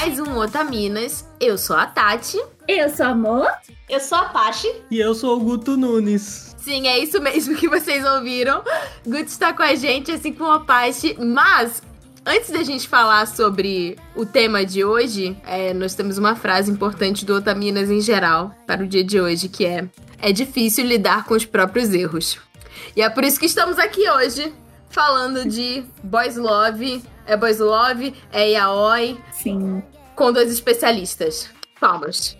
mais um Otaminas. Eu sou a Tati. Eu sou a Mo. Eu sou a Pachi. E eu sou o Guto Nunes. Sim, é isso mesmo que vocês ouviram. Guto está com a gente, assim como a Pachi. Mas, antes da gente falar sobre o tema de hoje, é, nós temos uma frase importante do Otaminas em geral para o dia de hoje, que é É difícil lidar com os próprios erros. E é por isso que estamos aqui hoje, falando de Boys Love. É Boys Love, é Yaoi, Sim. com dois especialistas. Palmas.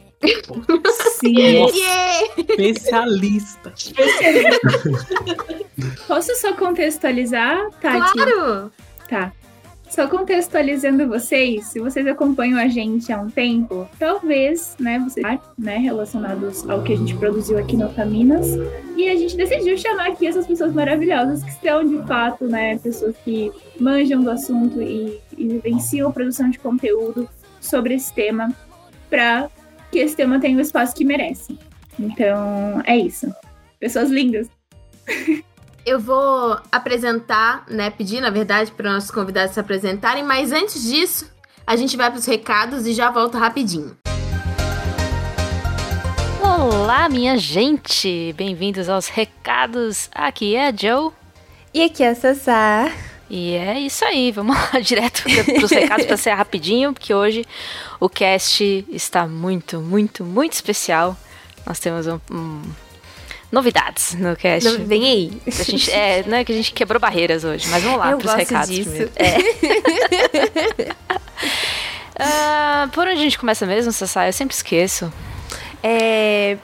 Sim. Yeah! especialista. Posso só contextualizar, Tati? Claro! Tá. Só contextualizando vocês, se vocês acompanham a gente há um tempo, talvez, né, vocês, né, relacionados ao que a gente produziu aqui no Otaminas, e a gente decidiu chamar aqui essas pessoas maravilhosas que são, de fato, né, pessoas que manjam do assunto e, e vivenciam a produção de conteúdo sobre esse tema, para que esse tema tenha o espaço que merece. Então, é isso. Pessoas lindas. Eu vou apresentar, né? Pedir, na verdade, para nossos convidados se apresentarem, mas antes disso, a gente vai para os recados e já volta rapidinho. Olá, minha gente! Bem-vindos aos recados. Aqui é a Joe. E aqui é a Sassá. E é isso aí, vamos lá direto para os recados para ser rapidinho, porque hoje o cast está muito, muito, muito especial. Nós temos um, um- novidades no cast. Não, vem aí. A gente, é, não é que a gente quebrou barreiras hoje, mas vamos lá Eu para os gosto recados disso. primeiro. É. Ah, por onde a gente começa mesmo, Sassá? Eu sempre esqueço. É,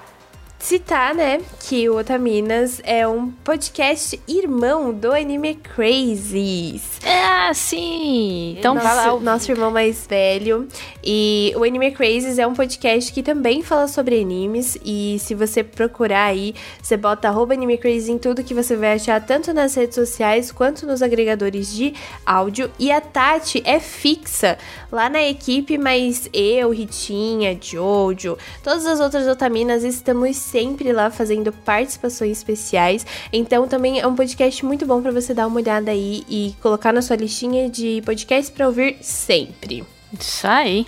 citar, né, que o Otaminas é um podcast irmão do Anime Crazies. Ah, sim! Então vai lá. nosso, nosso irmão mais velho. E o Anime Crazies é um podcast que também fala sobre animes. E se você procurar aí, você bota arroba Anime Crazies em tudo que você vai achar, tanto nas redes sociais quanto nos agregadores de áudio. E a Tati é fixa lá na equipe, mas eu, Ritinha, Jojo, todas as outras otaminas estamos sempre lá fazendo participações especiais. Então também é um podcast muito bom pra você dar uma olhada aí e colocar na sua listinha de podcasts pra ouvir sempre. Isso aí.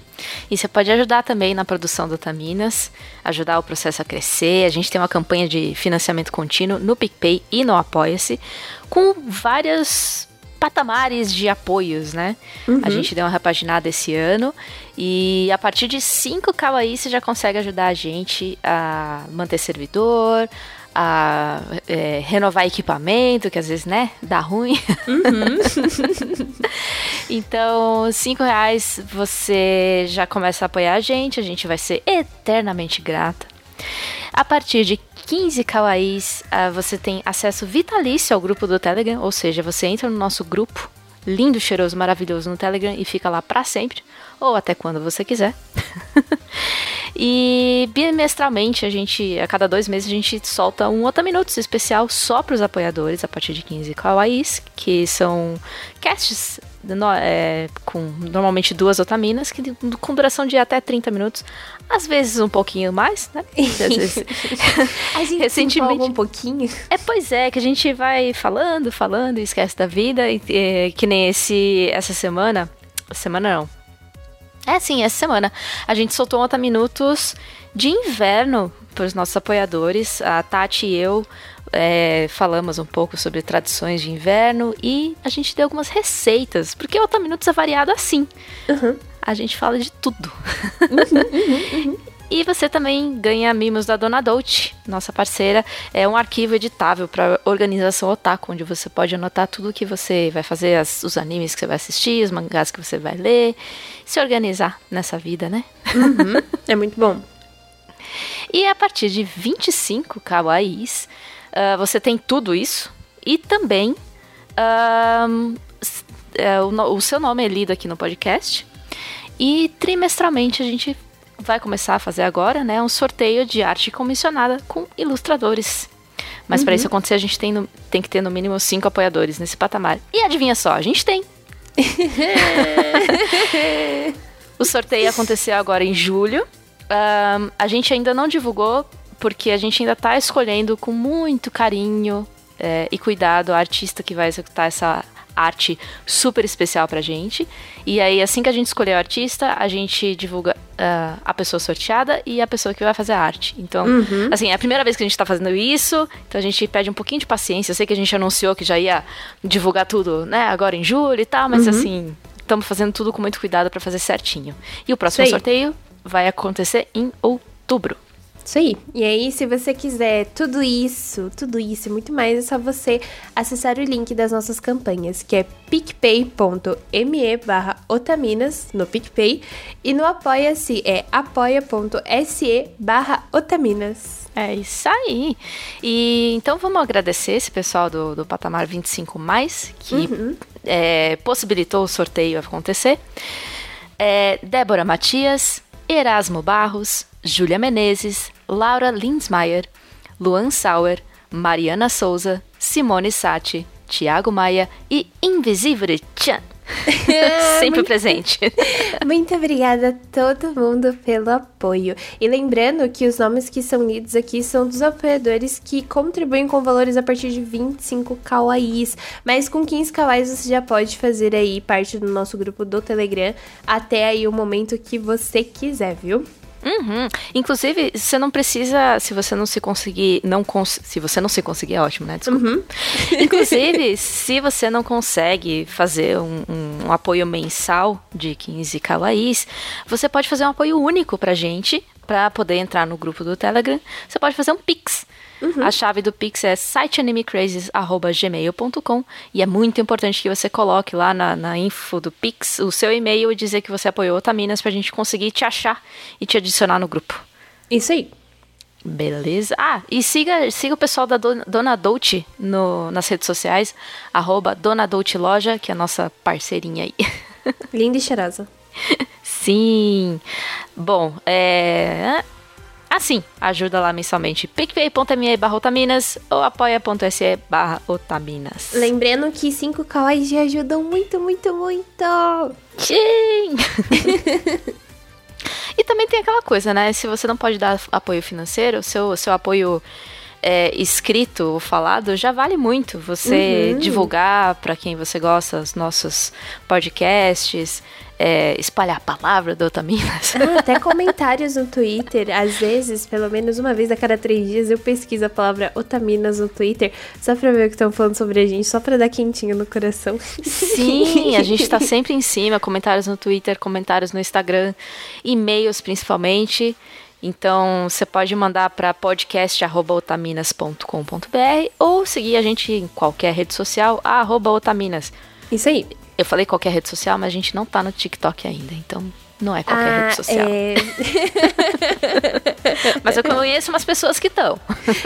E você pode ajudar também na produção do Taminas, ajudar o processo a crescer. A gente tem uma campanha de financiamento contínuo no PicPay e no Apoia-se, com várias patamares de apoios, né? A gente deu uma repaginada esse ano e a partir de 5 kawaii você já consegue ajudar a gente a manter servidor, a é, renovar equipamento, que às vezes, né, dá ruim. Então, cinco reais você já começa a apoiar a gente, a gente vai ser eternamente grata. A partir de 15 kawaiis, ah, você tem acesso vitalício ao grupo do Telegram, ou seja, você entra no nosso grupo, lindo, cheiroso, maravilhoso no Telegram e fica lá pra sempre, ou até quando você quiser. E bimestralmente, a gente, a cada dois meses, a gente solta um Otaminutos especial só para os apoiadores, a partir de 15 kawaiis, que são casts no- é, com normalmente duas otaminas, que com duração de até 30 minutos, às vezes um pouquinho mais, né? Às vezes- A gente Recentemente- um pouquinho. é, pois é, que a gente vai falando, falando e esquece da vida. E, é, que nem esse, essa semana. Semana não. É, sim, essa semana. A gente soltou um Otaminutos de inverno para os nossos apoiadores. A Tati e eu é, falamos um pouco sobre tradições de inverno e a gente deu algumas receitas. Porque o Otaminutos é variado assim. A gente fala de tudo. E você também ganha mimos da Dona Dolce, nossa parceira. É um arquivo editável para organização otaku, onde você pode anotar tudo que você vai fazer, as- os animes que você vai assistir, os mangás que você vai ler, se organizar nessa vida, né? É muito bom. E a partir de 25 kawaiis, ah, você tem tudo isso. E também é, o, o seu nome é lido aqui no podcast. E trimestralmente a gente vai começar a fazer agora, né, um sorteio de arte comissionada com ilustradores. Mas para isso acontecer, a gente tem, no- tem que ter no mínimo cinco apoiadores nesse patamar. E adivinha só, a gente tem. o sorteio aconteceu agora em julho. Ahn, a gente ainda não divulgou, porque a gente ainda tá escolhendo com muito carinho é, e cuidado a artista que vai executar essa arte super especial pra gente. E aí, assim que a gente escolher o artista, a gente divulga uh, a pessoa sorteada e a pessoa que vai fazer a arte. Então, Uhum. assim, é a primeira vez que a gente tá fazendo isso, então a gente pede um pouquinho de paciência. Eu sei que a gente anunciou que já ia divulgar tudo, né, agora em julho e tal, mas assim, estamos fazendo tudo com muito cuidado pra fazer certinho. E o próximo aí. sorteio vai acontecer em outubro. Isso aí. E aí, se você quiser tudo isso, tudo isso e muito mais, é só você acessar o link das nossas campanhas, que é picpay.me barra otaminas no PicPay e no Apoia-se é apoia.se barra otaminas. É isso aí. E então vamos agradecer esse pessoal do, do Patamar 25 mais que é, possibilitou o sorteio acontecer. É, Débora Matias, Erasmo Barros, Júlia Menezes, Laura Lindsmaier, Luan Sauer, Mariana Souza, Simone Sati, Tiago Maia e Invisível Chan. Sempre presente. Muito obrigada a todo mundo pelo apoio. E lembrando que os nomes que são lidos aqui são dos apoiadores que contribuem com valores a partir de 25 kawaiis. Mas com 15 kawaiis você já pode fazer aí parte do nosso grupo do Telegram até aí o momento que você quiser, viu? Uhum. Inclusive, você não precisa, se você não se conseguir, não cons se você não se conseguir é ótimo, né? Desculpa. Inclusive, se você não consegue fazer um, um apoio mensal de 15 kawaiis, você pode fazer um apoio único pra gente, pra poder entrar no grupo do Telegram. Você pode fazer um Pix. A chave do Pix é siteanimecrazes.gmail.com e é muito importante que você coloque lá na, na info do Pix o seu e-mail e dizer que você apoiou Otaminas pra gente conseguir te achar e te adicionar no grupo. Isso aí. Beleza. Ah, e siga, siga o pessoal da Dona, Dona Dolce no, nas redes sociais, arroba Dona Dolce Loja, que é a nossa parceirinha aí. Linda e cheirosa. Sim. Bom, é... Assim, ajuda lá mensalmente. picpay.me barra otaminas ou apoia.se barra otaminas. Lembrando que 5 kawaiis já ajudam muito, muito, muito. Sim! e também tem aquela coisa, né? Se você não pode dar apoio financeiro, seu, seu apoio é, escrito ou falado já vale muito. Você divulgar para quem você gosta os nossos podcasts, é, espalhar a palavra do Otaminas. Ah, até comentários no Twitter. Às vezes, pelo menos uma vez a cada três dias, eu pesquiso a palavra Otaminas no Twitter, só pra ver o que estão falando sobre a gente, só pra dar quentinho no coração. Sim, a gente tá sempre em cima, comentários no Twitter, comentários no Instagram, e-mails principalmente. Então, você pode mandar para podcast@otaminas.com.br ou seguir a gente em qualquer rede social, arroba otaminas. Isso aí. Eu falei qualquer rede social, mas a gente não tá no TikTok ainda, então não é qualquer Ah, rede social. É... Mas eu conheço umas pessoas que estão.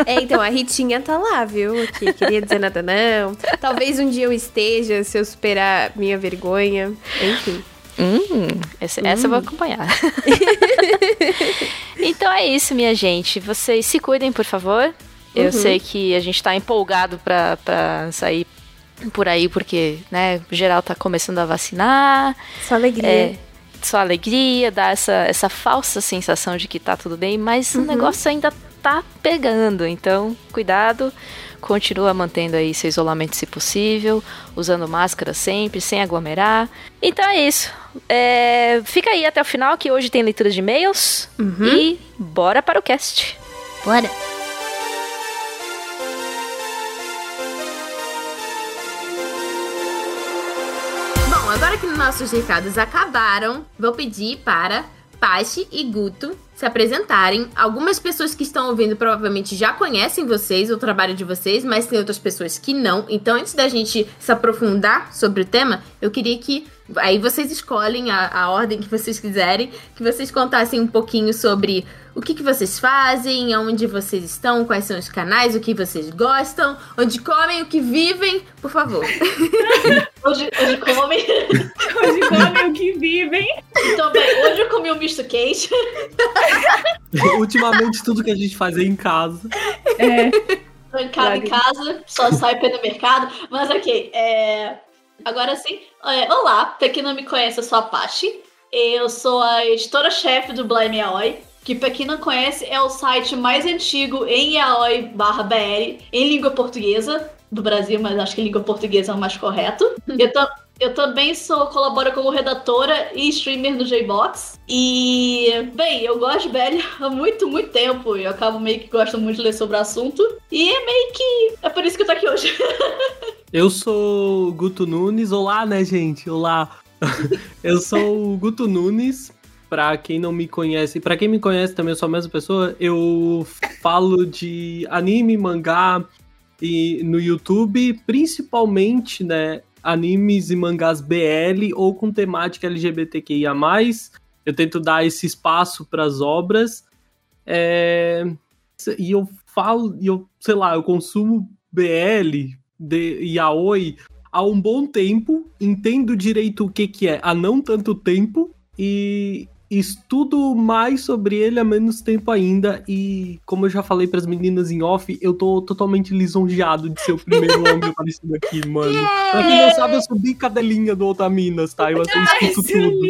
é, então, a Ritinha tá lá, viu? Que queria dizer nada não. Talvez um dia eu esteja, se eu superar minha vergonha. Enfim. Hum, essa, essa eu vou acompanhar. então é isso, minha gente. Vocês se cuidem, por favor. Eu sei que a gente tá empolgado pra, pra sair por aí, porque, né, geral tá começando a vacinar. Só alegria. É, só alegria, dá essa, essa falsa sensação de que tá tudo bem, mas o negócio ainda tá pegando. Então, cuidado, continua mantendo aí seu isolamento se possível, usando máscara sempre, sem aglomerar. Então é isso. É, fica aí até o final, que hoje tem leitura de e-mails. E bora para o cast. Bora. Agora que nossos recados acabaram, vou pedir para Pachi e Guto se apresentarem. Algumas pessoas que estão ouvindo provavelmente já conhecem vocês, o trabalho de vocês, mas tem outras pessoas que não. Então, antes da gente se aprofundar sobre o tema, eu queria que. Aí vocês escolhem a, a ordem que vocês quiserem, que vocês contassem um pouquinho sobre o que, que vocês fazem, aonde vocês estão, quais são os canais, o que vocês gostam, onde comem, o que vivem, por favor. Hoje, hoje come. Hoje comem o que vivem. Então, bem, hoje eu comi um misto quente. Ultimamente, tudo que a gente faz é em casa. É, Trancado em casa, só sai pelo mercado. Mas ok, é... agora sim. É, olá, pra quem não me conhece, eu sou a Pachi. Eu sou a editora-chefe do Blame Yaoi. Que pra quem não conhece, é o site mais antigo em yaoi barra BR, em língua portuguesa. do Brasil, mas acho que língua portuguesa é o mais correto. Eu, eu também sou colaboro como redatora e streamer no J-Box. E, bem, eu gosto de BL há muito, muito tempo. E eu acabo meio que gosto muito de ler sobre o assunto. E é meio que. É por isso que eu tô aqui hoje. eu sou Guto Nunes. Olá, né, gente? Olá. eu sou o Guto Nunes. Pra quem não me conhece, para quem me conhece também, eu sou a mesma pessoa. Eu falo de anime, mangá e no YouTube, principalmente, né, animes e mangás BL ou com temática LGBTQIA+. Eu tento dar esse espaço para as obras. É... E eu falo, e eu, sei lá, eu consumo BL de yaoi há um bom tempo, entendo direito o que que é há não tanto tempo e estudo mais sobre ele há menos tempo ainda e como eu já falei para as meninas em off, eu tô totalmente lisonjeado de ser o primeiro homem aparecido aqui, mano. Yeah! Pra quem não sabe, eu sou bem cadelinha do Otaminas, tá? Eu assisto tudo.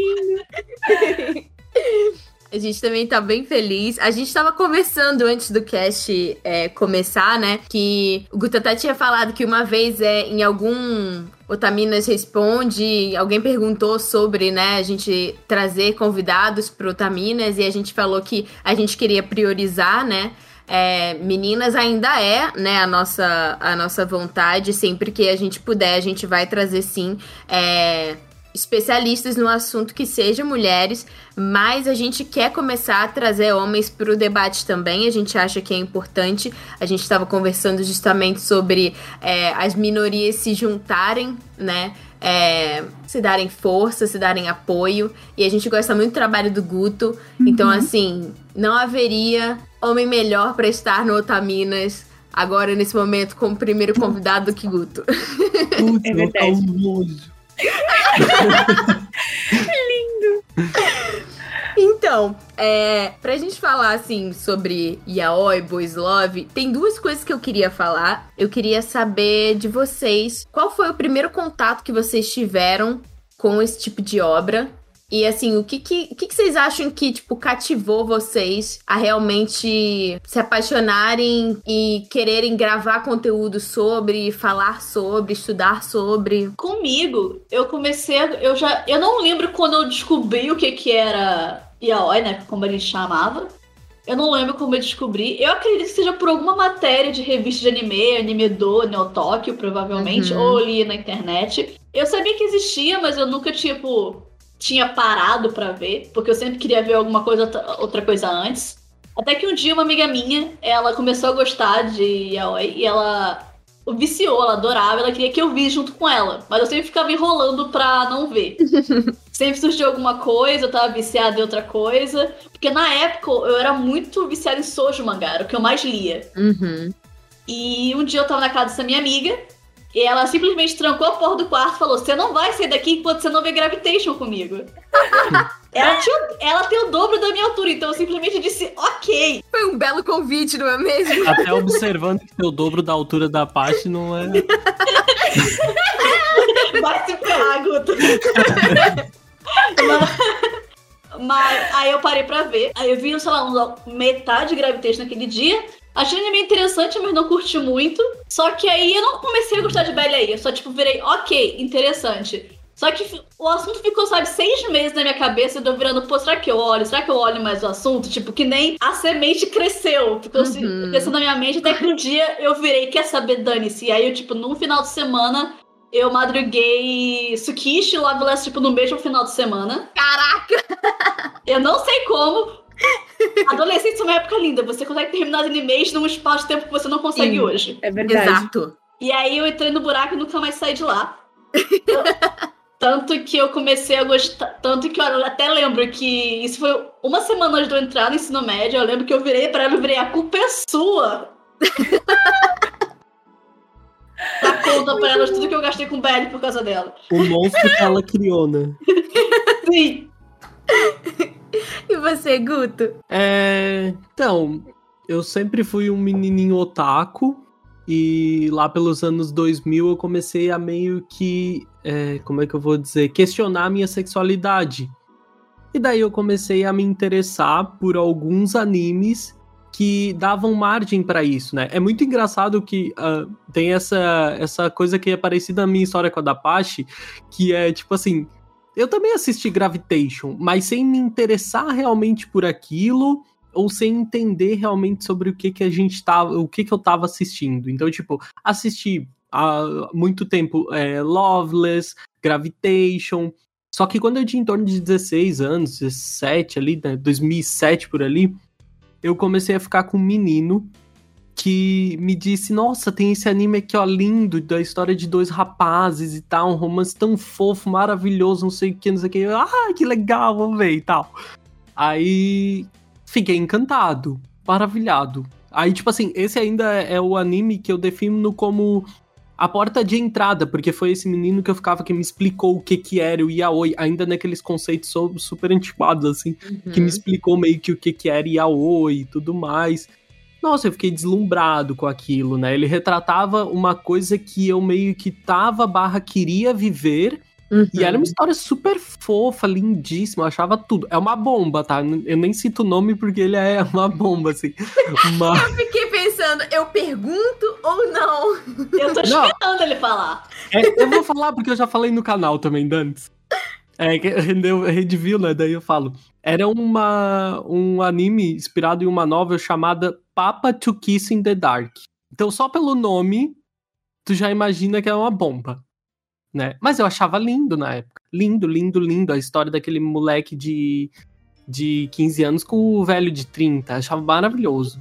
A gente também tá bem feliz. A gente tava conversando antes do cast é, começar, né? Que o Gutatá tinha falado que uma vez é em algum Otaminas Responde, alguém perguntou sobre, né, a gente trazer convidados pro Otaminas e a gente falou que a gente queria priorizar, né? É, meninas ainda é, né, a nossa, a nossa vontade. Sempre que a gente puder, a gente vai trazer sim é, especialistas no assunto que sejam mulheres, mas a gente quer começar a trazer homens para o debate também. A gente acha que é importante. A gente estava conversando justamente sobre é, as minorias se juntarem, né? É, se darem força, se darem apoio. E a gente gosta muito do trabalho do Guto. Uhum. Então, assim, não haveria homem melhor para estar no Otaminas agora, nesse momento, como primeiro convidado do que Guto. Putz, é verdade. Lindo! Então, é, pra gente falar assim sobre Yaoi, Boys Love, tem duas coisas que eu queria falar. Eu queria saber de vocês qual foi o primeiro contato que vocês tiveram com esse tipo de obra e assim, o que, que, o que, que vocês acham que, tipo, cativou vocês a realmente se apaixonarem e quererem gravar conteúdo sobre, falar sobre, estudar sobre? Comigo, eu comecei. Eu já. Eu não lembro quando eu descobri o que, que era Yaoi, né? Como a gente chamava. Eu não lembro como eu descobri. Eu acredito que seja por alguma matéria de revista de anime, Anime do Neo Tóquio, provavelmente, uhum. ou li na internet. Eu sabia que existia, mas eu nunca, tipo, tinha parado para ver, porque eu sempre queria ver alguma coisa, outra coisa antes. Até que um dia uma amiga minha, ela começou a gostar de yaoi e ela o viciou, ela adorava, ela queria que eu visse junto com ela. Mas eu sempre ficava enrolando pra não ver. sempre surgiu alguma coisa, eu tava viciada em outra coisa. Porque na época eu era muito viciada em Sojo mangá, era o que eu mais lia. Uhum. E um dia eu tava na casa dessa minha amiga, e ela simplesmente trancou a porta do quarto e falou: Você não vai sair daqui enquanto você não ver Gravitation comigo. ela, tinha, ela tem o dobro da minha altura, então eu simplesmente disse: Ok. Foi um belo convite, não é mesmo? Até observando que tem o dobro da altura da parte não é. vai se ferrar, Guto. mas aí eu parei pra ver. Aí eu vi, sei lá, metade de Gravitation naquele dia. Achei o anime interessante, mas não curti muito. Só que aí eu não comecei a gostar de Belly aí. Eu só, tipo, virei, ok, interessante. Só que o assunto ficou, sabe, seis meses na minha cabeça, eu virando, pô, será que eu olho? Será que eu olho mais o assunto? Tipo, que nem a semente cresceu. Ficou uhum. crescendo na minha mente, até que um dia eu virei, quer saber, dane-se. E aí eu, tipo, num final de semana, eu madruguei Sukishi e Love Last, tipo, no mesmo final de semana. Caraca! Eu não sei como, Adolescência é uma época linda. Você consegue terminar os animes num espaço de tempo que você não consegue Sim, hoje. É verdade. Exato. E aí eu entrei no buraco e nunca mais saí de lá. tanto que eu comecei a gostar. Tanto que eu até lembro que isso foi uma semana antes de eu entrar no ensino médio. Eu lembro que eu virei pra ela e virei: a culpa é sua. Dá conta pra ela de tudo que eu gastei com Belly por causa dela. O monstro que ela criou, né? Sim. E você, Guto? É. Então, eu sempre fui um menininho otaku. E lá pelos anos 2000 eu comecei a meio que. É, como é que eu vou dizer? Questionar a minha sexualidade. E daí eu comecei a me interessar por alguns animes que davam margem para isso, né? É muito engraçado que uh, tem essa, essa coisa que é parecida na minha história com a da Apache, que é tipo assim, eu também assisti Gravitation, mas sem me interessar realmente por aquilo ou sem entender realmente sobre o que que a gente tava, o que que eu tava assistindo. Então, tipo, assisti há muito tempo é, Loveless, Gravitation, só que quando eu tinha em torno de 16 anos, 17 ali, né, 2007 por ali, eu comecei a ficar com um menino que me disse: Nossa, tem esse anime aqui, ó, lindo, da história de dois rapazes e tal, um romance tão fofo, maravilhoso, não sei o que, não sei o que. Ah, que legal, vamos ver e tal. Aí fiquei encantado, maravilhado. Aí, tipo assim, esse ainda é o anime que eu defino como a porta de entrada, porque foi esse menino que eu ficava que me explicou o que que era o yaoi, ainda naqueles conceitos super antiquados, assim, uhum. que me uhum. explicou meio que o que que era yaoi e tudo mais. Nossa, eu fiquei deslumbrado com aquilo, né? Ele retratava uma coisa que eu meio que tava barra queria viver, Uhum. E era uma história super fofa, lindíssima, eu achava tudo. É uma bomba, tá? Eu nem cito o nome porque ele é uma bomba, assim. Mas... eu fiquei pensando, eu pergunto ou não? Eu tô esperando não. ele falar. É, eu vou falar porque eu já falei no canal também, Dantes. É, rendeu Redview, né? Daí eu falo. Era uma, um anime inspirado em uma novel chamada Papa to Kiss in the Dark. Então, só pelo nome, tu já imagina que é uma bomba né? Mas eu achava lindo na época. Lindo, lindo, lindo. A história daquele moleque de, de 15 anos com o velho de 30. Achava maravilhoso.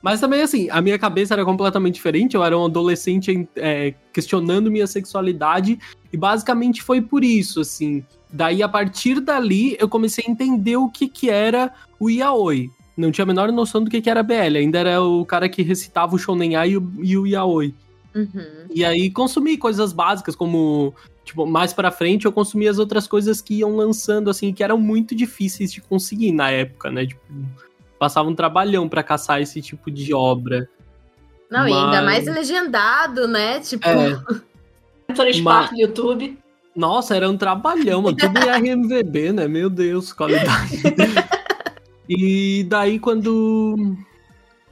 Mas também, assim, a minha cabeça era completamente diferente. Eu era um adolescente é, questionando minha sexualidade. E basicamente foi por isso, assim. Daí, a partir dali, eu comecei a entender o que, que era o yaoi. Não tinha a menor noção do que, que era BL. Ainda era o cara que recitava o Shonen Ai e o, e o yaoi. Uhum. E aí consumi coisas básicas, como, tipo, mais pra frente eu consumi as outras coisas que iam lançando, assim, que eram muito difíceis de conseguir na época, né? Tipo, passava um trabalhão para caçar esse tipo de obra. Não, Mas... e ainda mais legendado, né? Tipo. É. Mas... no YouTube. Nossa, era um trabalhão, mano. Tudo em RMVB, né? Meu Deus, qualidade. e daí, quando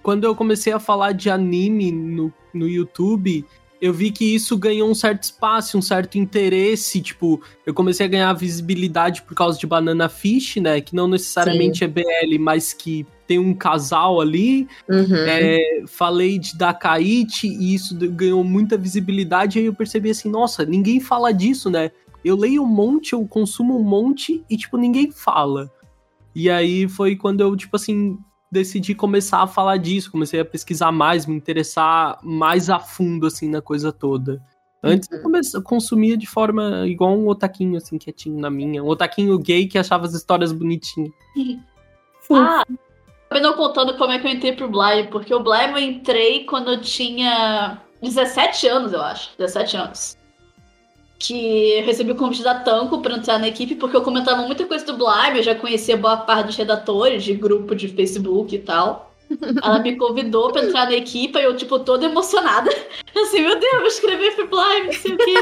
quando eu comecei a falar de anime no, no YouTube, eu vi que isso ganhou um certo espaço, um certo interesse. Tipo, eu comecei a ganhar visibilidade por causa de Banana Fish, né? Que não necessariamente Sim. é BL, mas que tem um casal ali. Uhum. É, falei de Dakaichi e isso ganhou muita visibilidade. E aí eu percebi assim: nossa, ninguém fala disso, né? Eu leio um monte, eu consumo um monte e, tipo, ninguém fala. E aí foi quando eu, tipo assim, decidi começar a falar disso, comecei a pesquisar mais, me interessar mais a fundo, assim, na coisa toda. Antes eu, uhum. comecei, eu consumia de forma igual um otaquinho, assim, quietinho na minha. Um otaquinho gay que achava as histórias bonitinhas. ah, eu não contando como é que eu entrei pro Blime, porque o Blime eu entrei quando eu tinha 17 anos, eu acho. 17 anos que eu recebi o convite da Tanco para entrar na equipe, porque eu comentava muita coisa do Blime, eu já conhecia boa parte dos redatores de grupo de Facebook e tal. Ela me convidou para entrar na equipe e eu, tipo, toda emocionada. Assim, meu Deus, vou escrever pro Blime, não sei o quê.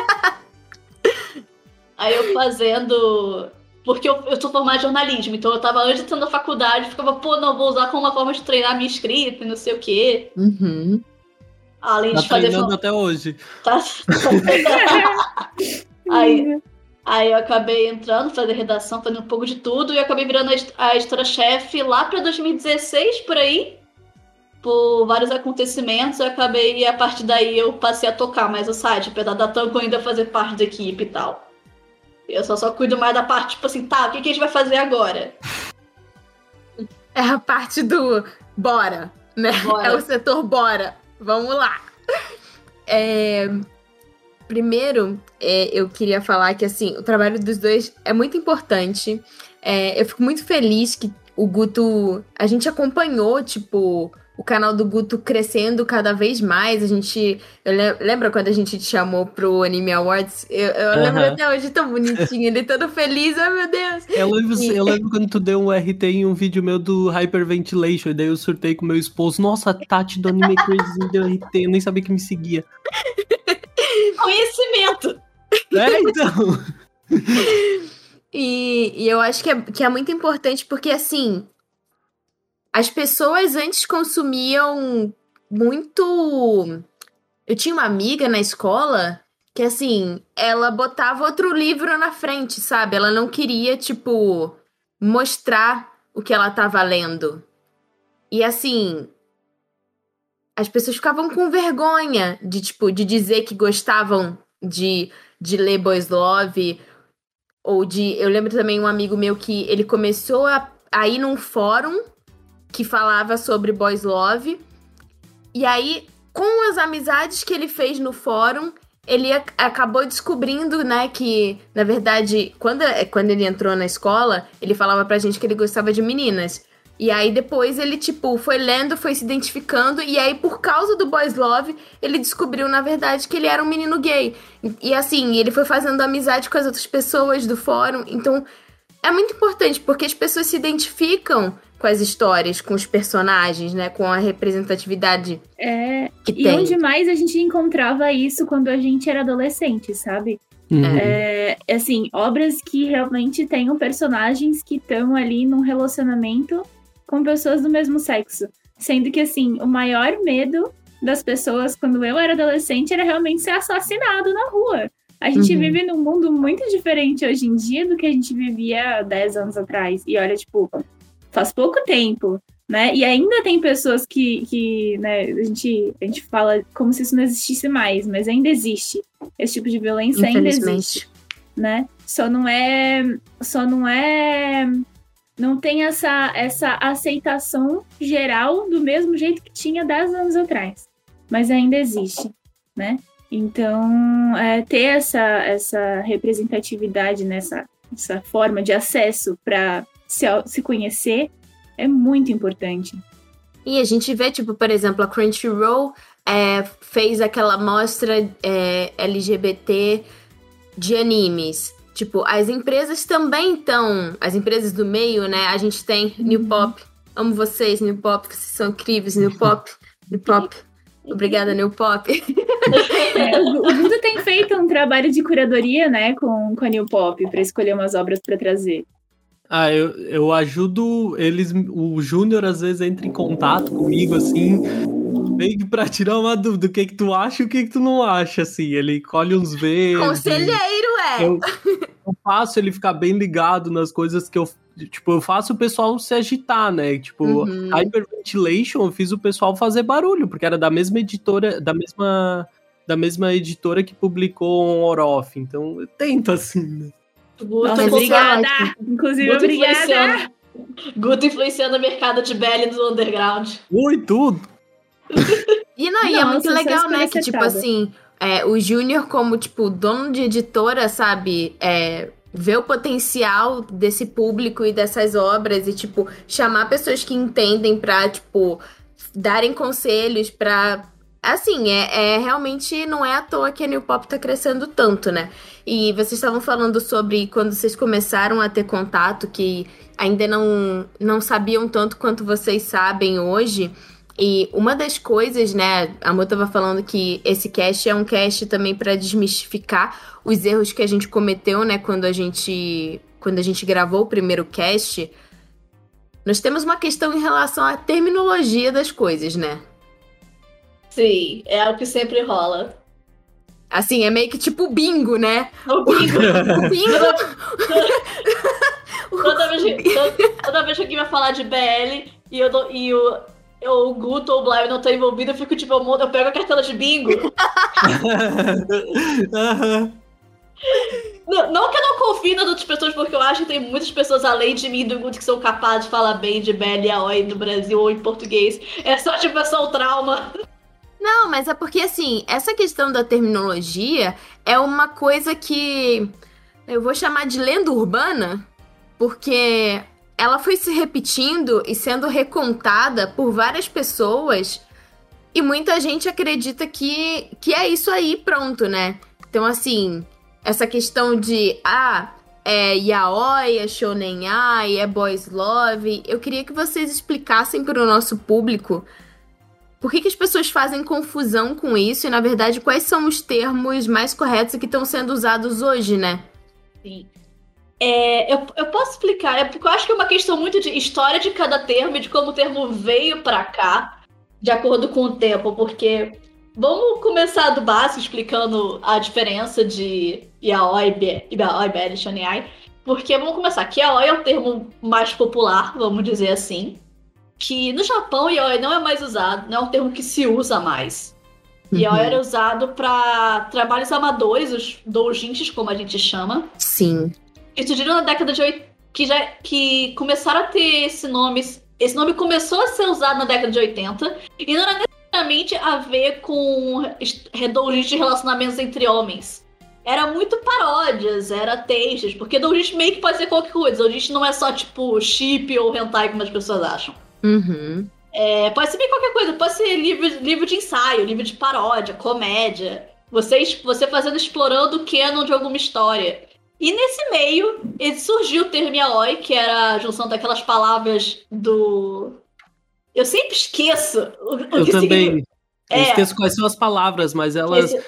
Aí eu fazendo. Porque eu, eu sou formada em jornalismo, então eu tava antes de entrar na faculdade, ficava, pô, não, vou usar como uma forma de treinar minha escrita e não sei o quê. Uhum. Além tá de fazer. Treinando até hoje. Tá. aí, aí eu acabei entrando, fazer redação, fazendo um pouco de tudo, e acabei virando a editora-chefe lá para 2016, por aí. Por vários acontecimentos, eu acabei, e a partir daí eu passei a tocar mais o site, apesar da Tanco ainda fazer parte da equipe e tal. Eu só, só cuido mais da parte, tipo assim, tá, o que, que a gente vai fazer agora? É a parte do bora, né? Bora. É o setor bora. Vamos lá. É, primeiro, é, eu queria falar que assim, o trabalho dos dois é muito importante. É, eu fico muito feliz que o Guto. A gente acompanhou, tipo, o canal do Guto crescendo cada vez mais. A gente. lembra quando a gente te chamou pro Anime Awards? Eu, eu uhum. lembro até hoje tão bonitinho, ele todo feliz, oh meu Deus. Eu lembro, e... eu lembro quando tu deu um RT em um vídeo meu do Hyperventilation, e daí eu surtei com meu esposo. Nossa, a Tati do Anime Crazy deu RT, eu nem sabia que me seguia. Conhecimento! É, então. e, e eu acho que é, que é muito importante porque, assim, as pessoas antes consumiam muito. Eu tinha uma amiga na escola que, assim, ela botava outro livro na frente, sabe? Ela não queria, tipo, mostrar o que ela tava lendo. E, assim, as pessoas ficavam com vergonha de, tipo, de dizer que gostavam de, de ler Boys Love. Ou de. Eu lembro também um amigo meu que ele começou a, a ir num fórum que falava sobre Boys Love. E aí, com as amizades que ele fez no fórum, ele acabou descobrindo, né, que, na verdade, quando, quando ele entrou na escola, ele falava pra gente que ele gostava de meninas. E aí depois ele, tipo, foi lendo, foi se identificando, e aí, por causa do Boys Love, ele descobriu, na verdade, que ele era um menino gay. E, e assim, ele foi fazendo amizade com as outras pessoas do fórum. Então, é muito importante, porque as pessoas se identificam com as histórias, com os personagens, né? Com a representatividade é, que e tem. E onde mais a gente encontrava isso quando a gente era adolescente, sabe? Uhum. É, assim, obras que realmente tenham personagens que estão ali num relacionamento com pessoas do mesmo sexo. Sendo que, assim, o maior medo das pessoas quando eu era adolescente era realmente ser assassinado na rua. A gente uhum. vive num mundo muito diferente hoje em dia do que a gente vivia 10 anos atrás. E olha, tipo, faz pouco tempo, né? E ainda tem pessoas que, que né, a, gente, a gente fala como se isso não existisse mais, mas ainda existe. Esse tipo de violência ainda existe, né? Só não é, só não é, não tem essa, essa aceitação geral do mesmo jeito que tinha 10 anos atrás, mas ainda existe, né? Então, é, ter essa, essa representatividade nessa essa forma de acesso para se, se conhecer é muito importante. E a gente vê, tipo, por exemplo, a Crunchyroll é, fez aquela mostra é, LGBT de animes. Tipo, as empresas também estão. As empresas do meio, né? A gente tem New uhum. Pop. Amo vocês, New Pop, vocês são incríveis, New Pop. New Pop. Obrigada, New Pop. É, o Guto tem feito um trabalho de curadoria, né, com, com a New Pop, para escolher umas obras para trazer. Ah, eu, eu ajudo eles. O Júnior às vezes entra em contato comigo, assim, meio que pra tirar uma dúvida. O que que tu acha e o que que tu não acha, assim. Ele colhe uns verdes. Conselheiro, é! Eu, eu faço ele ficar bem ligado nas coisas que eu. Tipo, eu faço o pessoal se agitar, né? Tipo, uhum. Hyperventilation, eu fiz o pessoal fazer barulho, porque era da mesma editora, da mesma. Da mesma editora que publicou um Orof. Então, eu tento, assim, né? Guto Nossa, obrigada! Inclusive, Guto obrigada! Influenciando, Guto influenciando o mercado de BL do underground. Ui, tudo! e não, e é muito legal, né? Que, tipo assim, é, o Júnior, como, tipo, dono de editora, sabe? É, ver o potencial desse público e dessas obras e, tipo, chamar pessoas que entendem pra, tipo, darem conselhos pra Assim, é, é, realmente não é à toa que a New Pop tá crescendo tanto, né? E vocês estavam falando sobre quando vocês começaram a ter contato, que ainda não, não sabiam tanto quanto vocês sabem hoje. E uma das coisas, né, a Mo tava falando que esse cast é um cast também para desmistificar os erros que a gente cometeu, né, quando a gente quando a gente gravou o primeiro cast. Nós temos uma questão em relação à terminologia das coisas, né? Sim, é o que sempre rola. Assim, é meio que tipo bingo, né? O bingo. o bingo. toda, vez, toda, toda vez que alguém vai falar de BL e, eu, e o, eu, o Guto ou o Blair não estão envolvido, eu fico tipo, eu, eu pego a cartela de bingo. não, não, que eu não confie nas outras pessoas, porque eu acho que tem muitas pessoas além de mim e do Guto que são capazes de falar bem de BL e AOI no Brasil ou em português. É só tipo, é só o trauma. Não, mas é porque assim, essa questão da terminologia é uma coisa que eu vou chamar de lenda urbana, porque ela foi se repetindo e sendo recontada por várias pessoas e muita gente acredita que, que é isso aí, pronto, né? Então, assim, essa questão de, ah, é yaoi, é shonen ai, é boys love, eu queria que vocês explicassem para o nosso público por que, que as pessoas fazem confusão com isso e, na verdade, quais são os termos mais corretos que estão sendo usados hoje, né? Sim. É, eu, eu posso explicar, é porque eu acho que é uma questão muito de história de cada termo e de como o termo veio para cá, de acordo com o tempo, porque vamos começar do básico explicando a diferença de yaoi, yaoi, beri, shoniai, porque vamos começar, que yaoi é o termo mais popular, vamos dizer assim, que no Japão yaoi não é mais usado, não é um termo que se usa mais. Uhum. Yaoi era usado para trabalhos amadores, os doujinshis, como a gente chama. Sim que surgiram na década de 80, que já que começaram a ter esse nome. Esse nome começou a ser usado na década de 80 e não era necessariamente a ver com redondinhos de relacionamentos entre homens. Era muito paródias, era textos, porque doujinshi meio que pode ser qualquer coisa. Doujinshi não é só tipo chip ou hentai como as pessoas acham. Uhum. É, pode ser bem qualquer coisa, pode ser livro, livro de ensaio, livro de paródia, comédia. Você, você fazendo, explorando o canon de alguma história. E nesse meio, surgiu o termo yaoi, que era a junção daquelas palavras do. Eu sempre esqueço o, o Eu também. Eu é. esqueço quais são as palavras, mas elas Esse...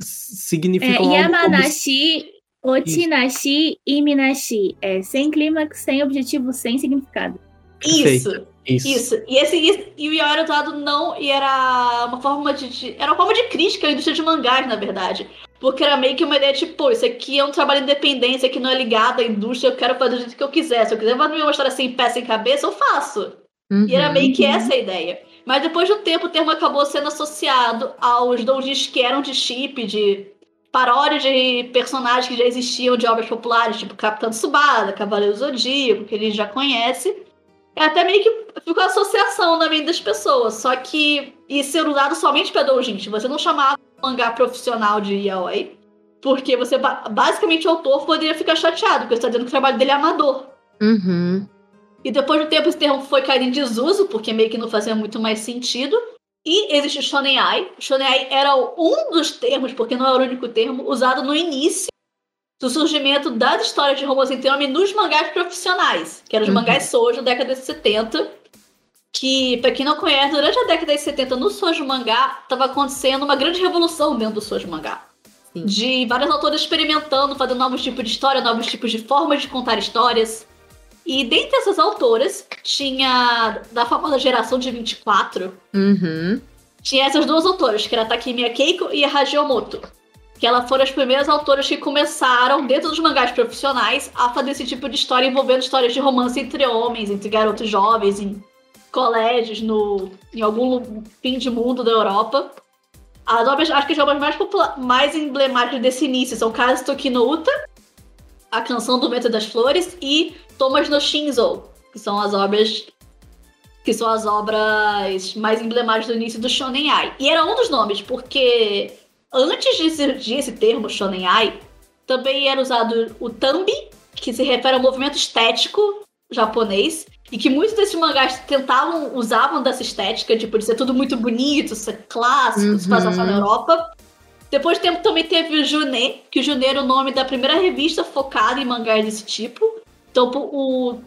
significam. É, Yamanashi, como... Otinashi e Minashi. É sem clímax, sem objetivo, sem significado. Isso. Isso. Isso. E, esse, e o yaoi era usado não. E era uma forma de. Era uma forma de crítica à indústria de mangás, na verdade. Porque era meio que uma ideia tipo, pô, isso aqui é um trabalho independente, isso aqui não é ligado à indústria, eu quero fazer do jeito que eu quiser. Se eu quiser fazer uma história sem pé, sem cabeça, eu faço. Uhum. E era meio que essa a ideia. Mas depois do tempo, o termo acabou sendo associado aos doujins que eram de chip, de paródia de personagens que já existiam de obras populares, tipo Capitão Tsubasa, Cavaleiro Zodíaco, que a gente já conhece. É até meio que ficou associação na mente das pessoas. Só que ia ser usado somente para doujins. Você não chamava mangá profissional de yaoi, porque você basicamente o autor poderia ficar chateado, porque você está dizendo que o trabalho dele é amador. Uhum. E depois do tempo esse termo foi cair em desuso, porque meio que não fazia muito mais sentido. E existe o Shonenai. Shonenai era um dos termos, porque não é o único termo, usado no início do surgimento das histórias de romance entre homens nos mangás profissionais, que eram os uhum. mangás Sojo da década de 70, que, pra quem não conhece, durante a década de 70, no Sojo Mangá, tava acontecendo uma grande revolução dentro do Sojo Mangá. Sim. De vários autores experimentando, fazendo novos tipos de história, novos tipos de formas de contar histórias. E dentre essas autoras, tinha da famosa geração de 24, uhum. tinha essas duas autoras, que era a Takemiya Keiko e a Hajiomoto. Que elas foram as primeiras autoras que começaram, dentro dos mangás profissionais, a fazer esse tipo de história envolvendo histórias de romance entre homens, entre garotos jovens, em colégios no, em algum fim de mundo da Europa. As obras, acho que as obras mais, mais emblemáticas desse início são Kazutoki no Uta, A Canção do Vento das Flores e Thomas no Shinzo, que são as obras que são as obras mais emblemáticas do início do Shonen Ai. E era um dos nomes, porque antes de surgir esse termo Shonen Ai, também era usado o Tambi, que se refere ao movimento estético japonês, e que muitos desses mangás tentavam, usavam dessa estética, tipo, de ser tudo muito bonito, ser clássico, uhum. se passar só na Europa. Depois de tempo também teve o Juné, que o Juné era o nome da primeira revista focada em mangás desse tipo. Então, o,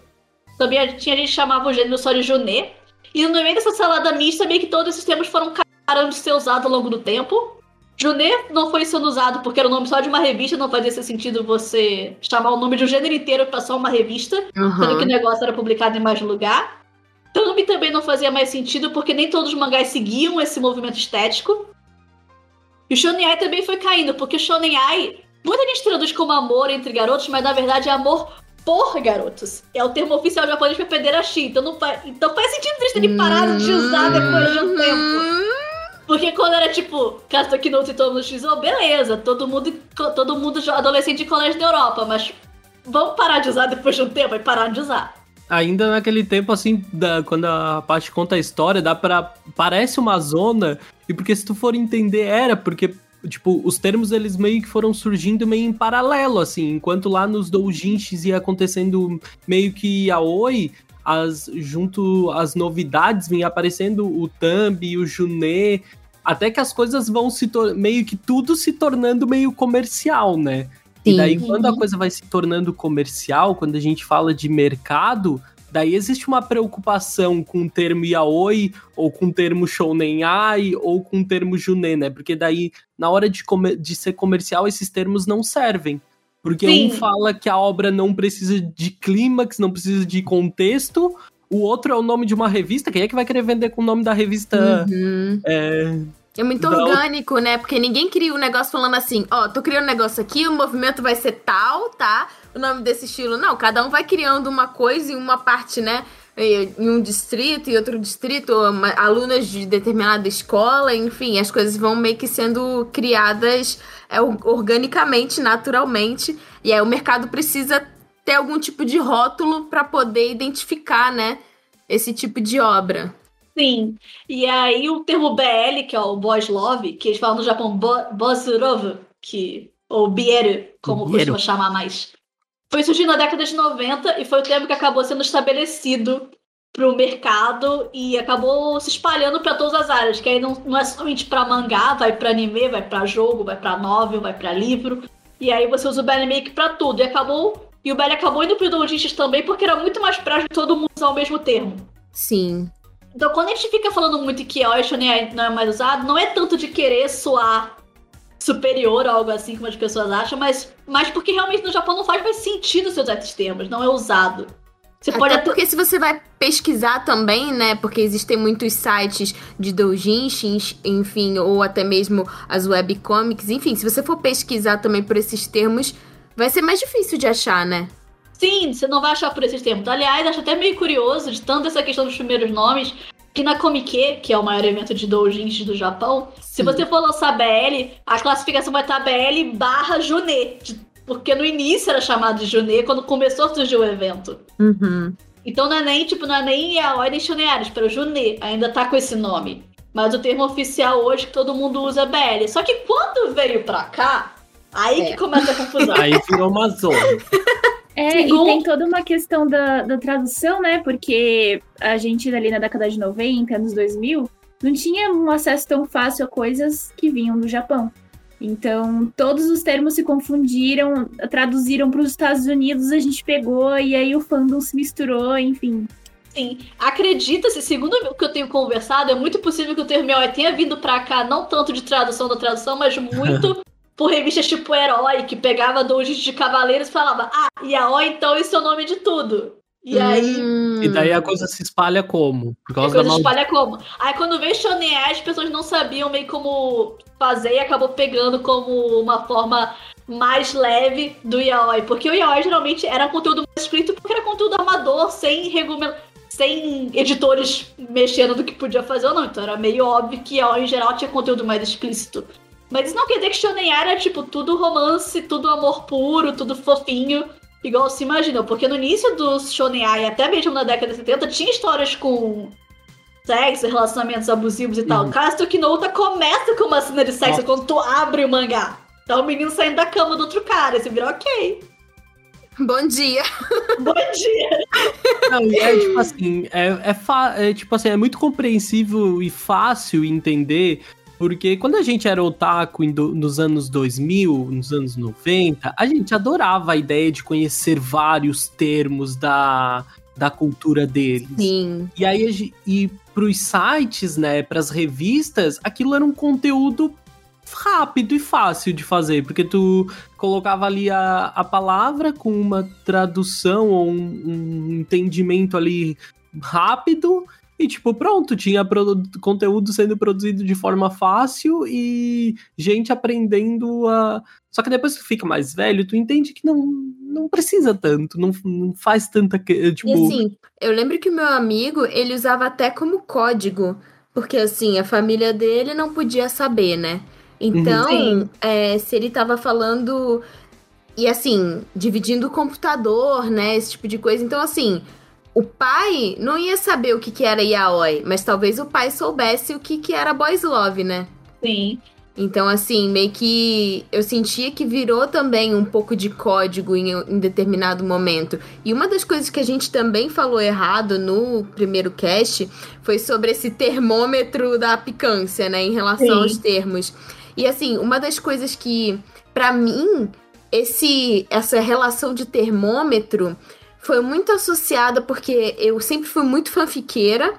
também tinha gente que chamava o gênero só de Juné. E no meio dessa salada mista, meio que todos esses termos foram parando de ser usados ao longo do tempo. Junê não foi sendo usado porque era o nome só de uma revista, não fazia sentido você chamar o nome de um gênero inteiro para só uma revista, uhum. sendo que o negócio era publicado em mais lugar. Thumb também não fazia mais sentido porque nem todos os mangás seguiam esse movimento estético. E o Shonen Ai também foi caindo, porque o Shonen Ai, muita gente traduz como amor entre garotos, mas na verdade é amor por garotos. É o termo oficial japonês para pederastia, então, não faz, então faz sentido eles terem parado de usar depois de um tempo. Porque quando era tipo, Casta Keynote e todo mundo XO, beleza, todo mundo, todo mundo adolescente de colégio da Europa, mas vamos parar de usar depois de um tempo e parar de usar. Ainda naquele tempo, assim, da, quando a parte conta a história, dá pra. Parece uma zona, e porque se tu for entender, era, porque tipo, os termos eles meio que foram surgindo meio em paralelo, assim, enquanto lá nos doujinshis ia acontecendo meio que a oi, as, junto às novidades vinha aparecendo o Thumb, o Juné, até que as coisas vão se meio que tudo se tornando meio comercial, né? Sim. E daí quando a coisa vai se tornando comercial, quando a gente fala de mercado, daí existe uma preocupação com o termo yaoi, ou com o termo shounen ai, ou com o termo juné, né? Porque daí, na hora de, de ser comercial, esses termos não servem. Porque Sim. um fala que a obra não precisa de clímax, não precisa de contexto. O outro é o nome de uma revista. Quem é que vai querer vender com o nome da revista? Uhum. É, é muito orgânico, né? Porque ninguém cria um negócio falando assim, ó, oh, tô criando um negócio aqui, o movimento vai ser tal, tá? O nome desse estilo. Não, cada um vai criando uma coisa em uma parte, né? Em um distrito e outro distrito, alunas de determinada escola, enfim, as coisas vão meio que sendo criadas é, organicamente, naturalmente. E aí o mercado precisa ter algum tipo de rótulo para poder identificar, né? Esse tipo de obra. Sim. E aí o termo BL, que é o boys love, que eles falam no Japão Bosurov, que ou Bieru, como costuma chamar mais. Foi surgindo na década de 90 e foi o termo que acabou sendo estabelecido para o mercado e acabou se espalhando para todas as áreas, que aí não, não é somente para mangá, vai para anime, vai para jogo, vai para novel, vai para livro. E aí você usa o BL Make para tudo. E acabou e o BL acabou indo para o doujinshis também porque era muito mais prático todo mundo usar o mesmo termo. Sim. Então, quando a gente fica falando muito que Yaoi Shonen não é mais usado, não é tanto de querer soar superior ou algo assim como as pessoas acham, mas, mas porque realmente no Japão não faz mais sentido seus esses termos, não é usado. Você até pode até porque se você vai pesquisar também, né, porque existem muitos sites de doujinshins, enfim, ou até mesmo as webcomics, enfim, se você for pesquisar também por esses termos, vai ser mais difícil de achar, né? Sim, você não vai achar por esses termos. Aliás, acho até meio curioso de tanto essa questão dos primeiros nomes, que na Comic, que é o maior evento de doujins do Japão, Sim. se você for lançar BL, a classificação vai estar BL barra Junê. Porque no início era chamado de Junê, quando começou a surgir o evento. Uhum. Então não é nem, tipo, não é nem a ordem Shoneares, para o Junê, ainda tá com esse nome. Mas o termo oficial hoje que todo mundo usa é BL. Só que quando veio pra cá, aí é. que começa a confusão. Aí virou uma zona. É, e tem toda uma questão da, da tradução, né? Porque a gente ali na década de 90, anos 2000, não tinha um acesso tão fácil a coisas que vinham do Japão. Então, todos os termos se confundiram, traduziram para os Estados Unidos, a gente pegou e aí o fandom se misturou, enfim. Sim, acredita-se, segundo o que eu tenho conversado, é muito possível que o termo tenha vindo para cá, não tanto de tradução da tradução, mas muito por revistas tipo Herói, que pegava dojos de cavaleiros e falava, ah, Yaoi, então esse é o nome de tudo. E hum. aí. E daí a coisa se espalha como? Por causa a coisa se espalha como? Aí quando veio Shonen as pessoas não sabiam meio como fazer e acabou pegando como uma forma mais leve do yaoi. Porque o yaoi geralmente era conteúdo mais escrito porque era conteúdo amador, sem regulamento sem editores mexendo do que podia fazer ou não. Então era meio óbvio que yaoi em geral tinha conteúdo mais explícito. Mas isso não quer dizer que Shonen era, tipo, tudo romance, tudo amor puro, tudo fofinho, igual se imaginou. Porque no início dos Shonen Ai, até mesmo na década de 70, tinha histórias com sexo, relacionamentos abusivos e tal. Uhum. Caso que Nouta começa com uma cena de sexo Nossa. quando tu abre o mangá. Então o menino saindo da cama do outro cara, você vira ok. Bom dia. Bom dia. Não, é tipo assim, é, é, é, tipo assim, é muito compreensível e fácil entender porque quando a gente era otaku do, nos anos 2000, nos anos 90, a gente adorava a ideia de conhecer vários termos da, da cultura deles. Sim. E aí, e pros sites, né, pras revistas, aquilo era um conteúdo rápido e fácil de fazer, porque tu colocava ali a, a palavra com uma tradução ou um, um entendimento ali rápido e, tipo, pronto, tinha conteúdo sendo produzido de forma fácil e gente aprendendo a. Só que depois que fica mais velho, tu entende que não, não precisa tanto, não, não faz tanta. Tipo... E assim, eu lembro que o meu amigo, ele usava até como código, porque assim, a família dele não podia saber, né? Então, uhum. é, se ele tava falando. E assim, dividindo o computador, né? Esse tipo de coisa. Então, assim, o pai não ia saber o que, que era yaoi, mas talvez o pai soubesse o que, que era boys love, né? Sim. Então, assim, meio que eu sentia que virou também um pouco de código em, em, determinado momento. E uma das coisas que a gente também falou errado no primeiro cast foi sobre esse termômetro da picância, né, em relação Sim. aos termos. E, assim, uma das coisas que, para mim, esse essa relação de termômetro foi muito associada porque eu sempre fui muito fanfiqueira.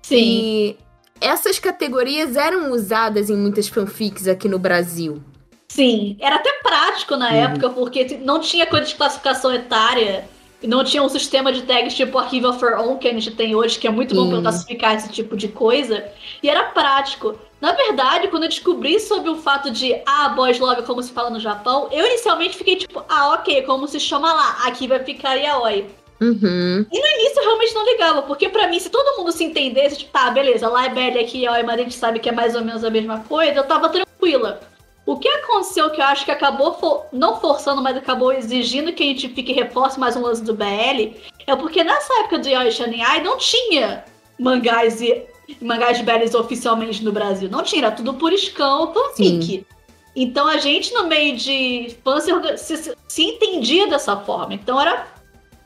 Sim. E essas categorias eram usadas em muitas fanfics aqui no Brasil. Sim, era até prático na Uhum. época, porque não tinha coisa de classificação etária. E não tinha um sistema de tags tipo Arquivo for On que a gente tem hoje, que é muito bom para classificar esse tipo de coisa. E era prático. Na verdade, quando eu descobri sobre o fato de, ah, boys love, como se fala no Japão, eu inicialmente fiquei tipo, ah, ok, como se chama lá, aqui vai ficar yaoi. Uhum. No início eu realmente não ligava, porque pra mim, se todo mundo se entendesse, tipo, tá, beleza, lá é BL, aqui yaoi, mas a gente sabe que é mais ou menos a mesma coisa, eu tava tranquila. O que aconteceu que eu acho que acabou, for- não forçando, mas acabou exigindo que a gente fique e reforce mais um lance do BL, é porque nessa época do Yaoi Shonen Ai não tinha mangás e mangás BLs oficialmente no Brasil. Não tinha, era tudo por scan, fanfic. Então a gente, no meio de fãs, se, se, se- entendia dessa forma. Então era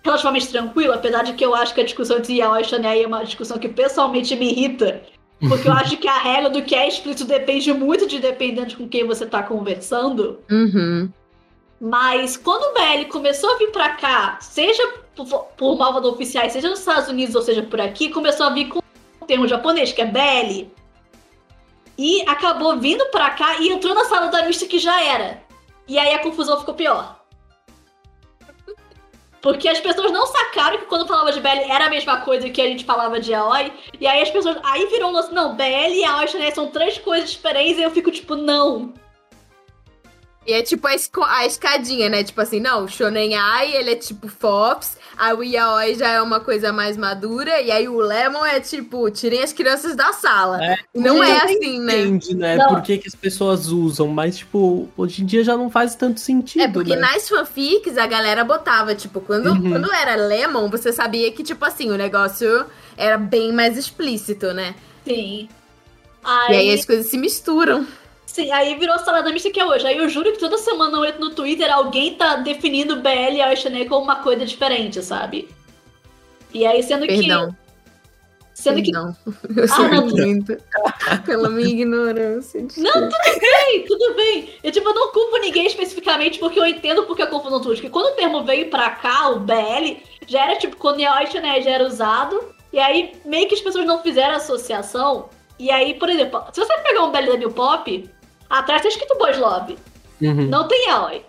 relativamente tranquilo, apesar de que eu acho que a discussão entre Yaoi e Shonen é uma discussão que pessoalmente me irrita. Porque eu acho que a regra do que é explícito depende muito de dependendo com quem você tá conversando. Uhum. Mas quando o BL começou a vir pra cá, seja por, por malvado oficiais, seja nos Estados Unidos ou seja por aqui, começou a vir com termo japonês, que é BL. E acabou vindo pra cá e entrou na sala da mista que já era. E aí a confusão ficou pior. Porque as pessoas não sacaram que quando falava de BL era a mesma coisa que a gente falava de Aoi. E aí as pessoas. Aí virou um lance. Não, BL e Aoi Shonen são três coisas diferentes. E eu fico tipo, não. E é tipo a, a escadinha, né? Tipo assim, não, Shonen Ai, ele é tipo Fops, aí o Yaoi já é uma coisa mais madura, e aí o Lemon é tipo, tirem as crianças da sala. É, Não é assim, né? Entende, né? Não. Por que, que as pessoas usam, mas, tipo, hoje em dia já não faz tanto sentido, É porque né? nas fanfics a galera botava, tipo, quando, Uhum. quando era Lemon, você sabia que, tipo assim, o negócio era bem mais explícito, né? Sim. E aí as coisas se misturam. Sim, aí virou salada mista que é hoje. Aí eu juro que toda semana eu entro no Twitter, alguém tá definindo BL e Aishané como uma coisa diferente, sabe? E aí, sendo Perdão. que. Sendo que. Perdão. Eu sou não. muito. Pela minha ignorância. Não, tudo bem, tudo bem. Eu, tipo, eu não culpo ninguém especificamente porque eu entendo porque a confusão surge. Porque quando o termo veio pra cá, o BL, já era tipo, quando Aishané já era usado. E aí, meio que as pessoas não fizeram associação. E aí, por exemplo, se você pegar um BL da New Pop, atrás tá escrito Boys Love. Uhum. Não tem Aoi.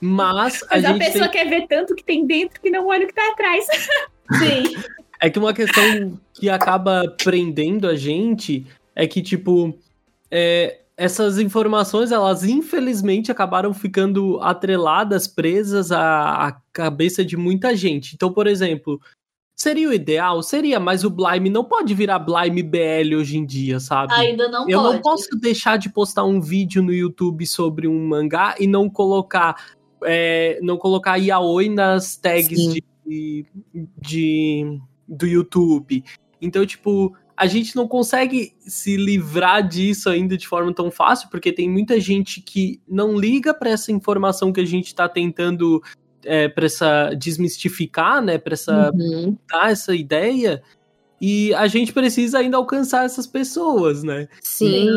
Mas a Mas a, gente pessoa tem... quer ver tanto que tem dentro que não olha o que tá atrás. Sim. É que uma questão que acaba prendendo a gente é que, tipo, é, essas informações, elas infelizmente acabaram ficando atreladas, presas à, à cabeça de muita gente. Então, por exemplo, seria o ideal? Seria, mas o Blime não pode virar Blime BL hoje em dia, sabe? Ainda não Eu pode. não posso deixar de postar um vídeo no YouTube sobre um mangá e não colocar é, não colocar yaoi nas tags Sim. de, de do YouTube. Então, tipo, a gente não consegue se livrar disso ainda de forma tão fácil, porque tem muita gente que não liga para essa informação que a gente tá tentando é, para essa desmistificar, né, para essa Uhum. dar essa ideia. E a gente precisa ainda alcançar essas pessoas, né? Sim.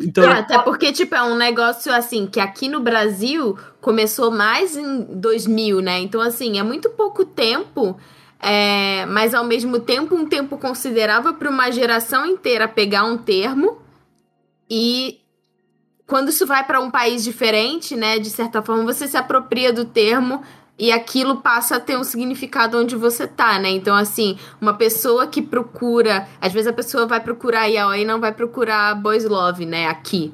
Então, É, até porque, tipo, é um negócio, assim, que aqui no Brasil começou mais em 2000, né? Então, assim, é muito pouco tempo, é, mas ao mesmo tempo um tempo considerável para uma geração inteira pegar um termo e quando isso vai para um país diferente, né, de certa forma, você se apropria do termo e aquilo passa a ter um significado onde você tá, né? Então, assim, uma pessoa que procura. Às vezes a pessoa vai procurar yaoi e não vai procurar boys love, né? Aqui.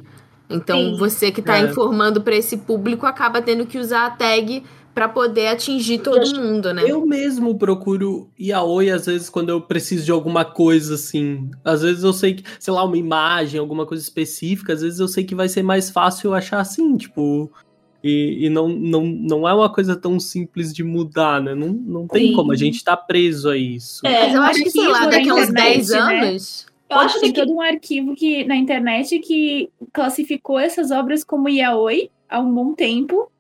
Então, Sim. você que tá É. informando para esse público acaba tendo que usar a tag para poder atingir todo mundo, né? eu mesmo procuro yaoi às vezes quando eu preciso de alguma coisa assim. Às vezes eu sei que, sei lá, uma imagem, alguma coisa específica, às vezes eu sei que vai ser mais fácil eu achar assim, tipo. E, e não, não, não é uma coisa tão simples de mudar, né? Não, não tem Sim. como, a gente tá preso a isso. É, Mas eu acho que, sei lá, daqui a uns internet, 10 né? anos. eu acho tem que todo um arquivo que, na internet que classificou essas obras como yaoi há um bom tempo.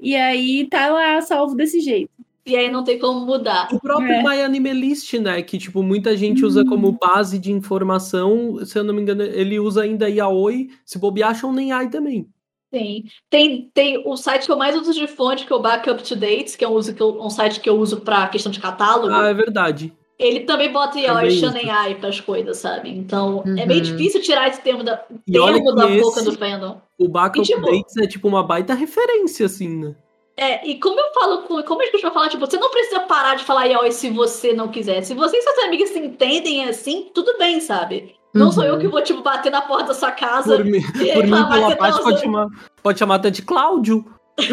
E aí tá lá salvo desse jeito. E aí não tem como mudar. O próprio É. My Anime List, né? Que, tipo, muita gente usa como base de informação. Se eu não me engano, ele usa ainda Yaoi. Se bobear, nem Ai também. Tem. Tem, tem o site que eu mais uso de fonte, que é o Backup to Dates, que é um, uso que eu- um site que eu uso pra questão de catálogo. Ah, é verdade. ele também bota yaoi Também e shonen ai pras coisas, sabe? Então é meio Uhum. difícil tirar esse termo da, E termo da esse- boca do fandom. O Baka E, tipo- Updates é tipo uma baita referência, assim, né? É, e como eu falo com. Como a gente vai falar, tipo, você não precisa parar de falar yaoi se você não quiser. Se você e suas amigas se entendem assim, tudo bem, sabe? Não sou Uhum. eu que vou, tipo, bater na porta da sua casa Por mim, por mim pela parte, pode chamar, pode chamar até de Cláudio.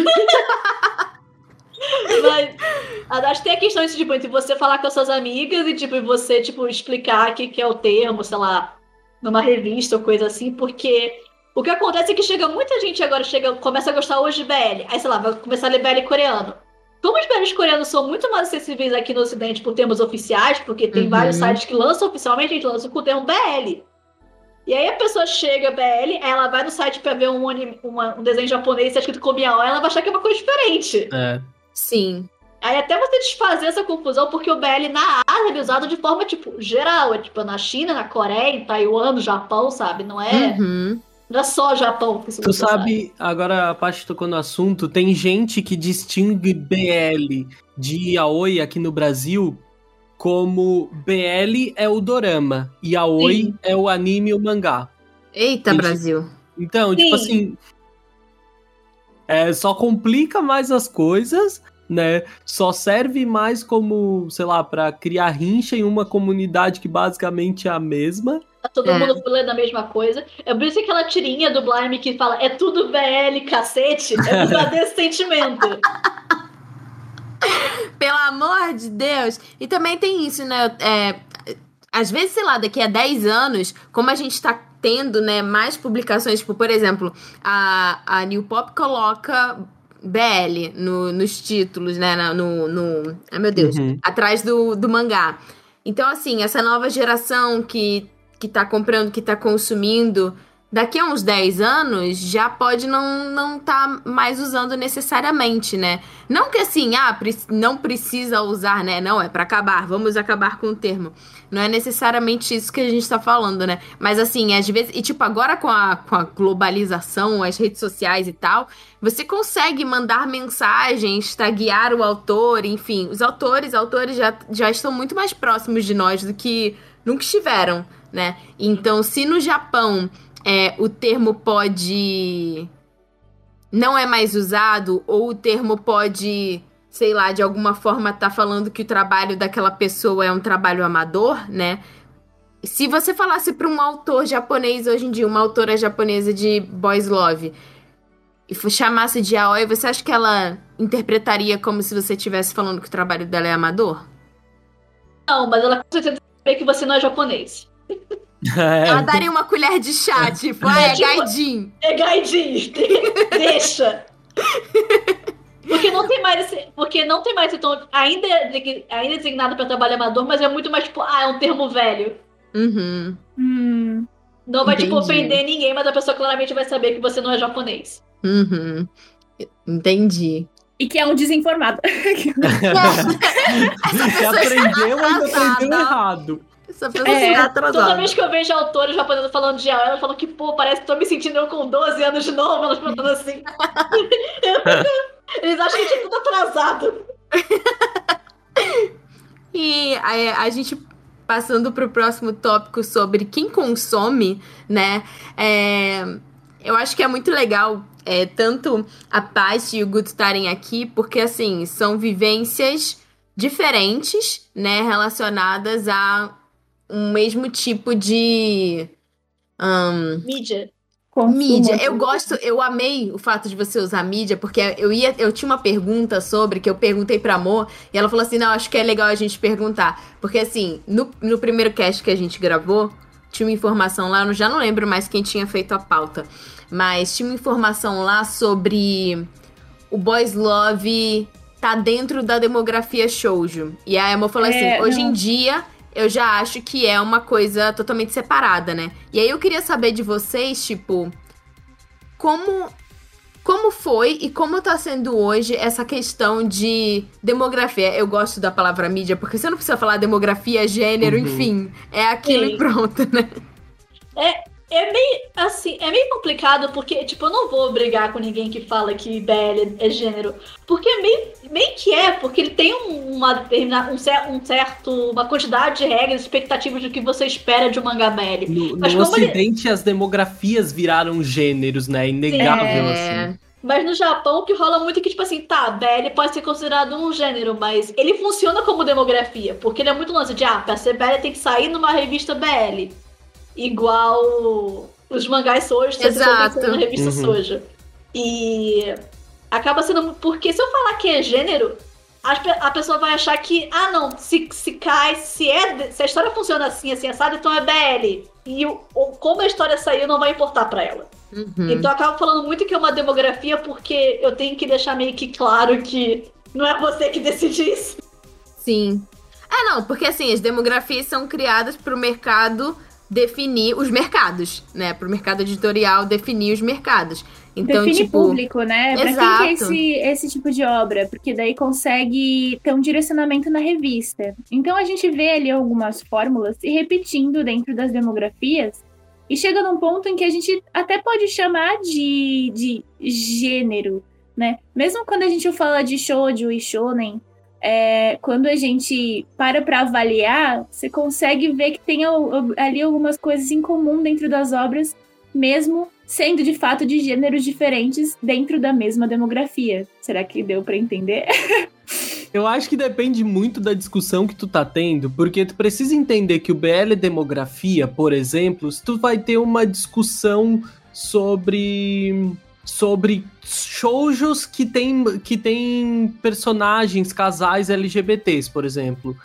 Mas acho que tem a questão de, tipo, entre você falar com as suas amigas e, tipo, você, tipo, explicar o que, que é o termo, sei lá, numa revista ou coisa assim, porque o que acontece é que chega muita gente agora, chega, começa a gostar hoje de BL, aí, sei lá, vai começar a ler BL coreano. Como os BLs coreanos são muito mais acessíveis aqui no ocidente por termos oficiais, porque tem Uhum. vários sites que lançam oficialmente, a gente lança com o termo BL. E aí a pessoa chega, BL, aí ela vai no site pra ver um, anime- uma- um desenho japonês tá escrito como yaoi, ela vai achar que é uma coisa diferente. É. Sim. Aí até você desfazer essa confusão, porque o BL na Ásia é usado de forma, tipo, geral. É tipo na China, na Coreia, em Taiwan, no Japão, sabe? Não é, Uhum. Não é só Japão que Tu usa, sabe, agora a parte tocou no assunto, tem gente que distingue BL de Yaoi aqui no Brasil como BL é o dorama e Yaoi Sim. é o anime e o mangá. Eita, Gente, Brasil. Então, tipo Sim. assim. É, só complica mais as coisas, né? Só serve mais como, sei lá, pra criar rincha em uma comunidade que basicamente é a mesma. Tá todo É. mundo lendo a mesma coisa. É por isso que aquela tirinha do Blime que fala é tudo BL, cacete, é por causa desse sentimento. Pelo amor de Deus. E também tem isso, né? É, às vezes, sei lá, daqui a 10 anos, como a gente tá tendo, né, mais publicações, tipo, por exemplo, a, a New Pop coloca BL no- nos títulos, né? No. no ai, meu Deus. Uhum. Atrás do, do mangá. Então, assim, essa nova geração que, que tá comprando, que tá consumindo, daqui a uns 10 anos já pode não, não tá mais usando necessariamente, né? Não que assim, ah, não precisa usar, né? Não, é pra acabar, vamos acabar com o termo. Não é necessariamente isso que a gente tá falando, né? Mas assim, às vezes. E tipo, agora com a, com a globalização, as redes sociais e tal, você consegue mandar mensagens, taguear o autor, enfim. Os autores, autores já, já estão muito mais próximos de nós do que nunca estiveram, né? Então, se no Japão é, o termo pode. não é mais usado, ou o termo pode, sei lá, de alguma forma tá falando que o trabalho daquela pessoa é um trabalho amador, né? Se você falasse para um autor japonês hoje em dia, uma autora japonesa de Boys Love, e chamasse de Aoi, você acha que ela interpretaria como se você estivesse falando que o trabalho dela é amador? Não, mas ela com certeza sabe que você não é japonês. É, Ela daria uma colher de chá, tipo, ah, é Tipo- gaidin. É gaidin, deixa. Porque não tem mais esse, porque não tem mais esse tom, ainda é, ainda é designado para trabalho amador, mas é muito mais tipo, ah, é um termo velho. Uhum. Hum, Não vai tipo Entendi. ofender ninguém, mas a pessoa claramente vai saber que você não é japonês. Uhum. Entendi. e que é um desinformado. Você aprendeu, ainda atrasada. aprendeu errado. Essa pessoa É, está Toda atrasada. vez que eu vejo autores japoneses falando de yaoi, elas falam que, pô, parece que tô me sentindo eu com 12 anos de novo, elas falando assim. Eles acham que a gente é tudo atrasado. E a, a gente passando pro próximo tópico sobre quem consome, né? é, eu acho que é muito legal é, tanto a Paty e o Guto estarem aqui, porque assim, são vivências diferentes, né? Relacionadas a um mesmo tipo de. ahn, Mídia. Consumo. Mídia. Eu gosto, eu amei o fato de você usar mídia, porque eu ia, eu tinha uma pergunta sobre, que eu perguntei pra Amor, e ela falou assim: não, acho que é legal a gente perguntar. Porque assim, no, no primeiro cast que a gente gravou, tinha uma informação lá, eu já não lembro mais quem tinha feito a pauta. Mas tinha uma informação lá sobre o Boys Love tá dentro da demografia shoujo. E a Amor falou É, assim: hoje não. em dia eu já acho que é uma coisa totalmente separada, né? E aí eu queria saber de vocês, tipo, como como foi e como tá sendo hoje essa questão de demografia? Eu gosto da palavra mídia, porque você não precisa falar demografia, gênero, Uhum. enfim. É aquilo Sim. e pronto, né? É meio, assim, é meio complicado porque, tipo, eu não vou brigar com ninguém que fala que BL é gênero. Porque meio, meio que é, porque ele tem uma determinada, um, um certo, uma quantidade de regras, expectativas do que você espera de um mangá BL. No, Mas no ocidente, ele... as demografias viraram gêneros, né? Inegável, é... assim. Mas no Japão, o que rola muito é que, tipo assim, tá, BL pode ser considerado um gênero, mas ele funciona como demografia, porque ele é muito lance de, ah, pra ser BL tem que sair numa revista BL. Igual os mangás Sojo, Exato. na revista uhum. Sojo. E acaba sendo. Porque se eu falar que é gênero, a, pessoa vai achar que, ah, não, se, se cai, se, é, se a história funciona assim, assim, assado, então é BL. E o, como a história saiu não vai importar para ela. Uhum. Então eu acabo falando muito que é uma demografia porque eu tenho que deixar meio que claro que não é você que decide isso. Sim. É, não, porque assim, as demografias são criadas para o mercado definir os mercados, né? Para o mercado editorial definir os mercados. Então, Define tipo, público, né? Pra exato. quem que é esse, esse tipo de obra? Porque daí consegue ter um direcionamento na revista. Então a gente vê ali algumas fórmulas se repetindo dentro das demografias e chega num ponto em que a gente até pode chamar de, de gênero, né? Mesmo quando a gente fala de shoujo e shonen, é, quando a gente para para avaliar, você consegue ver que tem ali algumas coisas em comum dentro das obras, mesmo sendo de fato de gêneros diferentes dentro da mesma demografia. Será que deu para entender? Eu acho que depende muito da discussão que tu tá tendo, porque tu precisa entender que o BL demografia, por exemplo, tu vai ter uma discussão sobre sobre shoujos que tem, que tem personagens, casais LGBTs, por exemplo.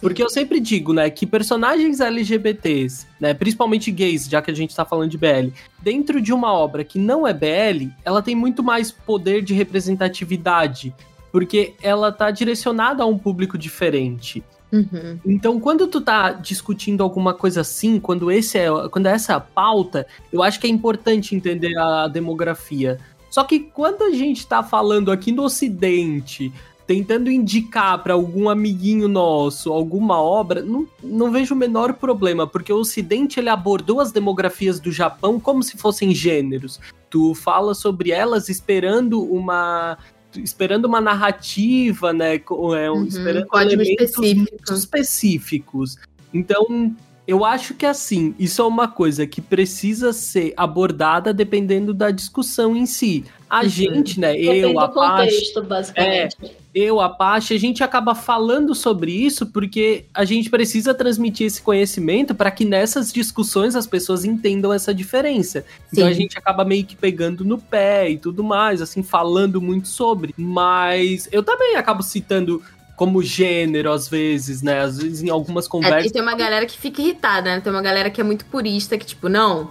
Porque eu sempre digo, né, que personagens LGBTs, né, principalmente gays, já que a gente tá falando de BL, dentro de uma obra que não é BL, ela tem muito mais poder de representatividade, porque ela tá direcionada a um público diferente. Uhum. Então, quando tu tá discutindo alguma coisa assim, quando esse é, quando é essa a pauta, eu acho que é importante entender a demografia. Só que quando a gente tá falando aqui no Ocidente tentando indicar para algum amiguinho nosso alguma obra, não, não vejo o menor problema, porque o Ocidente ele abordou as demografias do Japão como se fossem gêneros. Tu fala sobre elas esperando uma esperando uma narrativa, né? É, uhum, esperando códigos específicos. específicos. Então, eu acho que assim, isso é uma coisa que precisa ser abordada dependendo da discussão em si. A uhum. gente, né, Depende eu, a Paty, é, eu, a Paty, a gente acaba falando sobre isso porque a gente precisa transmitir esse conhecimento para que nessas discussões as pessoas entendam essa diferença. Sim. Então a gente acaba meio que pegando no pé e tudo mais, assim, falando muito sobre. Mas eu também acabo citando como gênero, às vezes, né? Às vezes em algumas conversas. É, e tem uma galera que fica irritada, né? Tem uma galera que é muito purista, que, tipo, não.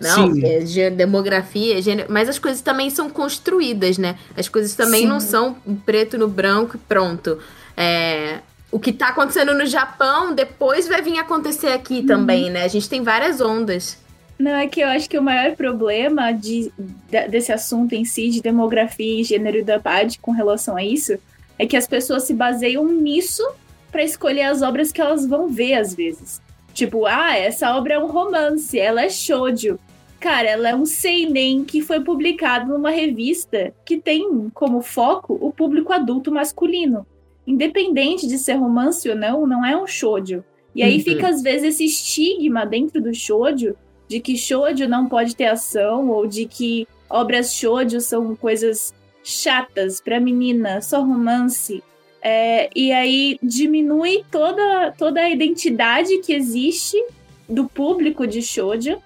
Não, é demografia, gênero, mas as coisas também são construídas, né? As coisas também Sim. não são preto no branco e pronto. É, o que tá acontecendo no Japão depois vai vir acontecer aqui uhum. também, né? A gente tem várias ondas. Não, é que eu acho que o maior problema de, de desse assunto em si, de demografia e gênero da PAD com relação a isso, é que as pessoas se baseiam nisso para escolher as obras que elas vão ver às vezes. Tipo, ah, essa obra é um romance, ela é shoujo. Cara, ela é um seinen que foi publicado numa revista que tem como foco o público adulto masculino. Independente de ser romance ou não, não é um shoujo. E aí uhum. fica às vezes esse estigma dentro do shoujo de que shoujo não pode ter ação ou de que obras shoujo são coisas chatas para menina, só romance. É, e aí diminui toda, toda a identidade que existe do público de shoujo,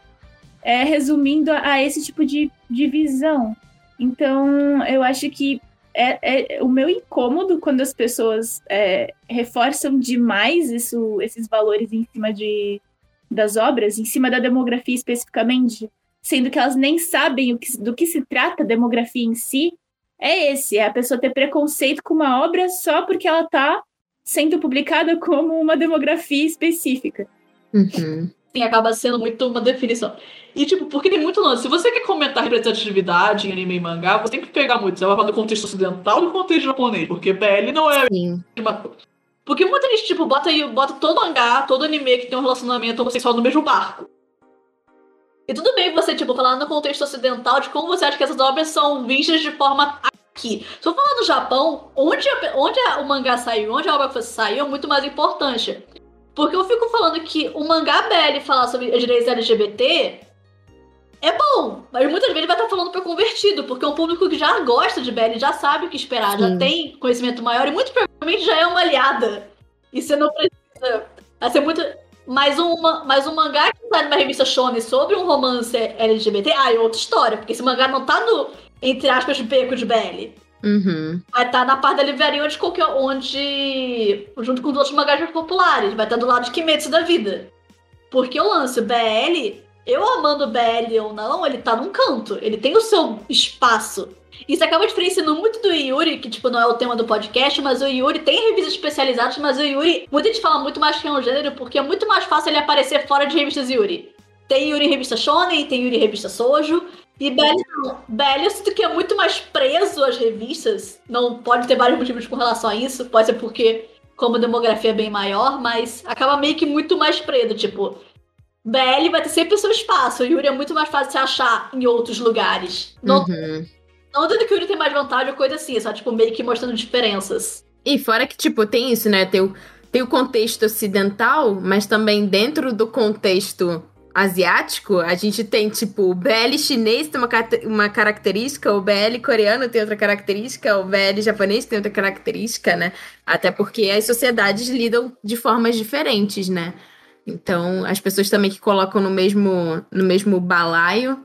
é, resumindo a, a, esse tipo de, de visão. Então, eu acho que é, é o meu incômodo quando as pessoas é, reforçam demais isso, esses valores em cima de, das obras, em cima da demografia especificamente, sendo que elas nem sabem que, do que se trata a demografia em si, é esse, é a pessoa ter preconceito com uma obra só porque ela está sendo publicada como uma demografia específica. Uhum. Sim, acaba sendo muito uma definição. E, tipo, porque tem muito lance. Se você quer comentar representatividade em anime e mangá, você tem que pegar muito. Você vai falar do contexto ocidental e do contexto japonês. Porque BL não é Sim. Porque muita gente, tipo, bota, bota todo mangá, todo anime que tem um relacionamento homossexual no mesmo barco. E tudo bem você, tipo, falar no contexto ocidental de como você acha que essas obras são vistas de forma aqui. Se eu falar no Japão, onde, onde o mangá saiu, onde a obra saiu, é muito mais importante. Porque eu fico falando que o mangá BL falar sobre direitos LGBT é bom, mas muitas vezes vai estar falando para convertido, porque é um público que já gosta de BL, já sabe o que esperar, Sim. já tem conhecimento maior e muito provavelmente já é uma aliada. E você não precisa. Vai ser muito. Mais um, mais um mangá que sai numa revista Shonen sobre um romance LGBT, ah, é outra história, porque esse mangá não tá no, entre aspas, beco de BL. Uhum. Vai estar tá na parte da livraria onde, qualquer, onde. junto com os outros mangás populares. Vai estar tá do lado de Kimetsu da vida. Porque o lance BL, eu amando BL ou não, ele tá num canto. Ele tem o seu espaço. Isso acaba diferenciando muito do Yuri, que, tipo, não é o tema do podcast, mas o Yuri tem revistas especializadas, mas o Yuri, muita gente fala muito mais que é um gênero, porque é muito mais fácil ele aparecer fora de revistas Yuri. Tem Yuri em revista Shonen, tem Yuri em revista Sojo, e Belly não. Belly eu sinto que é muito mais preso às revistas. Não pode ter vários motivos com relação a isso. Pode ser porque, como a demografia é bem maior, mas acaba meio que muito mais preso. Tipo, BL vai ter sempre o seu espaço. O Yuri é muito mais fácil de se achar em outros lugares. Não, uhum. não dizendo que o Yuri tem mais vantagem ou coisa assim, só tipo meio que mostrando diferenças. E fora que, tipo, tem isso, né? Tem o, tem o contexto ocidental, mas também dentro do contexto asiático, a gente tem, tipo, o BL chinês tem uma, uma característica, o BL coreano tem outra característica, o BL japonês tem outra característica, né? Até porque as sociedades lidam de formas diferentes, né? Então, as pessoas também que colocam no mesmo, no mesmo balaio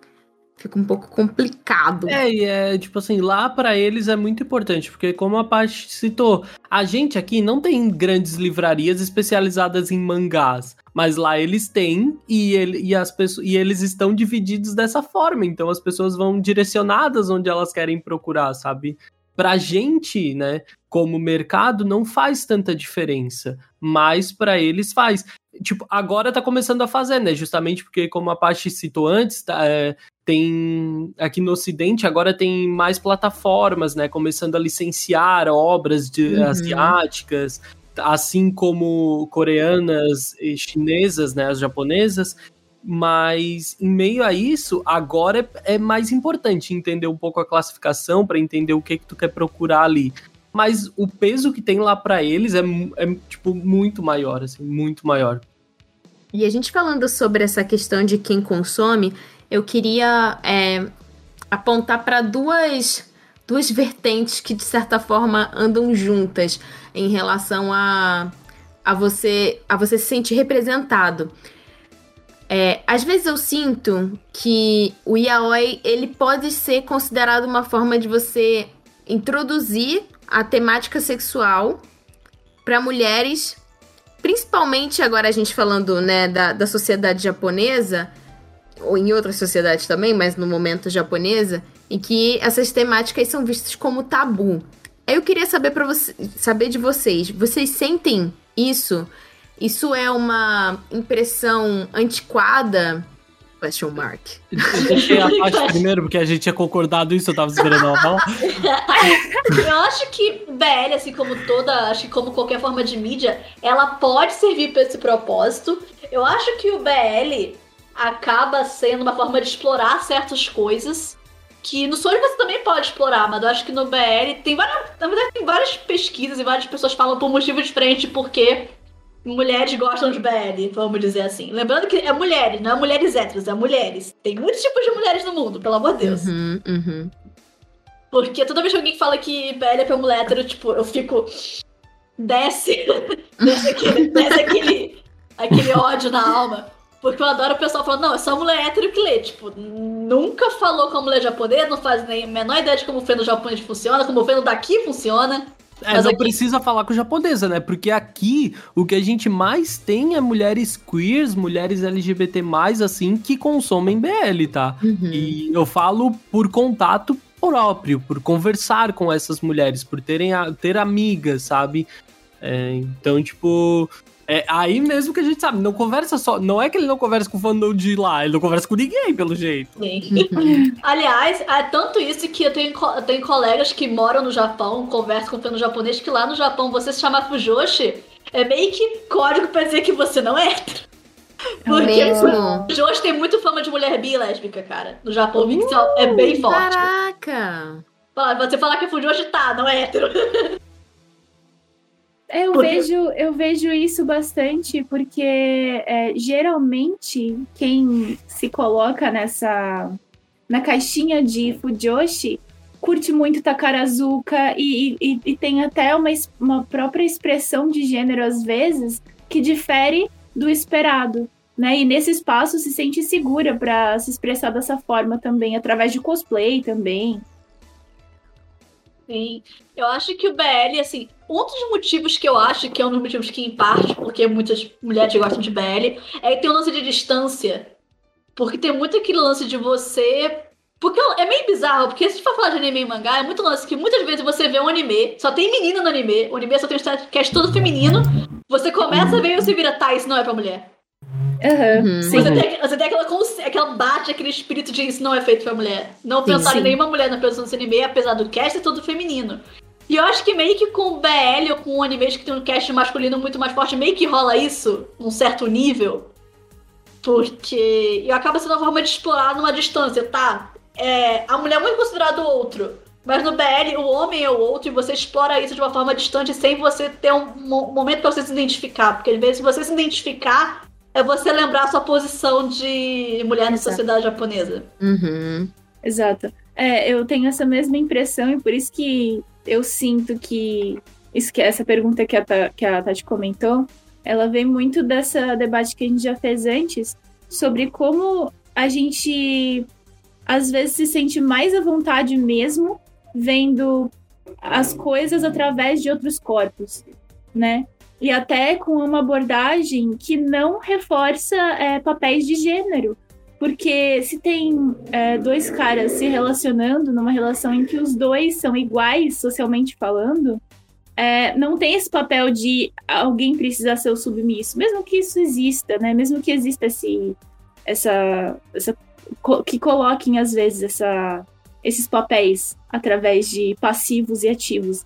fica um pouco complicado. É, e é tipo assim, lá para eles é muito importante, porque como a Paty citou, a gente aqui não tem grandes livrarias especializadas em mangás, mas lá eles têm e, ele, e, as pessoas, e eles estão divididos dessa forma, então as pessoas vão direcionadas onde elas querem procurar, sabe? Pra gente, né, como mercado, não faz tanta diferença, mas para eles faz tipo, agora tá começando a fazer, né? Justamente porque, como a Paty citou antes, tá, é, tem aqui no Ocidente agora tem mais plataformas, né? Começando a licenciar obras de, uhum. asiáticas, assim como coreanas e chinesas, né? As japonesas. Mas em meio a isso, agora é, é mais importante entender um pouco a classificação para entender o que que tu quer procurar ali mas o peso que tem lá para eles é, é, tipo, muito maior, assim, muito maior. E a gente falando sobre essa questão de quem consome, eu queria é, apontar para duas, duas vertentes que, de certa forma, andam juntas em relação a, a, você, a você se sentir representado. É, às vezes eu sinto que o yaoi ele pode ser considerado uma forma de você introduzir a temática sexual para mulheres, principalmente agora a gente falando né, da, da sociedade japonesa, ou em outras sociedades também, mas no momento japonesa, em que essas temáticas são vistas como tabu. Eu queria saber para você, saber de vocês, vocês sentem isso? Isso é uma impressão antiquada Question mark. Eu deixei a parte primeiro, porque a gente tinha concordado isso, eu tava esperando ela falar. eu acho que BL, assim como toda, acho que como qualquer forma de mídia, ela pode servir para esse propósito. Eu acho que o BL acaba sendo uma forma de explorar certas coisas que no Sonic você também pode explorar, mas eu acho que no BL tem várias, na verdade tem várias pesquisas e várias pessoas falam por motivo diferente porque mulheres gostam de BL, vamos dizer assim. Lembrando que é mulheres, não é mulheres héteros, é mulheres. Tem muitos tipos de mulheres no mundo, pelo amor de Deus. Uhum, uhum. Porque toda vez que alguém fala que BL é pra mulher hétero, tipo, eu fico. Desce. desce aquele, desce aquele, aquele ódio na alma. Porque eu adoro o pessoal falando, não, é só mulher hétero que lê. Tipo, nunca falou com a mulher japonesa, não faz nem a menor ideia de como o feno japonês funciona, como o feno daqui funciona. É, Mas não aqui... precisa falar com japonesa, né? Porque aqui o que a gente mais tem é mulheres queers, mulheres LGBT, assim, que consomem BL, tá? Uhum. E eu falo por contato próprio, por conversar com essas mulheres, por terem ter amigas, sabe? É, então, tipo, é aí mesmo que a gente sabe, não conversa só. Não é que ele não conversa com o fandom de lá, ele não conversa com ninguém, pelo jeito. Aliás, é tanto isso que eu tenho, eu tenho colegas que moram no Japão, conversam com o fandom japonês, que lá no Japão você se chamar Fujoshi é meio que código pra dizer que você não é hétero. Porque Mesmo? Jojo tem muito fama de mulher bi e lésbica, cara. No Japão, o Mixel é bem forte. Caraca! Você falar que é Fujoshi, tá, não é hétero. Eu Porque- vejo, eu vejo isso bastante porque é, geralmente quem se coloca nessa na caixinha de Fujoshi curte muito Takarazuka e, e, e tem até uma, uma própria expressão de gênero às vezes que difere do esperado. Né? E nesse espaço se sente segura para se expressar dessa forma também, através de cosplay também. Sim. Eu acho que o BL, assim, um dos motivos que eu acho que é um dos motivos que, em parte, porque muitas mulheres gostam de BL, é que tem um lance de distância. Porque tem muito aquele lance de você. Porque é meio bizarro, porque se a gente for falar de anime e mangá, é muito lance que muitas vezes você vê um anime, só tem menina no anime, o anime só tem um cast todo feminino, você começa a ver e você vira, tá, isso não é pra mulher. Aham, Uhum. sim. Você tem, você tem aquela, aquela bate, aquele espírito de isso não é feito pra mulher. Não Sim, pensar sim. em nenhuma mulher na produção desse anime, apesar do cast ser todo feminino. E eu acho que meio que com o BL ou com animes que tem um cast masculino muito mais forte, meio que rola isso, num certo nível. Porque. E acaba sendo uma forma de explorar numa distância, tá? É, a mulher é muito considerada o outro. Mas no BL, o homem é o outro e você explora isso de uma forma distante sem você ter um mo- momento pra você se identificar. Porque às vezes, se você se identificar, é você lembrar a sua posição de mulher na Exato. sociedade japonesa. Uhum. Exato. É, eu tenho essa mesma impressão e por isso que eu sinto que, isso que essa pergunta que a, que a Tati comentou, ela vem muito dessa debate que a gente já fez antes sobre como a gente às vezes se sente mais à vontade mesmo vendo as coisas através de outros corpos, né? E até com uma abordagem que não reforça é, papéis de gênero. Porque se tem é, dois caras se relacionando numa relação em que os dois são iguais socialmente falando, é, não tem esse papel de alguém precisar ser o submisso, mesmo que isso exista, né? Mesmo que exista esse, essa, essa que coloquem às vezes essa, esses papéis através de passivos e ativos.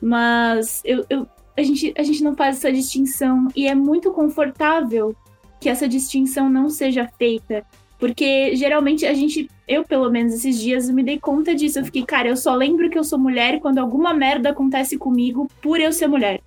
Mas eu, eu- a, gente, a gente não faz essa distinção e é muito confortável que essa distinção não seja feita. Porque geralmente a gente, eu pelo menos esses dias, eu me dei conta disso. Eu fiquei, cara, eu só lembro que eu sou mulher quando alguma merda acontece comigo por eu ser mulher.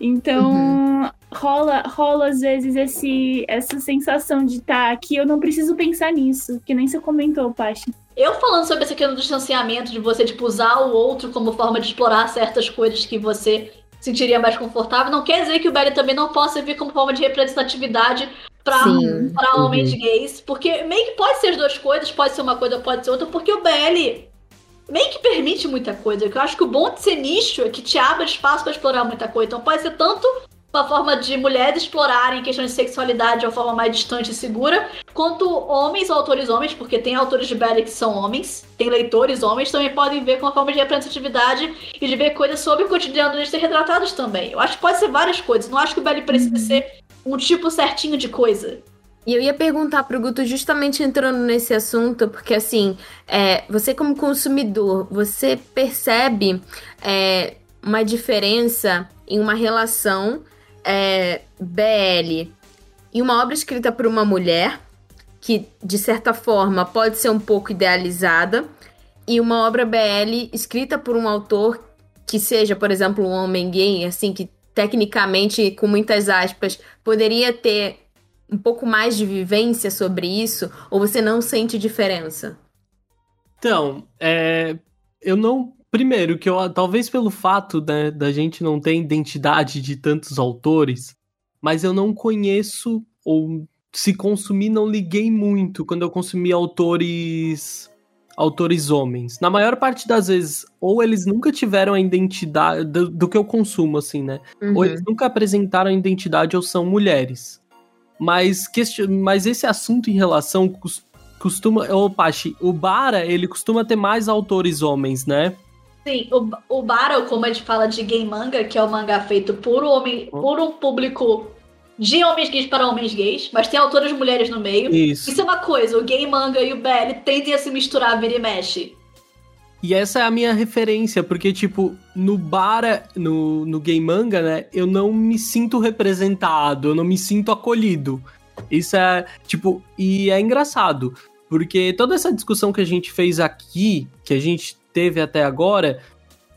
Então, rola, rola às vezes esse, essa sensação de tá aqui, eu não preciso pensar nisso, que nem você comentou, Paty. Eu falando sobre essa questão do distanciamento, de você, tipo, usar o outro como forma de explorar certas coisas que você sentiria mais confortável, não quer dizer que o BL também não possa vir como forma de representatividade pra Uhum. homens gays. Porque meio que pode ser as duas coisas, pode ser uma coisa, pode ser outra, porque o BL meio que permite muita coisa. Eu acho que o bom de ser nicho é que te abre espaço pra explorar muita coisa. Então pode ser tanto uma forma de mulheres explorarem questões de sexualidade de uma forma mais distante e segura, quanto homens ou autores homens, porque tem autores de BL que são homens, tem leitores homens, também podem ver com uma forma de representatividade e de ver coisas sobre o cotidiano deles ser retratados também. Eu acho que pode ser várias coisas. Não acho que o BL precisa ser um tipo certinho de coisa. E eu ia perguntar pro Guto justamente entrando nesse assunto, porque assim, é, você como consumidor, você percebe é, uma diferença em uma relação é, BL e uma obra escrita por uma mulher, que de certa forma pode ser um pouco idealizada, e uma obra BL escrita por um autor que seja, por exemplo, um homem gay, assim, que tecnicamente, com muitas aspas, poderia ter um pouco mais de vivência sobre isso, ou você não sente diferença? Então, é, eu não. Primeiro, que eu talvez pelo fato né, da gente não ter identidade de tantos autores, mas eu não conheço, ou se consumir, não liguei muito quando eu consumi autores. Autores homens. Na maior parte das vezes, ou eles nunca tiveram a identidade do, do que eu consumo, assim, né? Uhum. ou eles nunca apresentaram a identidade ou são mulheres. Mas. Mas esse assunto em relação cos- costuma. Ô, Pachi, o Bara, ele costuma ter mais autores homens, né? Sim, o, o Battle, como a gente fala de gay manga, que é o mangá feito por, homem, por um público de homens gays para homens gays, mas tem autoras mulheres no meio. Isso. Isso é uma coisa, o gay manga e o BL tendem a se misturar, vira e mexe. E essa é a minha referência, porque, tipo, no Bara, no, no Gay Manga, né, eu não me sinto representado, eu não me sinto acolhido. Isso é, tipo, e é engraçado, porque toda essa discussão que a gente fez aqui, que a gente teve até agora,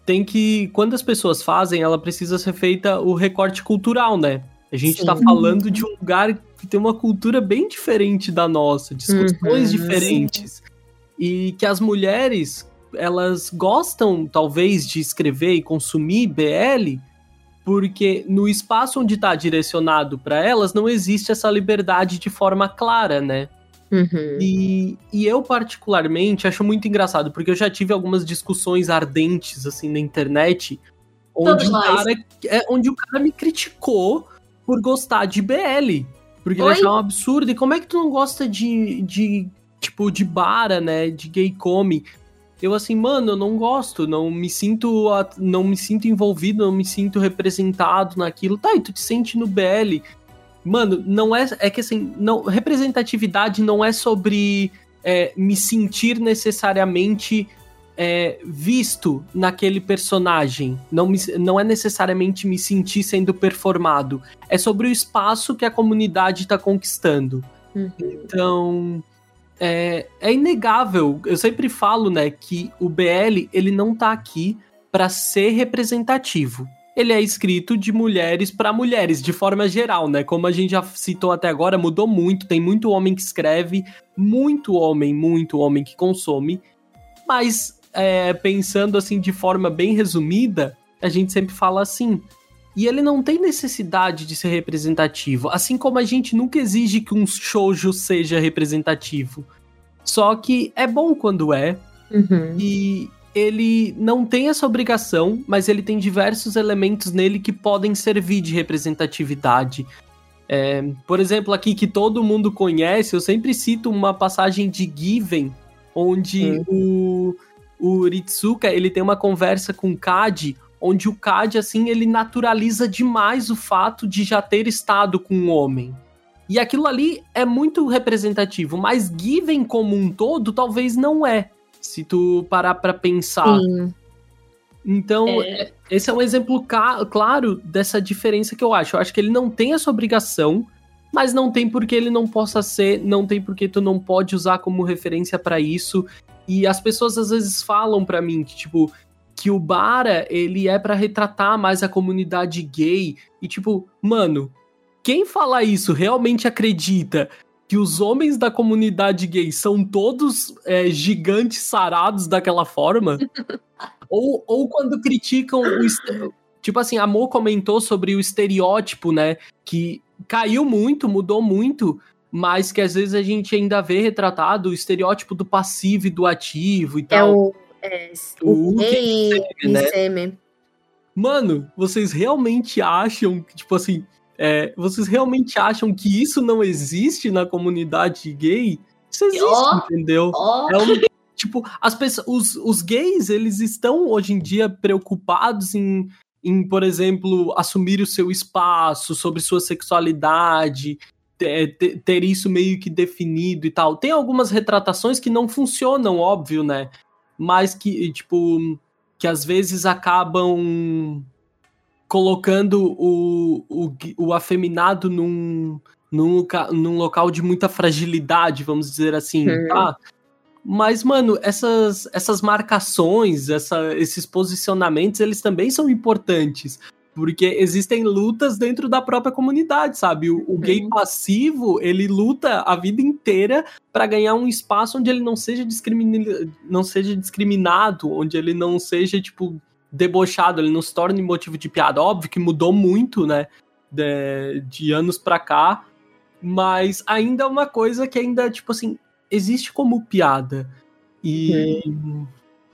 tem que, quando as pessoas fazem, ela precisa ser feita o recorte cultural, né? A gente sim. tá falando de um lugar que tem uma cultura bem diferente da nossa, discussões uhum, diferentes. Sim. E que as mulheres, elas gostam, talvez, de escrever e consumir BL, porque no espaço onde está direcionado para elas não existe essa liberdade de forma clara, né? Uhum. E, e eu, particularmente, acho muito engraçado, porque eu já tive algumas discussões ardentes, assim, na internet, onde, o cara, é, onde o cara me criticou por gostar de BL. Porque Oi? ele achava um absurdo. E como é que tu não gosta de, de tipo, de bara, né? De gay come? Eu assim, mano, eu não gosto, não me sinto, não me sinto envolvido, não me sinto representado naquilo. Tá, e tu te sente no BL. Mano, não é. É que assim, não, representatividade não é sobre é, me sentir necessariamente é, visto naquele personagem. Não, me, não é necessariamente me sentir sendo performado. É sobre o espaço que a comunidade está conquistando. Uhum. Então. É, é, inegável. Eu sempre falo, né, que o BL ele não tá aqui para ser representativo ele é escrito de mulheres para mulheres, de forma geral, né? Como a gente já citou até agora, mudou muito. Tem muito homem que escreve, muito homem, muito homem que consome. Mas é, pensando assim de forma bem resumida, a gente sempre fala assim. E ele não tem necessidade de ser representativo, assim como a gente nunca exige que um shoujo seja representativo. Só que é bom quando é. Uhum. E, ele não tem essa obrigação, mas ele tem diversos elementos nele que podem servir de representatividade. É, por exemplo, aqui que todo mundo conhece, eu sempre cito uma passagem de Given, onde o, o Ritsuka ele tem uma conversa com o Kadi, onde o Kadi, assim, ele naturaliza demais o fato de já ter estado com um homem. E aquilo ali é muito representativo, mas Given como um todo talvez não é se tu parar para pensar. Sim. Então, é... esse é um exemplo claro dessa diferença que eu acho. Eu acho que ele não tem essa obrigação, mas não tem porque ele não possa ser, não tem porque tu não pode usar como referência para isso. E as pessoas às vezes falam para mim que, tipo, que o Bara, ele é para retratar mais a comunidade gay. E, tipo, mano, quem fala isso realmente acredita que os homens da comunidade gay são todos é, gigantes sarados daquela forma. ou, ou quando criticam o. Tipo assim, a Mo comentou sobre o estereótipo, né? Que caiu muito, mudou muito, mas que às vezes a gente ainda vê retratado o estereótipo do passivo e do ativo e é tal. O, é o, o gay, né? Mano, vocês realmente acham que, tipo assim, é, vocês realmente acham que isso não existe na comunidade gay? Isso existe, oh, entendeu? Oh. É um, tipo, as pessoas, os, os gays, eles estão hoje em dia preocupados em, em, por exemplo, assumir o seu espaço, sobre sua sexualidade, ter, ter, isso meio que definido e tal. Tem algumas retratações que não funcionam, óbvio, né? Mas que, tipo, que às vezes acabam colocando o, o, o afeminado num, num, loca, num local de muita fragilidade, vamos dizer assim, tá? Mas, mano, essas, essas marcações, essa, esses posicionamentos, eles também são importantes. Porque existem lutas dentro da própria comunidade, sabe? O, o gay passivo, ele luta a vida inteira para ganhar um espaço onde ele não seja, discrimin... não seja discriminado, onde ele não seja, tipo, debochado, ele não se torna motivo de piada. Óbvio que mudou muito, né? De, de anos pra cá, mas ainda é uma coisa que ainda, tipo assim, existe como piada. E.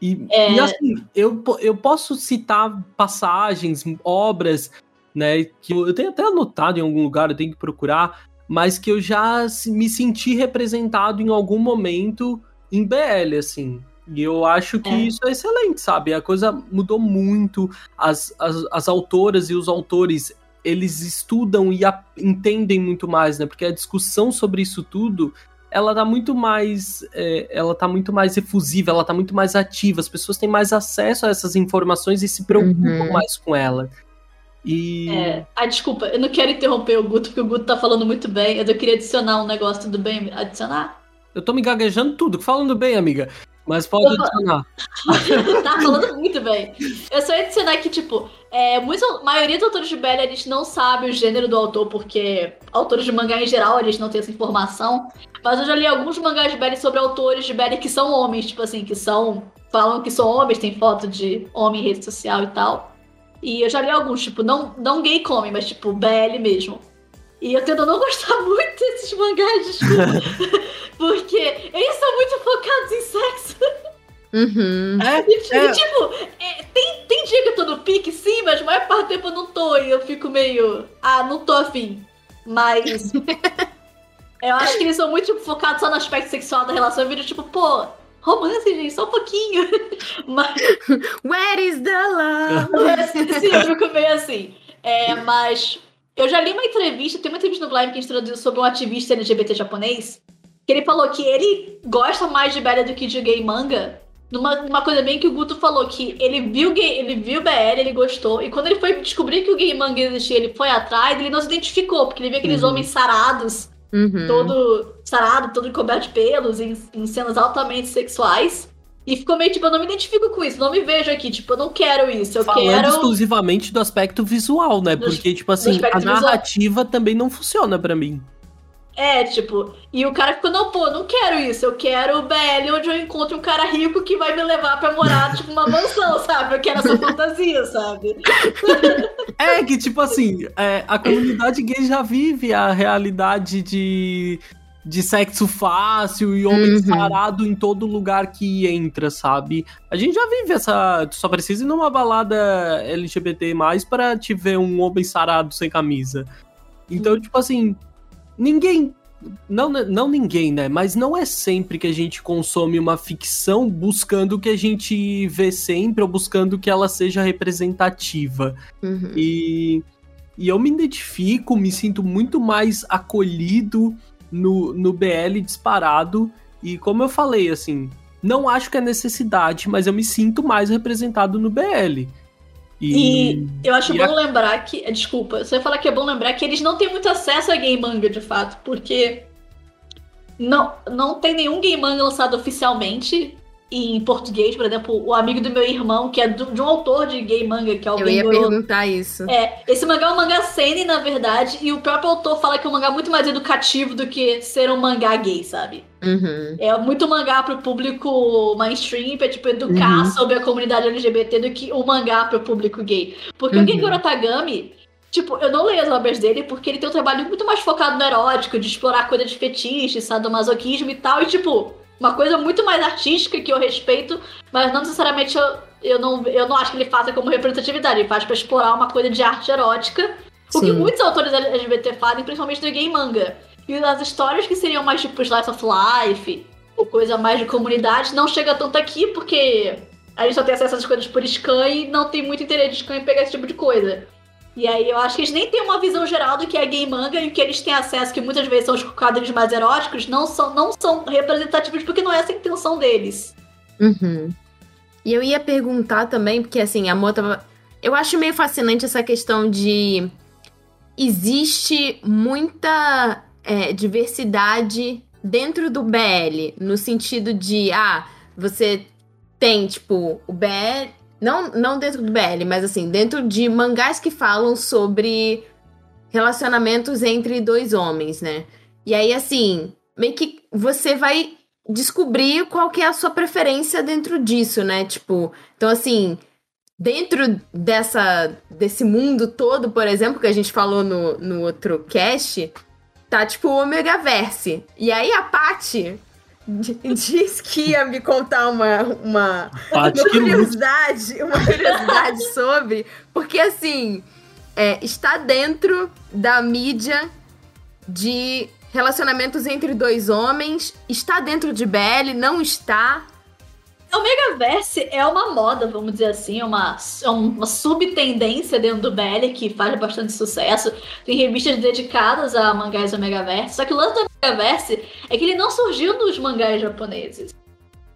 E, é... e, assim, eu, eu posso citar passagens, obras, né, que eu, tenho até anotado em algum lugar, eu tenho que procurar, mas que eu já me senti representado em algum momento em BL, assim. E eu acho que é. isso é excelente, sabe? A coisa mudou muito. As, as, as autoras e os autores, eles estudam e a, entendem muito mais, né? Porque a discussão sobre isso tudo, ela tá muito mais. É, ela tá muito mais efusiva, ela tá muito mais ativa. As pessoas têm mais acesso a essas informações e se preocupam uhum. mais com ela. E. É. Ah, desculpa, eu não quero interromper o Guto, porque o Guto tá falando muito bem. Eu queria adicionar um negócio, tudo bem? Adicionar? Eu tô me gaguejando tudo, falando bem, amiga. Mas pode adicionar. tá falando muito bem. Eu só ia adicionar que, tipo, é, muitos, a maioria dos autores de BL, eles não sabem o gênero do autor, porque autores de mangá em geral, eles não têm essa informação. Mas eu já li alguns mangás de BL sobre autores de BL que são homens, tipo assim, que são. falam que são homens, tem foto de homem em rede social e tal. E eu já li alguns, tipo, não, não gay come, mas tipo, BL mesmo. E eu tento não gostar muito desses mangás, desculpa. porque eles são muito focados em sexo. Uhum. É, E, é. tipo, é, tem, tem dia que eu tô no pique, sim, mas a maior parte do tempo eu não tô. E eu fico meio. Ah, não tô afim. Mas. eu acho que eles são muito tipo, focados só no aspecto sexual da relação. Eu viro tipo, pô, romance, gente, só um pouquinho. mas. Where is the love? Sim, eu fico meio assim. É, mas. Eu já li uma entrevista, tem uma entrevista no Blime que a gente traduziu sobre um ativista LGBT japonês. Que ele falou que ele gosta mais de BL do que de gay manga. Numa, numa coisa bem que o Guto falou, que ele viu gay, ele viu BL, ele gostou. E quando ele foi descobrir que o gay manga existia, ele foi atrás, ele não se identificou, porque ele viu aqueles Uhum. homens sarados, Uhum. todo sarado, todo coberto de pelos, em, em cenas altamente sexuais. E ficou meio tipo, eu não me identifico com isso, não me vejo aqui, tipo, eu não quero isso, eu Falando quero. exclusivamente do aspecto visual, né? Porque, tipo assim, a aspecto visual. narrativa também não funciona pra mim. É, tipo, e o cara ficou, não, pô, não quero isso, eu quero o BL onde eu encontro um cara rico que vai me levar pra morar, tipo, numa mansão, sabe? Eu quero essa fantasia, sabe? É que, tipo assim, é, a comunidade gay já vive a realidade de, de sexo fácil e homem Uhum. sarado em todo lugar que entra, sabe? A gente já vive essa. Tu só precisa ir numa balada LGBT para te ver um homem sarado sem camisa. Então, tipo assim, ninguém. Não, não ninguém, né? Mas não é sempre que a gente consome uma ficção buscando o que a gente vê sempre ou buscando que ela seja representativa. Uhum. E, e eu me identifico, me sinto muito mais acolhido no, no BL disparado. E como eu falei, assim, não acho que é necessidade, mas eu me sinto mais representado no BL. E eu acho e bom lembrar que. eh, Desculpa, você falar que é bom lembrar que eles não têm muito acesso a gay manga, de fato, porque não, não tem nenhum gay manga lançado oficialmente em português. Por exemplo, o amigo do meu irmão, que é do- de um autor de gay manga, que é o Eu ia perguntar isso. É, esse mangá é um mangá seinen, na verdade, e o próprio autor fala que é um mangá muito mais educativo do que ser um mangá gay, sabe? Uhum. É muito mangá pro público mainstream, pra, tipo, educar Uhum. sobre a comunidade LGBT do que um mangá pro público gay. Porque Uhum. o Gengoro Tagami, tipo, eu não leio as obras dele porque ele tem um trabalho muito mais focado no erótico, de explorar coisa de fetiche, sadomasoquismo e tal, e tipo, uma coisa muito mais artística que eu respeito, mas não necessariamente eu, eu, não, eu não acho que ele faça como representatividade, ele faz pra explorar uma coisa de arte erótica, o que muitos autores LGBT fazem, principalmente no gay manga. E as histórias que seriam mais tipo Slice of Life, ou coisa mais de comunidade, não chega tanto aqui, porque a gente só tem acesso às coisas por scan e não tem muito interesse de scan em pegar esse tipo de coisa. E aí eu acho que eles nem têm uma visão geral do que é gay manga e o que eles têm acesso, que muitas vezes são os quadrinhos mais eróticos, não são, não são representativos porque não é essa a intenção deles. Uhum. E eu ia perguntar também, porque assim, a Mo tava. Eu acho meio fascinante essa questão de. Existe muita é, diversidade dentro do BL, no sentido de, ah, você tem, tipo, o BL. Não, não dentro do BL, mas assim, dentro de mangás que falam sobre relacionamentos entre dois homens, né? E aí, assim, meio que você vai descobrir qual que é a sua preferência dentro disso, né? Tipo, então assim, dentro dessa desse mundo todo, por exemplo, que a gente falou no, no outro cast, tá tipo o Omegaverse. E aí a Paty diz que ia me contar uma, uma, uma curiosidade, uma curiosidade sobre, porque assim, é, está dentro da mídia de relacionamentos entre dois homens, está dentro de BL, não está. O Megaverse é uma moda, vamos dizer assim, é uma, é uma subtendência dentro do BL que faz bastante sucesso. Tem revistas dedicadas a mangás do Megaverse. Só que o lance do Megaverse é que ele não surgiu nos mangás japoneses.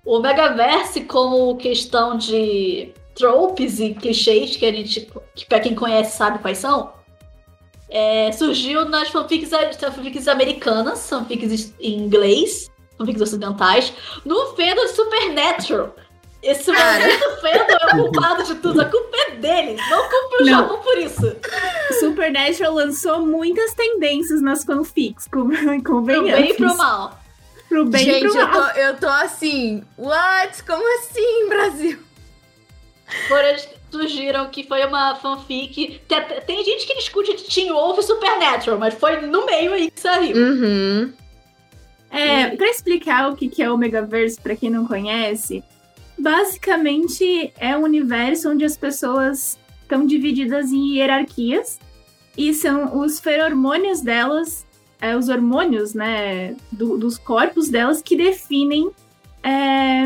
O Megaverse, como questão de tropes e clichês que a gente, que pra quem conhece sabe quais são, é, surgiu nas fanfics, fanfics americanas, fanfics em inglês, fanfics ocidentais, no fandom Supernatural. Esse maldito fandom é o culpado de tudo, a culpa é deles, não culpa o Japão por isso. Supernatural lançou muitas tendências nas fanfics, com Pro bem e pro mal. Pro bem Gente, e pro eu mal. tô, eu tô assim, what? Como assim, Brasil? Foram, surgiram que foi uma fanfic. Tem, tem gente que discute de Teen Wolf e Supernatural, mas foi no meio aí que saiu. Uhum. É, pra explicar o que que é o Megaverse, pra quem não conhece, basicamente é um universo onde as pessoas estão divididas em hierarquias e são os feromônios delas, é, os hormônios, né, do- dos corpos delas que definem é,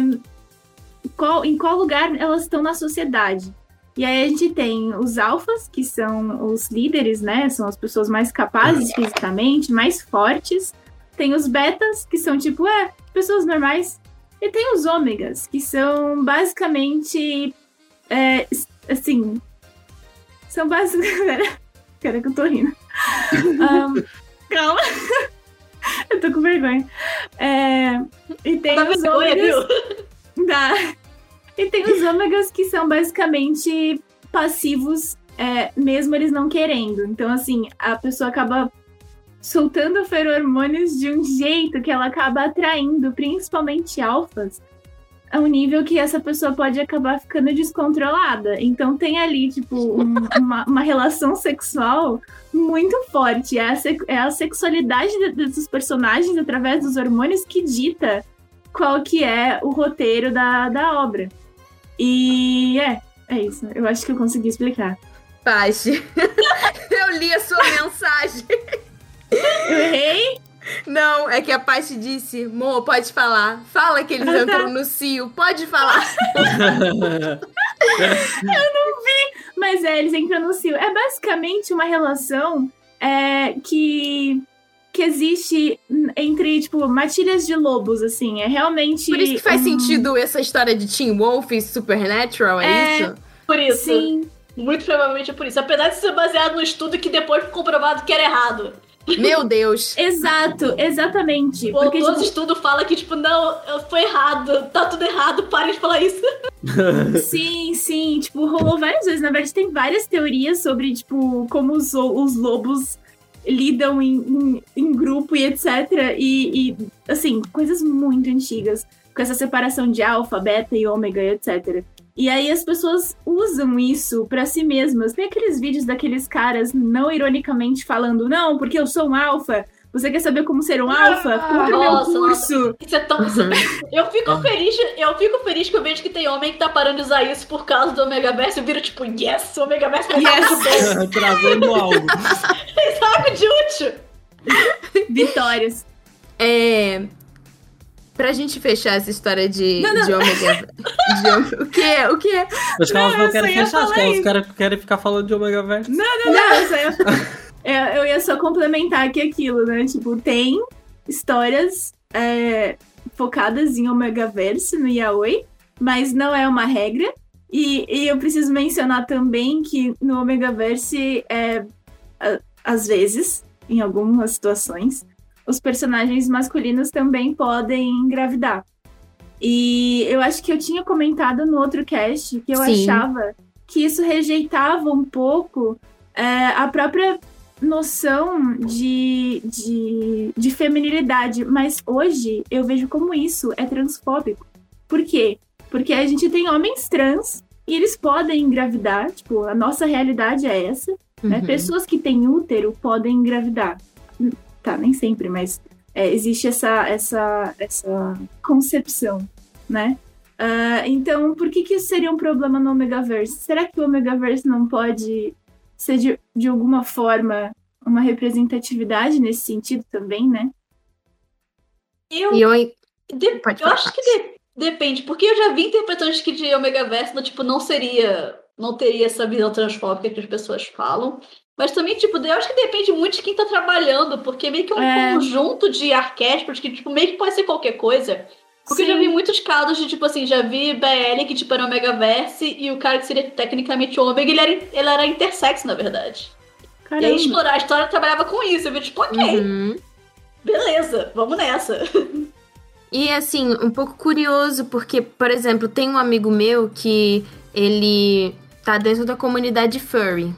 qual- em qual lugar elas estão na sociedade. E aí a gente tem os alfas, que são os líderes, né, são as pessoas mais capazes fisicamente, mais fortes. Tem os betas, que são tipo, é, pessoas normais. E tem os ômegas, que são basicamente. É, assim. São basicamente. Cara, que eu tô rindo. Ahn, calma. eu tô com vergonha. É, e tem os vergonha, ômegas. viu? E tem os ômegas que são basicamente passivos, é, mesmo eles não querendo. Então, assim, a pessoa acaba soltando feromônios de um jeito que ela acaba atraindo, principalmente alfas, a um nível que essa pessoa pode acabar ficando descontrolada. Então tem ali, tipo, um- uma, uma relação sexual muito forte. É a, é a sexualidade de- desses personagens através dos hormônios que dita qual que é o roteiro da, da obra. E é, é isso. Eu acho que eu consegui explicar. Pache, eu li a sua mensagem. Eu errei? Não, é que a Pache disse, Mo, pode falar. Fala que eles Ah, tá. entram no cio, pode falar. Mas é, eles entram no cio. É basicamente uma relação é, que, que existe entre, tipo, matilhas de lobos, assim. É realmente. Por isso que faz um- sentido essa história de Teen Wolf e Supernatural, é, É. isso? Por isso. Sim. Muito provavelmente é por isso. Apesar de ser baseado no estudo que depois foi comprovado que era errado. Meu Deus. Exato, exatamente. O Porque, autor do tipo, estudo fala que, tipo, não, foi errado, tá tudo errado, pare de falar isso. sim, sim. Tipo, rolou várias vezes. Na verdade, tem várias teorias sobre, tipo, como os, os lobos lidam em, em, em grupo e etc. E, e, assim, coisas muito antigas. Com essa separação de alfa, beta e ômega e etc. E aí as pessoas usam isso pra si mesmas. Tem aqueles vídeos daqueles caras, não ironicamente, falando, não, porque eu sou um alfa. Você quer saber como ser um alfa? Compre meu nossa, curso. Isso é tão. é- Eu fico feliz, eu fico feliz que eu vejo que tem homem que tá parando de usar isso por causa do Omegaverse. Eu viro tipo, yes, o Omegaverse é Yes. Trazendo algo. algo de útil. Vitórias. É. Pra gente fechar essa história de, Não, não. de ômega. de ômega- O que? O que? Acho que elas Não, não eu querem fechar, acho que falar elas isso. querem, querem ficar falando de Omega Verse. Não, não, não. eu, só ia, eu, eu ia só complementar aqui aquilo, né? Tipo, tem histórias é, focadas em Omegaverse no Yaoi, mas não é uma regra. E, e eu preciso mencionar também que no Omegaverse, é, a- às vezes, em algumas situações, os personagens masculinos também podem engravidar. E eu acho que eu tinha comentado no outro cast que eu Sim. achava que isso rejeitava um pouco é, a própria noção de, de, de feminilidade. Mas hoje eu vejo como isso é transfóbico. Por quê? Porque a gente tem homens trans e eles podem engravidar. Tipo, a nossa realidade é essa. Né? Uhum. Pessoas que têm útero podem engravidar. Tá, nem sempre, mas é, existe essa, essa, essa concepção, né? Ah, então, por que, que isso seria um problema no Omegaverse? Será que o Omegaverse não pode ser de, de alguma forma uma representatividade nesse sentido também, né? Eu, E eu. de- Pode eu acho que de- depende, porque eu já vi interpretações que de Omegaverse não, tipo, não seria. Não teria essa visão transfóbica que as pessoas falam. Mas também, tipo, eu acho que depende muito de quem tá trabalhando, porque meio que é um É. conjunto de arquétipos que, tipo, meio que pode ser qualquer coisa. Porque Sim. eu já vi muitos casos de, tipo assim, já vi BL que, tipo, era o Megaverse e o cara que seria tecnicamente ômega, ele era, ele era intersex, na verdade. Caramba. E aí explorar a história trabalhava com isso. Eu vi, tipo, ok. Uhum. Beleza, vamos nessa. E assim, um pouco curioso, porque, por exemplo, tem um amigo meu que ele tá dentro da comunidade furry.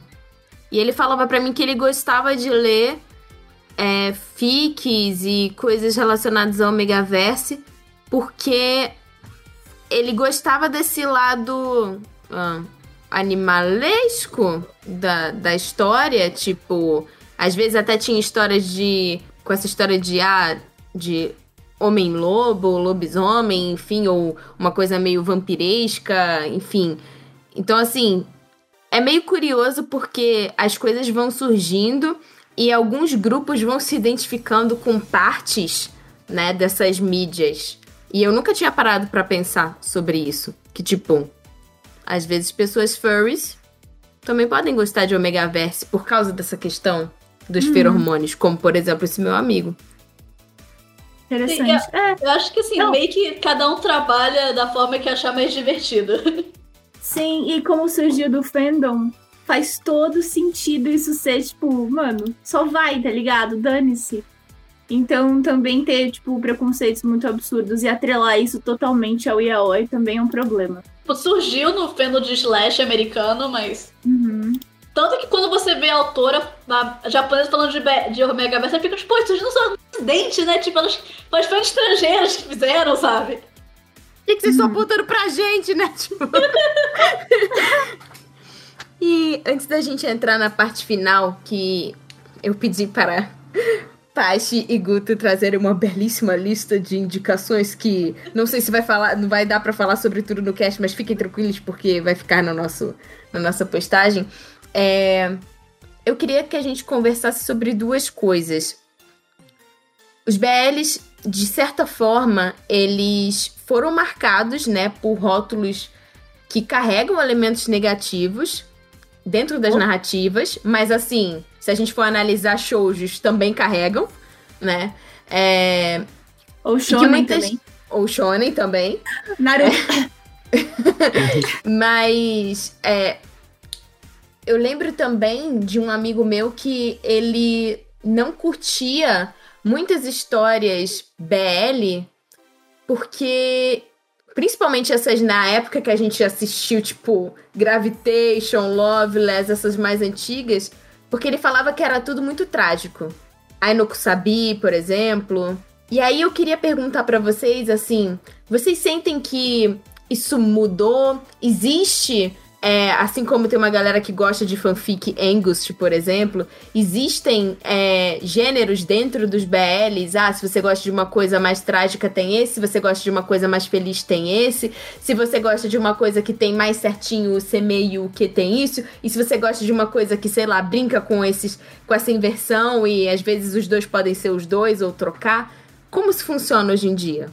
E ele falava para mim que ele gostava de ler é, fics e coisas relacionadas ao Megaverse, porque ele gostava desse lado ah, animalesco da, da história, tipo, às vezes até tinha histórias de. com essa história de ah, de homem-lobo, lobisomem, enfim, ou uma coisa meio vampiresca, enfim. Então, assim, é meio curioso porque as coisas vão surgindo e alguns grupos vão se identificando com partes, né, dessas mídias. E eu nunca tinha parado para pensar sobre isso. Que, tipo, às vezes pessoas furries também podem gostar de Omegaverse por causa dessa questão dos hum. feromônios, como, por exemplo, esse meu amigo. Interessante. Eu, é. eu, acho que assim, Não. meio que cada um trabalha da forma que achar mais divertido. Sim, e como surgiu do fandom, faz todo sentido isso ser, tipo, mano, só vai, tá ligado? Dane-se. Então, também ter, tipo, preconceitos muito absurdos e atrelar isso totalmente ao yaoi também é um problema. Tipo, surgiu no fandom de slash americano, mas... Uhum. Tanto que quando você vê a autora a japonesa falando de, de Omega você fica tipo, isso não são acidente, né? Tipo, elas, elas fãs estrangeiras que fizeram, sabe? O que, que vocês estão hum. apontando pra gente, né? Tipo... e antes da gente entrar na parte final, que eu pedi para Tashi e Guto trazerem uma belíssima lista de indicações que não sei se vai falar, não vai dar para falar sobre tudo no cast, mas fiquem tranquilos porque vai ficar no nosso, na nossa postagem. É, eu queria que a gente conversasse sobre duas coisas. Os BLs, de certa forma, eles foram marcados, né, por rótulos que carregam elementos negativos dentro das oh. narrativas, mas assim, se a gente for analisar shoujos, também carregam, né? É... Ou shonen muitas... também. Ou shonen também. Naruto. É... mas é, eu lembro também de um amigo meu que ele não curtia muitas histórias BL, porque principalmente essas na época que a gente assistiu, tipo Gravitation, Loveless, essas mais antigas, porque ele falava que era tudo muito trágico. Ainoku Sabi, por exemplo. E aí eu queria perguntar para vocês assim, vocês sentem que isso mudou? Existe é, assim como tem uma galera que gosta de fanfic Angust, por exemplo, existem é, gêneros dentro dos BLs. Ah, se você gosta de uma coisa mais trágica, tem esse. Se você gosta de uma coisa mais feliz, tem esse. Se você gosta de uma coisa que tem mais certinho o meio o que tem isso. E se você gosta de uma coisa que, sei lá, brinca com, esses, com essa inversão e às vezes os dois podem ser os dois ou trocar. Como isso funciona hoje em dia?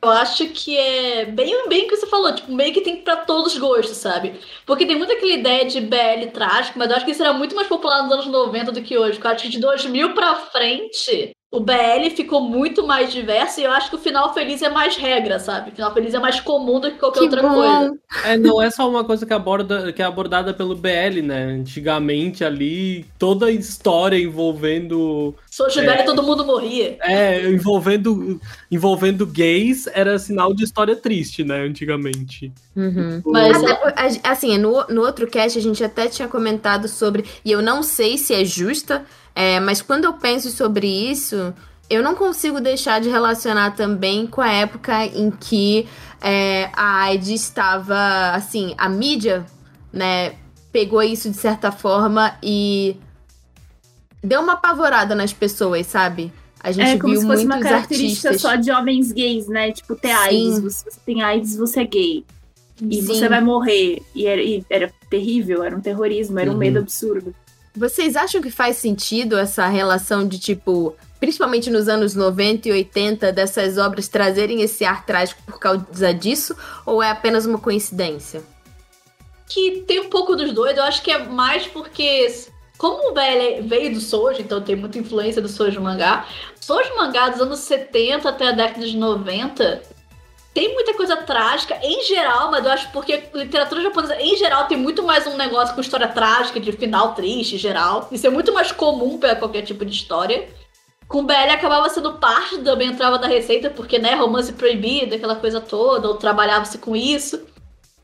Eu acho que é bem, bem o que você falou, tipo, meio que tem para todos os gostos, sabe? Porque tem muita aquela ideia de BL trágico, mas eu acho que isso era muito mais popular nos anos 90 do que hoje. Porque eu acho que de 2000 pra frente, o BL ficou muito mais diverso e eu acho que o final feliz é mais regra, sabe? O final feliz é mais comum do que qualquer que outra bom. coisa. É, não é só uma coisa que, aborda, que é abordada pelo BL, né? Antigamente ali, toda a história envolvendo. Sou Gilberto é, todo mundo morria. É, envolvendo, envolvendo gays era sinal de história triste, né? Antigamente. Uhum. Mas, até, assim, no, no outro cast a gente até tinha comentado sobre. E eu não sei se é justa é, mas quando eu penso sobre isso, eu não consigo deixar de relacionar também com a época em que é, a AIDS estava, assim, a mídia, né, pegou isso de certa forma e deu uma apavorada nas pessoas, sabe? A gente é, como viu se fosse uma característica artistas... só de homens gays, né? Tipo, ter AIDS, se você tem AIDS, você é gay. E Sim. você vai morrer. E era, e era, terrível, era um terrorismo, era um uhum. medo absurdo. Vocês acham que faz sentido essa relação de tipo, principalmente nos anos 90 e 80, dessas obras trazerem esse ar trágico por causa disso? Ou é apenas uma coincidência? Que tem um pouco dos dois, eu acho que é mais porque como veio do Sojo, então tem muita influência do Sojo mangá. Sojo mangá dos anos 70 até a década de 90 tem muita coisa trágica em geral, mas eu acho porque literatura japonesa em geral tem muito mais um negócio com história trágica, de final triste geral. Isso é muito mais comum para qualquer tipo de história. Com BL acabava sendo parte, também entrava da receita, porque, né, romance proibido, aquela coisa toda, ou trabalhava-se com isso.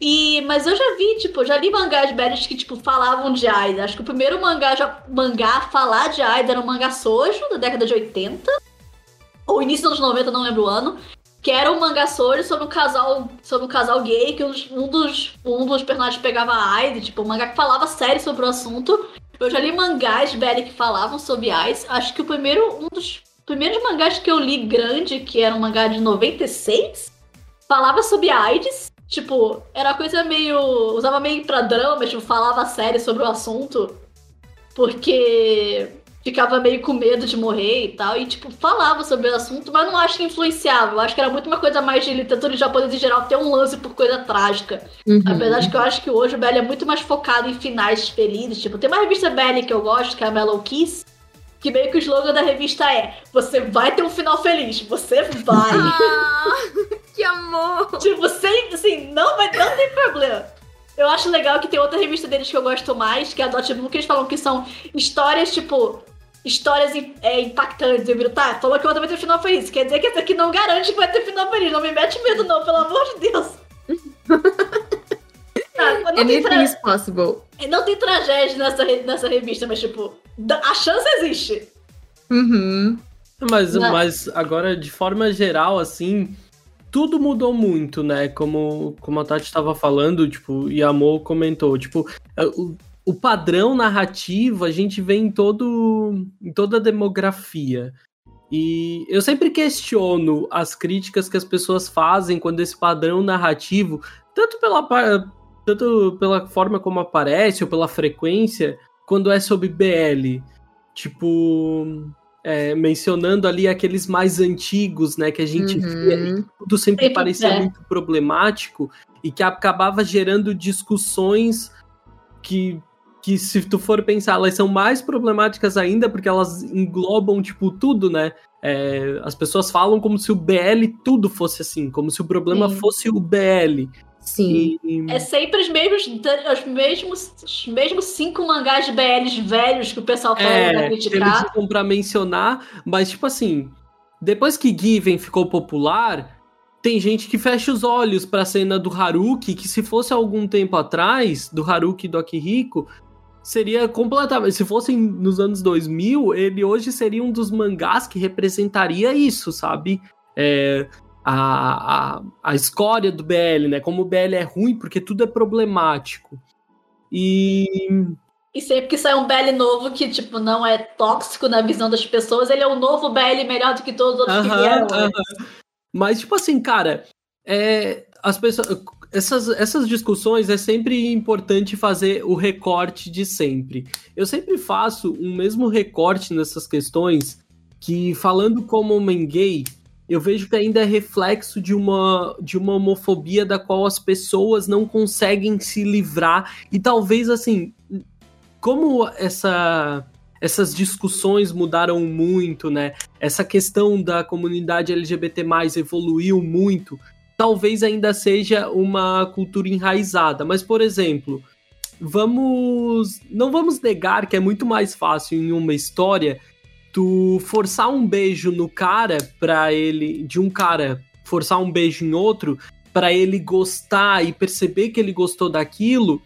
E, mas eu já vi, tipo, já li mangás BLs que, tipo, falavam de Aida. Acho que o primeiro mangá, já, mangá a falar de Aida era o mangá Sojo, da década de 80. Ou início dos anos 90, não lembro o ano que era um mangá sobre um casal, sobre um casal gay, que um dos, um dos personagens pegava AIDS, tipo, um mangá que falava sério sobre o assunto. Eu já li mangás velho que falavam sobre AIDS. Acho que o primeiro, um dos primeiros mangás que eu li grande, que era um mangá de 96, falava sobre AIDS. Tipo, era coisa meio. usava meio pra drama, tipo, falava sério sobre o assunto. Porque ficava meio com medo de morrer e tal, e, tipo, falava sobre o assunto, mas não acho que influenciava. Eu acho que era muito uma coisa mais de literatura japonesa em geral ter um lance por coisa trágica. Uhum. Apesar de que eu acho que hoje o Belly é muito mais focado em finais felizes. Tipo, tem uma revista Belly que eu gosto, que é a Mellow Kiss, que meio que o slogan da revista é: Você vai ter um final feliz, você vai. Ah, que amor! Tipo, sem, assim, não, vai, não tem problema. Eu acho legal que tem outra revista deles que eu gosto mais, que é a Dot Book, que eles falam que são histórias, tipo, histórias é, impactantes. Eu viro, tá, falou que eu também ter final feliz. Quer dizer que essa aqui não garante que vai ter final feliz. Não me mete medo, não, pelo amor de Deus. tá, não Anything tra... is possible. Não tem tragédia nessa, nessa revista, mas, tipo, a chance existe. Uhum. Mas, mas agora, de forma geral, assim, tudo mudou muito, né? Como, como a Tati estava falando, tipo, e a Mo comentou, tipo, o padrão narrativo a gente vê em todo em toda a demografia. E eu sempre questiono as críticas que as pessoas fazem quando esse padrão narrativo, tanto pela, tanto pela forma como aparece ou pela frequência, quando é sobre BL. Tipo, é, mencionando ali aqueles mais antigos, né, que a gente uhum. via, tudo sempre parecia é. muito problemático e que acabava gerando discussões que que se tu for pensar, elas são mais problemáticas ainda porque elas englobam, tipo, tudo, né? É, as pessoas falam como se o BL tudo fosse assim, como se o problema Sim. fosse o BL. Sim. E... É sempre os mesmos, os mesmos, os mesmos cinco mangás de BLs velhos que o pessoal fala é, pra criticar. Eles pra mencionar, mas tipo assim, depois que Given ficou popular, tem gente que fecha os olhos pra cena do Haruki, que se fosse algum tempo atrás, do Haruki e do Akihiko, seria completamente. Se fossem nos anos 2000, ele hoje seria um dos mangás que representaria isso, sabe? É, a, a, a escória do BL, né? Como o BL é ruim porque tudo é problemático. E. E sempre que sai um BL novo que, tipo, não é tóxico na visão das pessoas, ele é o novo BL melhor do que todos os outros uh -huh, que vieram. Uh -huh. Mas, tipo assim, cara, é, as pessoas essas, essas discussões é sempre importante fazer o recorte de sempre. Eu sempre faço um mesmo recorte nessas questões que, falando como homem gay, eu vejo que ainda é reflexo de uma, de uma homofobia da qual as pessoas não conseguem se livrar. E talvez, assim, como essa, essas discussões mudaram muito, né? Essa questão da comunidade LGBT evoluiu muito talvez ainda seja uma cultura enraizada. Mas, por exemplo, vamos. Não vamos negar que é muito mais fácil em uma história tu forçar um beijo no cara para ele. De um cara forçar um beijo em outro para ele gostar e perceber que ele gostou daquilo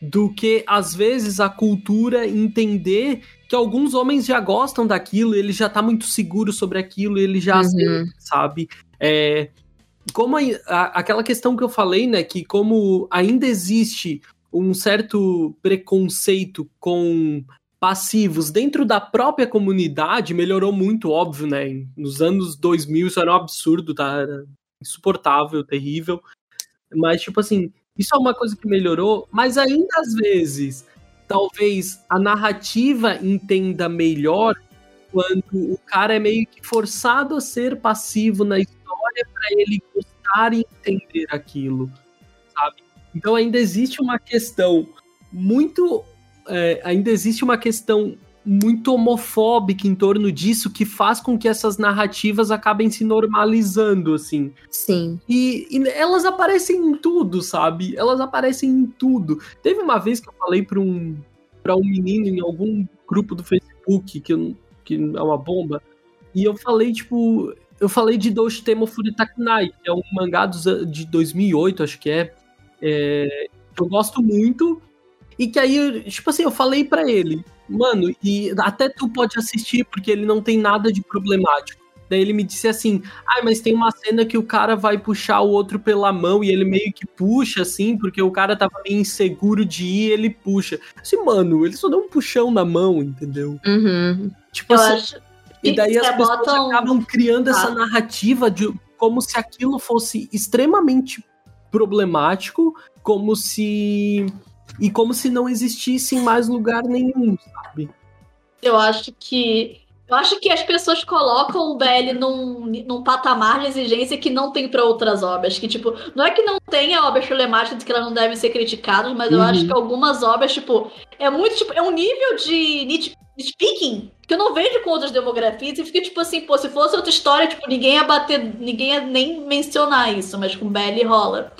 do que às vezes a cultura entender que alguns homens já gostam daquilo, ele já tá muito seguro sobre aquilo, ele já uhum. sabe? É, como a, a, aquela questão que eu falei, né, que como ainda existe um certo preconceito com passivos dentro da própria comunidade, melhorou muito, óbvio, né? Nos anos 2000 isso era um absurdo, tá? Era insuportável, terrível. Mas, tipo assim, isso é uma coisa que melhorou, mas ainda às vezes, talvez a narrativa entenda melhor quando o cara é meio que forçado a ser passivo na história para ele gostar e entender aquilo, sabe? Então ainda existe uma questão muito é, ainda existe uma questão muito homofóbica em torno disso que faz com que essas narrativas acabem se normalizando, assim. Sim. E, e elas aparecem em tudo, sabe? Elas aparecem em tudo. Teve uma vez que eu falei para um para um menino em algum grupo do Facebook que, que é uma bomba, e eu falei, tipo, eu falei de Doshitemo Furitakunai, que é um mangá dos, de 2008, acho que é, é, que eu gosto muito, e que aí, tipo assim, eu falei para ele, mano, e até tu pode assistir, porque ele não tem nada de problemático. Daí ele me disse assim: ah, mas tem uma cena que o cara vai puxar o outro pela mão e ele meio que puxa, assim, porque o cara tava meio inseguro de ir, ele puxa. Assim, mano, ele só deu um puxão na mão, entendeu? Uhum. Tipo Eu assim. acho. E daí as pessoas botam- acabam criando essa narrativa de como se aquilo fosse extremamente problemático, como se. E como se não existisse em mais lugar nenhum, sabe? Eu acho que. Eu acho que as pessoas colocam o BL num, num patamar de exigência que não tem para outras obras. Que, tipo, não é que não tenha obras problemáticas que elas não devem ser criticadas, mas eu Uhum. acho que algumas obras, tipo, é muito, tipo, é um nível de nitpicking que eu não vejo com outras demografias e fica, tipo assim, pô, se fosse outra história, tipo, ninguém ia bater, ninguém ia nem mencionar isso, mas com BL rola.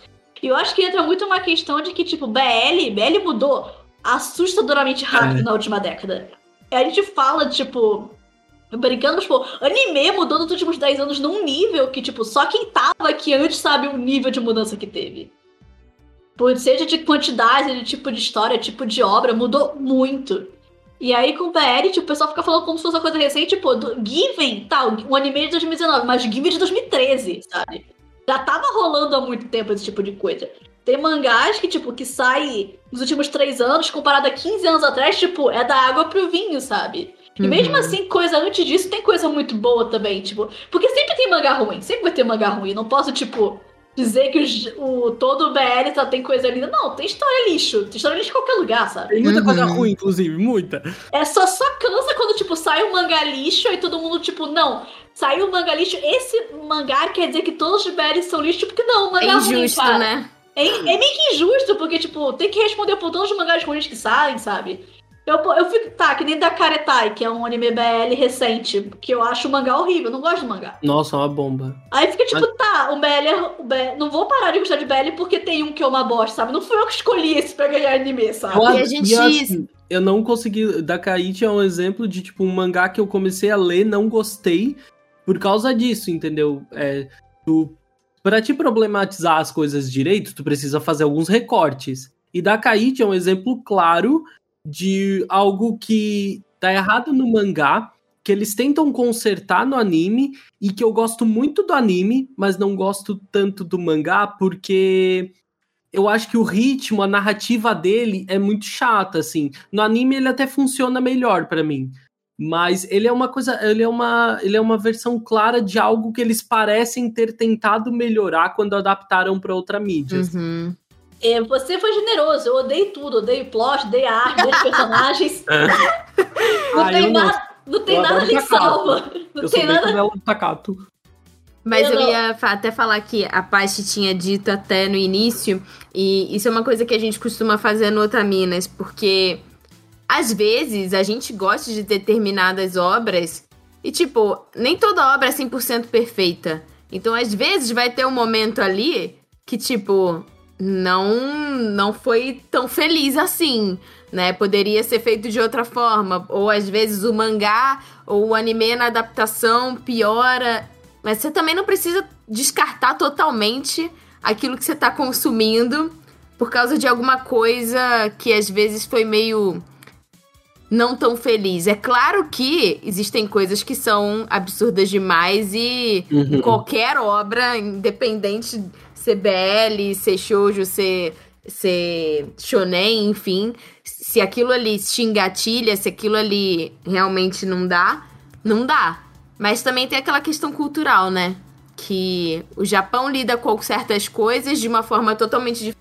E eu acho que entra muito uma questão de que, tipo, BL, BL mudou assustadoramente rápido É. na última década. A gente fala, tipo, brincando, mas, pô, anime mudou nos últimos 10 anos num nível que, tipo, só quem tava aqui antes sabe o nível de mudança que teve. Por seja de quantidade, de tipo de história, tipo de obra, mudou muito. E aí com o BL, tipo, o pessoal fica falando como se fosse uma coisa recente, pô, do Given, tal, um anime de 2019, mas Given é de 2013, sabe? Já tava rolando há muito tempo esse tipo de coisa. Tem mangás que, tipo, que sai nos últimos três anos, comparado a 15 anos atrás, tipo, é da água pro vinho, sabe? E mesmo Uhum. assim, coisa antes disso, tem coisa muito boa também, tipo. Porque sempre tem mangá ruim, sempre vai ter mangá ruim. Não posso, tipo, dizer que os- o, todo o BL só tem coisa linda. Não, tem história lixo. Tem história lixo em qualquer lugar, sabe? Tem muita Uhum. coisa ruim, inclusive, muita. É só, só cansa quando, tipo, sai um mangá lixo e todo mundo, tipo, não, saiu um mangá lixo. Esse mangá quer dizer que todos os BLs são lixo, porque não, o É mangá ruim, injusto, cara. né? É, é meio que injusto, porque, tipo, tem que responder por todos os mangás ruins que saem, sabe? Eu, eu fico, tá, que nem da Karetai, que é um anime BL recente, que eu acho o mangá horrível, eu não gosto do mangá. Nossa, é uma bomba. Aí fica tipo, tá, o BL, é- o BL, não vou parar de gostar de BL porque tem um que é uma bosta, sabe? Não fui eu que escolhi esse pra ganhar anime, sabe? E a Eu- gente- e assim, eu não consegui. Da Kaichi é um exemplo de, tipo, um mangá que eu comecei a ler, não gostei por causa disso, entendeu? É, tu, pra te problematizar as coisas direito, tu precisa fazer alguns recortes. E da Kaichi é um exemplo claro de algo que tá errado no mangá, que eles tentam consertar no anime, e que eu gosto muito do anime, mas não gosto tanto do mangá, porque eu acho que o ritmo, a narrativa dele é muito chata, assim. No anime ele até funciona melhor pra mim. Mas ele é uma coisa, ele é uma, ele é uma versão clara de algo que eles parecem ter tentado melhorar quando adaptaram pra outra mídia. Uhum. É, você foi generoso, eu odeio tudo, odeio plot, odeio a arte, odeio os personagens. não Ah, tem eu não. nada, não tem Eu nada que Takato. salva. Não Eu tem nada. cadela do Takato. Mas Eu eu ia até falar que a Paty tinha dito até no início, e isso é uma coisa que a gente costuma fazer no Otaminas, porque às vezes a gente gosta de determinadas obras e, tipo, nem toda obra é 100% perfeita. Então, às vezes, vai ter um momento ali que, tipo, não, não foi tão feliz assim, né? Poderia ser feito de outra forma. Ou, às vezes, o mangá ou o anime na adaptação piora. Mas você também não precisa descartar totalmente aquilo que você tá consumindo por causa de alguma coisa que às vezes foi meio não tão feliz. É claro que existem coisas que são absurdas demais e Uhum. qualquer obra, independente ser BL, ser shoujo, ser, ser shonen, enfim, se aquilo ali te engatilha, se aquilo ali realmente não dá, não dá. Mas também tem aquela questão cultural, né? Que o Japão lida com certas coisas de uma forma totalmente diferente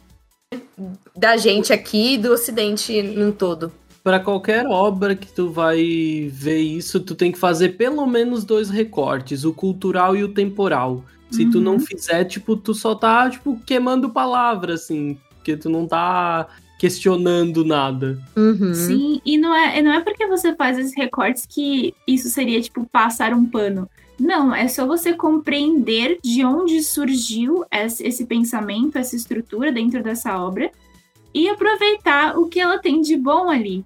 da gente aqui e do ocidente num todo. Pra qualquer obra que tu vai ver isso, tu tem que fazer pelo menos dois recortes, o cultural e o temporal. Se tu não fizer, tipo, tu só tá, tipo, queimando palavra, assim, porque tu não tá questionando nada. Uhum. Sim, e não é, não é porque você faz esses recortes que isso seria, tipo, passar um pano. Não, é só você compreender de onde surgiu esse pensamento, essa estrutura dentro dessa obra e aproveitar o que ela tem de bom ali,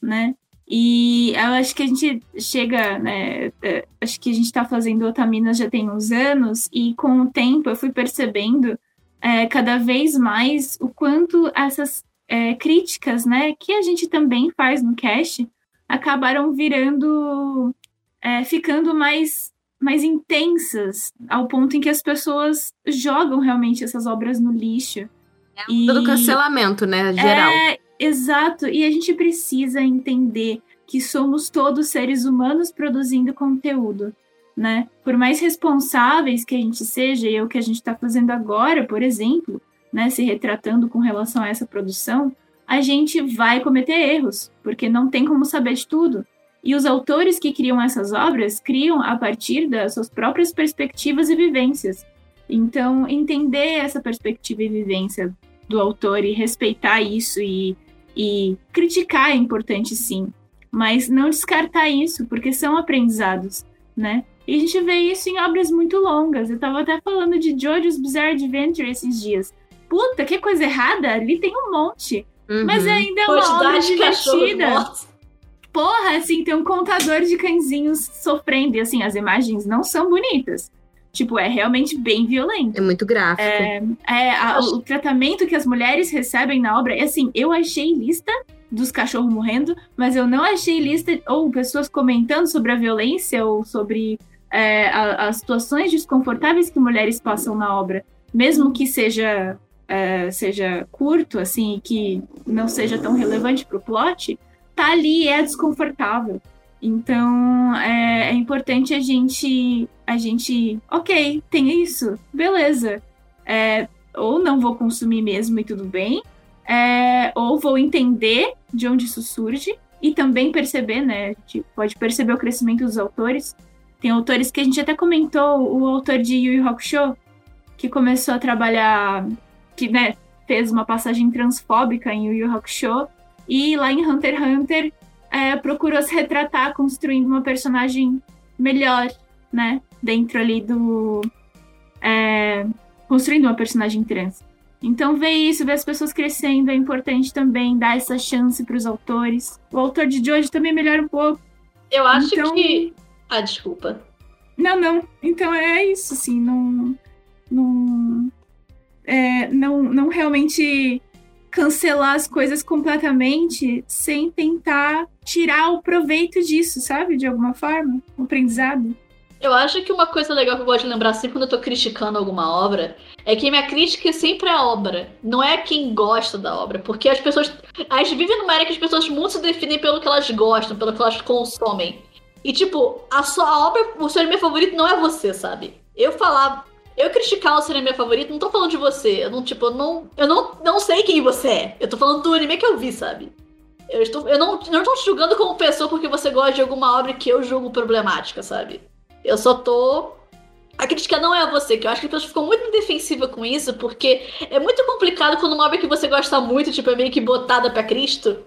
né? E eu acho que a gente chega, né? É, acho que a gente está fazendo Otaminas já tem uns anos, e com o tempo eu fui percebendo é, cada vez mais o quanto essas é, críticas, né, que a gente também faz no cast, acabaram virando, é, ficando mais, mais intensas, ao ponto em que as pessoas jogam realmente essas obras no lixo. É e... todo cancelamento, né, geral. É, exato, e a gente precisa entender que somos todos seres humanos produzindo conteúdo né? Por mais responsáveis que a gente seja, e é o que a gente está fazendo agora, por exemplo, né, se retratando com relação a essa produção, a gente vai cometer erros, porque não tem como saber de tudo. E os autores que criam essas obras criam a partir das suas próprias perspectivas e vivências. Então, entender essa perspectiva e vivência do autor e respeitar isso e, e criticar é importante sim, mas não descartar isso, porque são aprendizados, né? E a gente vê isso em obras muito longas. Eu tava até falando de Jojo's Bizarre Adventure esses dias. Puta, que coisa errada! Ali tem um monte. Uhum. Mas ainda é uma obra divertida. Porra, assim, tem um contador de cãezinhos sofrendo. E assim, as imagens não são bonitas. Tipo, é realmente bem violento. É muito gráfico. É, é a, o tratamento que as mulheres recebem na obra. É assim, eu achei lista dos cachorros morrendo, mas eu não achei lista ou pessoas comentando sobre a violência ou sobre é, a, as situações desconfortáveis que mulheres passam na obra, mesmo que seja é, seja curto, assim, que não seja tão relevante para o plot, tá ali e é desconfortável. Então é, é, importante a gente a gente, ok, tem isso, beleza. É, ou não vou consumir mesmo e tudo bem, é, ou vou entender de onde isso surge e também perceber, né? A gente pode perceber o crescimento dos autores tem autores que a gente até comentou, o autor de Yu Yu Hakusho, que começou a trabalhar, que né, fez uma passagem transfóbica em Yu Yu Hakusho, e lá em Hunter x Hunter é, procurou se retratar construindo uma personagem melhor, né, dentro ali do... É, construindo uma personagem trans. Então, ver isso, ver as pessoas crescendo é importante também, dar essa chance para os autores. O autor de Jojo também melhora um pouco. Eu acho então, que ah, desculpa. Não, não. Então é isso, assim, não. Não. É, não, não realmente cancelar as coisas completamente sem tentar tirar o proveito disso, sabe? De alguma forma. Um aprendizado. Eu acho que uma coisa legal que eu gosto de lembrar sempre quando eu tô criticando alguma obra é que minha crítica é sempre a obra, não é quem gosta da obra. Porque as pessoas. A gente vive numa era que as pessoas muito se definem pelo que elas gostam, pelo que elas consomem. E, tipo, a sua obra, o seu anime favorito não é você, sabe? Eu falar. Eu criticar o seu anime favorito, não tô falando de você. Eu não, tipo, eu não. Eu não, não sei quem você é. Eu tô falando do anime que eu vi, sabe? Eu, estou, eu não, não tô te julgando como pessoa porque você gosta de alguma obra que eu julgo problemática, sabe? Eu só tô. A crítica não é a você, que eu acho que as pessoas ficam muito defensivas com isso, porque é muito complicado quando uma obra que você gosta muito, tipo, é meio que botada pra Cristo.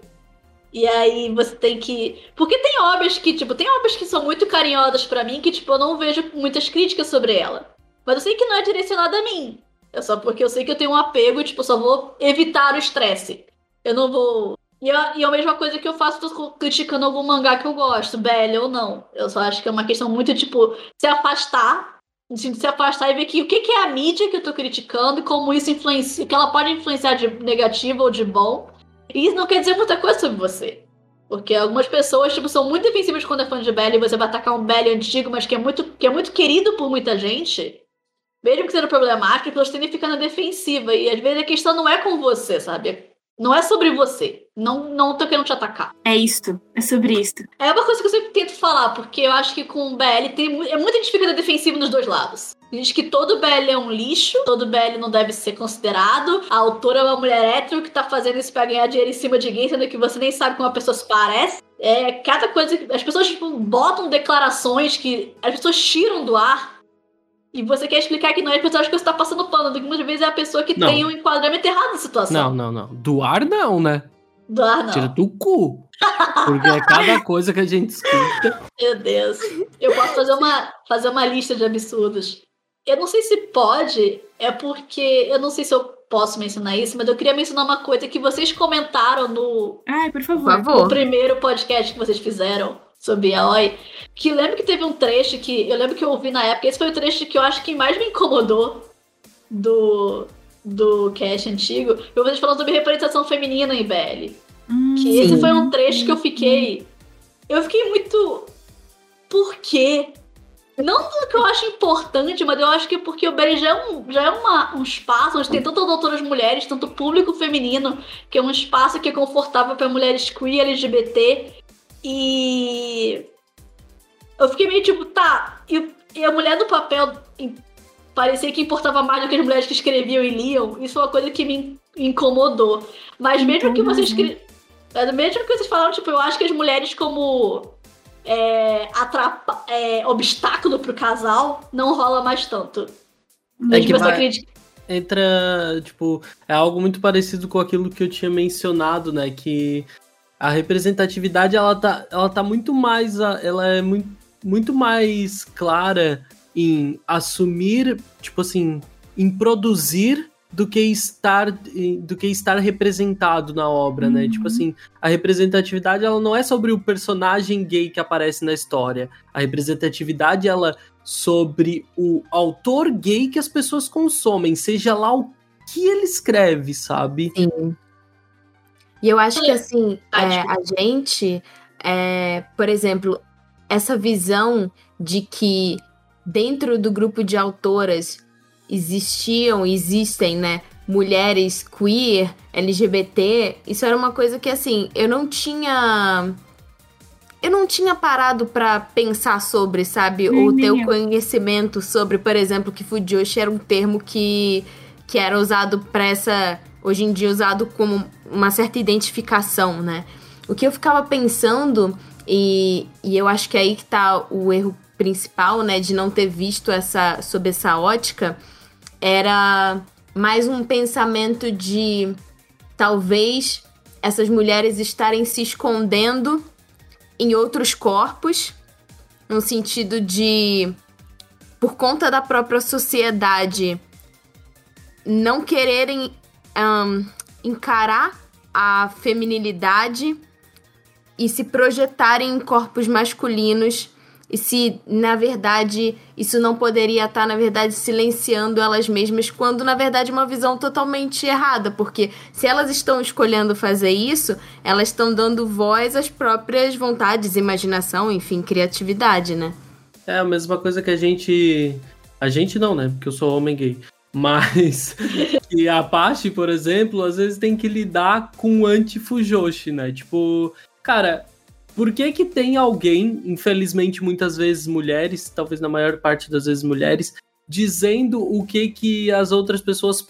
E aí você tem que. Porque tem obras que, tipo, tem obras que são muito carinhosas para mim que, tipo, eu não vejo muitas críticas sobre ela. Mas eu sei que não é direcionada a mim. É só porque eu sei que eu tenho um apego tipo, só vou evitar o estresse. Eu não vou. E, eu, e é a mesma coisa que eu faço tô criticando algum mangá que eu gosto, belo ou não. Eu só acho que é uma questão muito, tipo, se afastar. De se afastar e ver que o que, que é a mídia que eu tô criticando e como isso influencia. que ela pode influenciar de negativo ou de bom e isso não quer dizer muita coisa sobre você. Porque algumas pessoas, tipo, são muito defensivas quando é fã de Belly e você vai atacar um Belly antigo, mas que é muito, que é muito querido por muita gente. Mesmo que seja problemático, as pessoas tendem a ficar na defensiva. E às vezes a questão não é com você, sabe? Não é sobre você. Não, não tô querendo te atacar. É isto. É sobre isto. É uma coisa que eu sempre tento falar, porque eu acho que com o BL tem, é muita gente fica na defensiva nos dois lados. Diz que todo BL é um lixo, todo BL não deve ser considerado. A autora é uma mulher hétero que tá fazendo isso pra ganhar dinheiro em cima de alguém, sendo que você nem sabe como a pessoa se parece. É cada coisa. As pessoas tipo, botam declarações que as pessoas tiram do ar E você quer explicar que não é a pessoa que você tá passando pano, que muitas vezes é a pessoa que Não. tem um enquadramento errado da situação. Não, não, não. Do ar não, né? Do ar, não. Tira do cu. Porque é cada coisa que a gente escuta. Meu Deus. Eu posso fazer uma, fazer uma lista de absurdos. Eu não sei se pode, é porque eu não sei se eu posso mencionar isso, mas eu queria mencionar uma coisa que vocês comentaram no, Ai, por Por favor. no primeiro podcast que vocês fizeram sobre Oi. Que lembro que teve um trecho que eu lembro que eu ouvi na época. Esse foi o trecho que eu acho que mais me incomodou do, do cast antigo. Eu vocês falando sobre representação feminina em BL. Hum, Que esse Sim. foi um trecho que eu fiquei. Eu fiquei muito. Por quê? Não do que eu acho importante, mas eu acho que porque o BL já é, um, já é uma, um espaço onde tem tantas doutoras mulheres, tanto público feminino, que é um espaço que é confortável para mulheres queer, LGBT. E. Eu fiquei meio tipo, tá. E, e a mulher do papel em- parecia que importava mais do que as mulheres que escreviam e liam. Isso é uma coisa que me incomodou. Mas mesmo que vocês né? escre- mas mesmo que vocês falaram, tipo, eu acho que as mulheres como é, atrapa é, obstáculo pro casal não rola mais tanto. É Tipo, que vai- acredita- entra, tipo, é algo muito parecido com aquilo que eu tinha mencionado, né, que a representatividade ela tá, ela tá muito mais, ela é muito, muito mais clara em assumir, tipo assim, em produzir do que estar do que estar representado na obra, né? Uhum. Tipo assim, a representatividade ela não é sobre o personagem gay que aparece na história. A representatividade ela sobre o autor gay que as pessoas consomem, seja lá o que ele escreve, sabe? Sim. E eu acho que, assim, Ah, é, a gente, é, por exemplo, essa visão de que dentro do grupo de autoras existiam, existem, né, mulheres queer, LGBT, isso era uma coisa que, assim, eu não tinha. Eu não tinha parado pra pensar sobre, sabe? Ou ter o conhecimento sobre, por exemplo, que Fujoshi era um termo que, que era usado pra essa. Hoje em dia, usado como uma certa identificação, né? O que eu ficava pensando, e, e eu acho que é aí que tá o erro principal, né, de não ter visto essa sob essa ótica, era mais um pensamento de talvez essas mulheres estarem se escondendo em outros corpos, no sentido de por conta da própria sociedade não quererem ahn, encarar a feminilidade e se projetarem em corpos masculinos e se na verdade isso não poderia estar na verdade silenciando elas mesmas quando na verdade é uma visão totalmente errada porque se elas estão escolhendo fazer isso elas estão dando voz às próprias vontades imaginação enfim criatividade né É a mesma coisa que a gente. A gente não, né? Porque eu sou homem gay. Mas que a Apache, por exemplo, às vezes tem que lidar com o anti-Fujoshi, né? Tipo, cara, por que que tem alguém, infelizmente muitas vezes mulheres, talvez na maior parte das vezes mulheres, dizendo o que que as outras pessoas,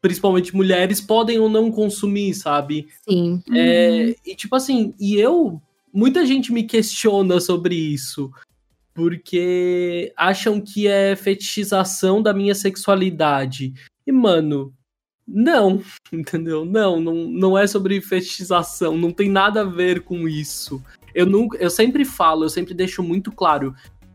principalmente mulheres, podem ou não consumir, sabe? sim É, e tipo assim, e eu. Muita gente me questiona sobre isso. Porque acham que é fetichização da minha sexualidade. E, mano, não, entendeu? Não, não, não é sobre fetichização, não tem nada a ver com isso. Eu, nunca, eu sempre falo, eu sempre deixo muito claro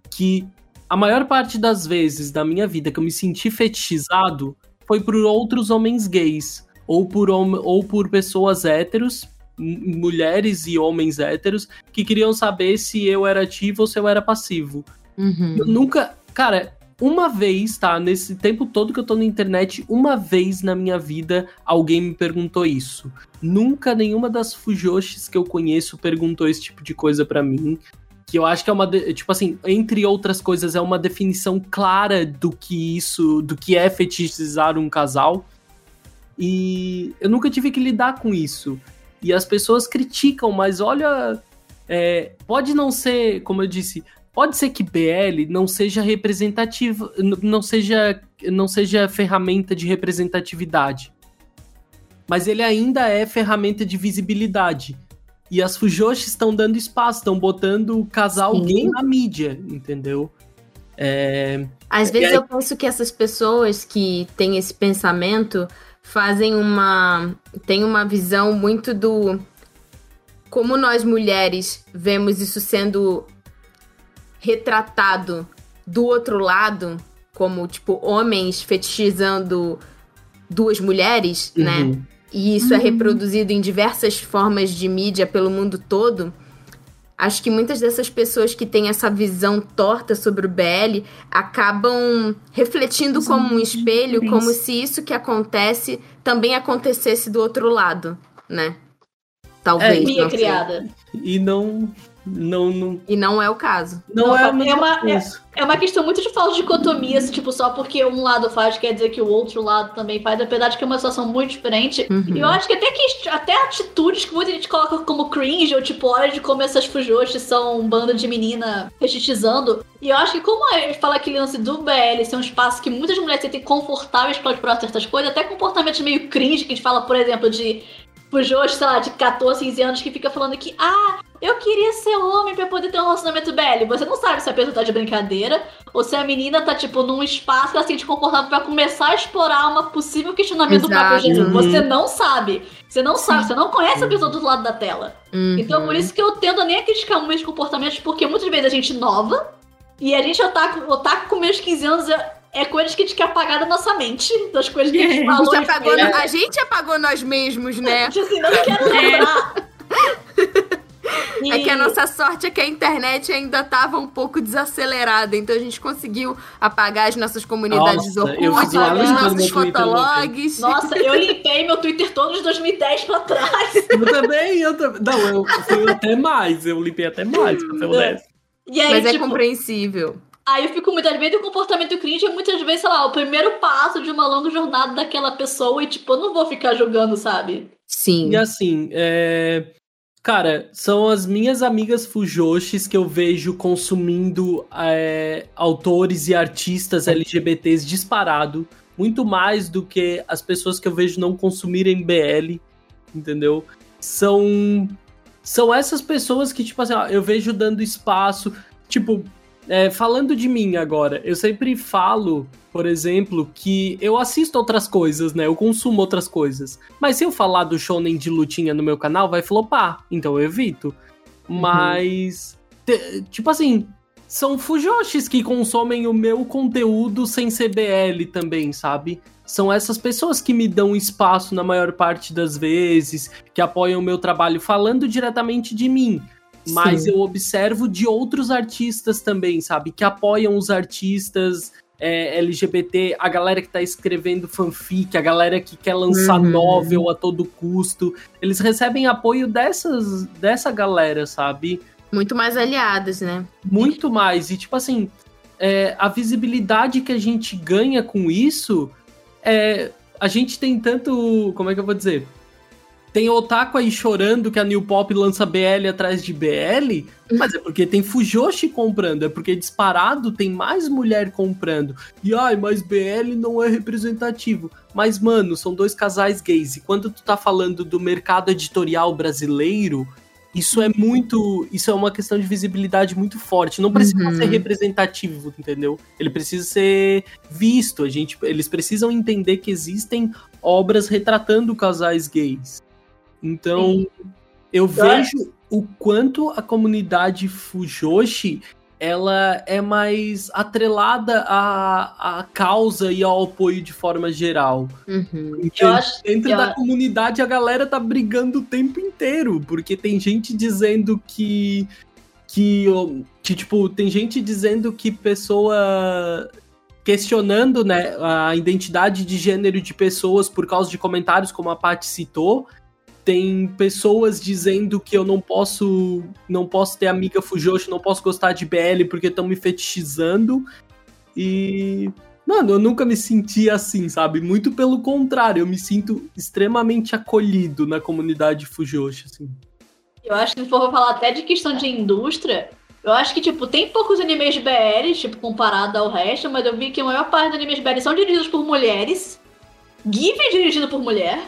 que a maior parte das vezes da minha vida que eu me senti fetichizado foi por outros homens gays ou por, ou por pessoas héteros, mulheres e homens héteros, que queriam saber se eu era ativo ou se eu era passivo. Uhum. Eu nunca. Cara, uma vez, tá? Nesse tempo todo que eu tô na internet, uma vez na minha vida alguém me perguntou isso. Nunca nenhuma das Fujoshis que eu conheço perguntou esse tipo de coisa pra mim. Que eu acho que é uma. de- Tipo assim, entre outras coisas, é uma definição clara do que isso. do que é fetichizar um casal. E eu nunca tive que lidar com isso. E as pessoas criticam, mas olha. é, pode não ser, como eu disse, pode ser que BL não seja representativa, n- não seja, não seja ferramenta de representatividade. Mas ele ainda é ferramenta de visibilidade. E as Fujoshi estão dando espaço, estão botando o casal Sim. gay na mídia, entendeu? É... Às vezes aí... eu penso que essas pessoas que têm esse pensamento fazem uma. tem uma visão muito do. Como nós mulheres vemos isso sendo retratado do outro lado, como, tipo, homens fetichizando duas mulheres, né? uhum. né? E isso é uhum. é reproduzido em diversas formas de mídia pelo mundo todo. Acho que muitas dessas pessoas que têm essa visão torta sobre o BL acabam refletindo como um espelho, como se isso que acontece também acontecesse do outro lado, né? Talvez. É, minha criada. E não não, não... E não é o caso. Não, não é, é, uma, é, é, uma questão muito de falta de dicotomia, assim, tipo, só porque um lado faz quer dizer que o outro lado também faz, apesar de que é uma situação muito diferente. Uhum. E eu acho que até que até atitudes que muita gente coloca como cringe, ou tipo, olha de como essas fujoshi são um bando de menina fetichizando. E eu acho que como a gente fala aquele lance do BL ser um espaço que muitas mulheres se sentem confortáveis para explorar certas coisas, até comportamentos meio cringe, que a gente fala, por exemplo, de fujoshi, sei lá, de 14, 15 anos que fica falando que, ah, eu queria ser homem pra poder ter um relacionamento BL. Você não sabe se a pessoa tá de brincadeira ou se a menina tá, tipo, num espaço que ela se sente confortável pra começar a explorar uma possível questionamento Exato. do próprio gênero. Você não sabe. Você não sabe, você não conhece a pessoa do outro lado da tela. Uhum. Então, por isso que eu tendo a nem a criticar meus comportamentos, porque muitas vezes a gente nova e a gente otaku, otaku com meus 15 anos é, é coisas que a gente quer apagar da nossa mente, das coisas que a gente falou. A gente apagou, a gente apagou nós mesmos, né? Tipo assim, não quero lembrar. E... É que a nossa sorte é que a internet ainda estava um pouco desacelerada, então a gente conseguiu apagar as nossas comunidades nossa, Orkut, os nossos fotologs. Nossa, eu limpei meu Twitter todo de 2010 pra trás. Eu também, eu também. Não, eu fui até mais, eu limpei até mais, pra ser honesto. Aí, Mas é tipo, compreensível. Aí eu fico muito às vezes o comportamento cringe é muitas vezes, sei lá, o primeiro passo de uma longa jornada daquela pessoa e, tipo, eu não vou ficar jogando, sabe? Sim. E assim, é Cara, são as minhas amigas fujoshis que eu vejo consumindo é, autores e artistas LGBTs disparado, muito mais do que as pessoas que eu vejo não consumirem BL, entendeu? São são essas pessoas que, tipo assim, ó, eu vejo dando espaço, tipo, é, falando de mim agora, eu sempre falo por exemplo, que eu assisto outras coisas, né? Eu consumo outras coisas. Mas se eu falar do shonen de lutinha no meu canal, vai flopar. Então eu evito. Uhum. Mas. Te, tipo assim, são fujoshis que consomem o meu conteúdo sem CBL também, sabe? São essas pessoas que me dão espaço na maior parte das vezes, que apoiam o meu trabalho falando diretamente de mim. Mas Sim. eu observo de outros artistas também, sabe? Que apoiam os artistas é, LGBT, a galera que tá escrevendo fanfic, a galera que quer lançar uhum. novel a todo custo, eles recebem apoio dessas, dessa galera, sabe? Muito mais aliados, né? Muito mais. E, tipo assim, é, a visibilidade que a gente ganha com isso é. A gente tem tanto. Como é que eu vou dizer? Tem otaku aí chorando que a New Pop lança BL atrás de BL, mas é porque tem Fujoshi comprando, é porque disparado tem mais mulher comprando. E ai, mas BL não é representativo. Mas, mano, são dois casais gays. E quando tu tá falando do mercado editorial brasileiro, isso é muito. Isso é uma questão de visibilidade muito forte. Não precisa uhum. ser representativo, entendeu? Ele precisa ser visto. A gente, eles precisam entender que existem obras retratando casais gays. Então, Sim. eu vejo o quanto a comunidade Fujoshi ela é mais atrelada à, à causa e ao apoio de forma geral. Uhum. Acho, dentro da comunidade a galera tá brigando o tempo inteiro, porque tem gente dizendo que que, que tipo, tem gente dizendo que pessoa questionando, né, a identidade de gênero de pessoas por causa de comentários como a Paty citou, tem pessoas dizendo que eu não posso não posso ter amiga Fujoshi, não posso gostar de BL porque estão me fetichizando. E mano, eu nunca me senti assim, sabe? Muito pelo contrário, eu me sinto extremamente acolhido na comunidade Fujoshi, assim. Eu acho que se for falar até de questão de indústria, eu acho que, tipo, tem poucos animes BL, tipo, comparado ao resto, mas eu vi que a maior parte dos animes BL são dirigidos por mulheres. Give é dirigido por mulher.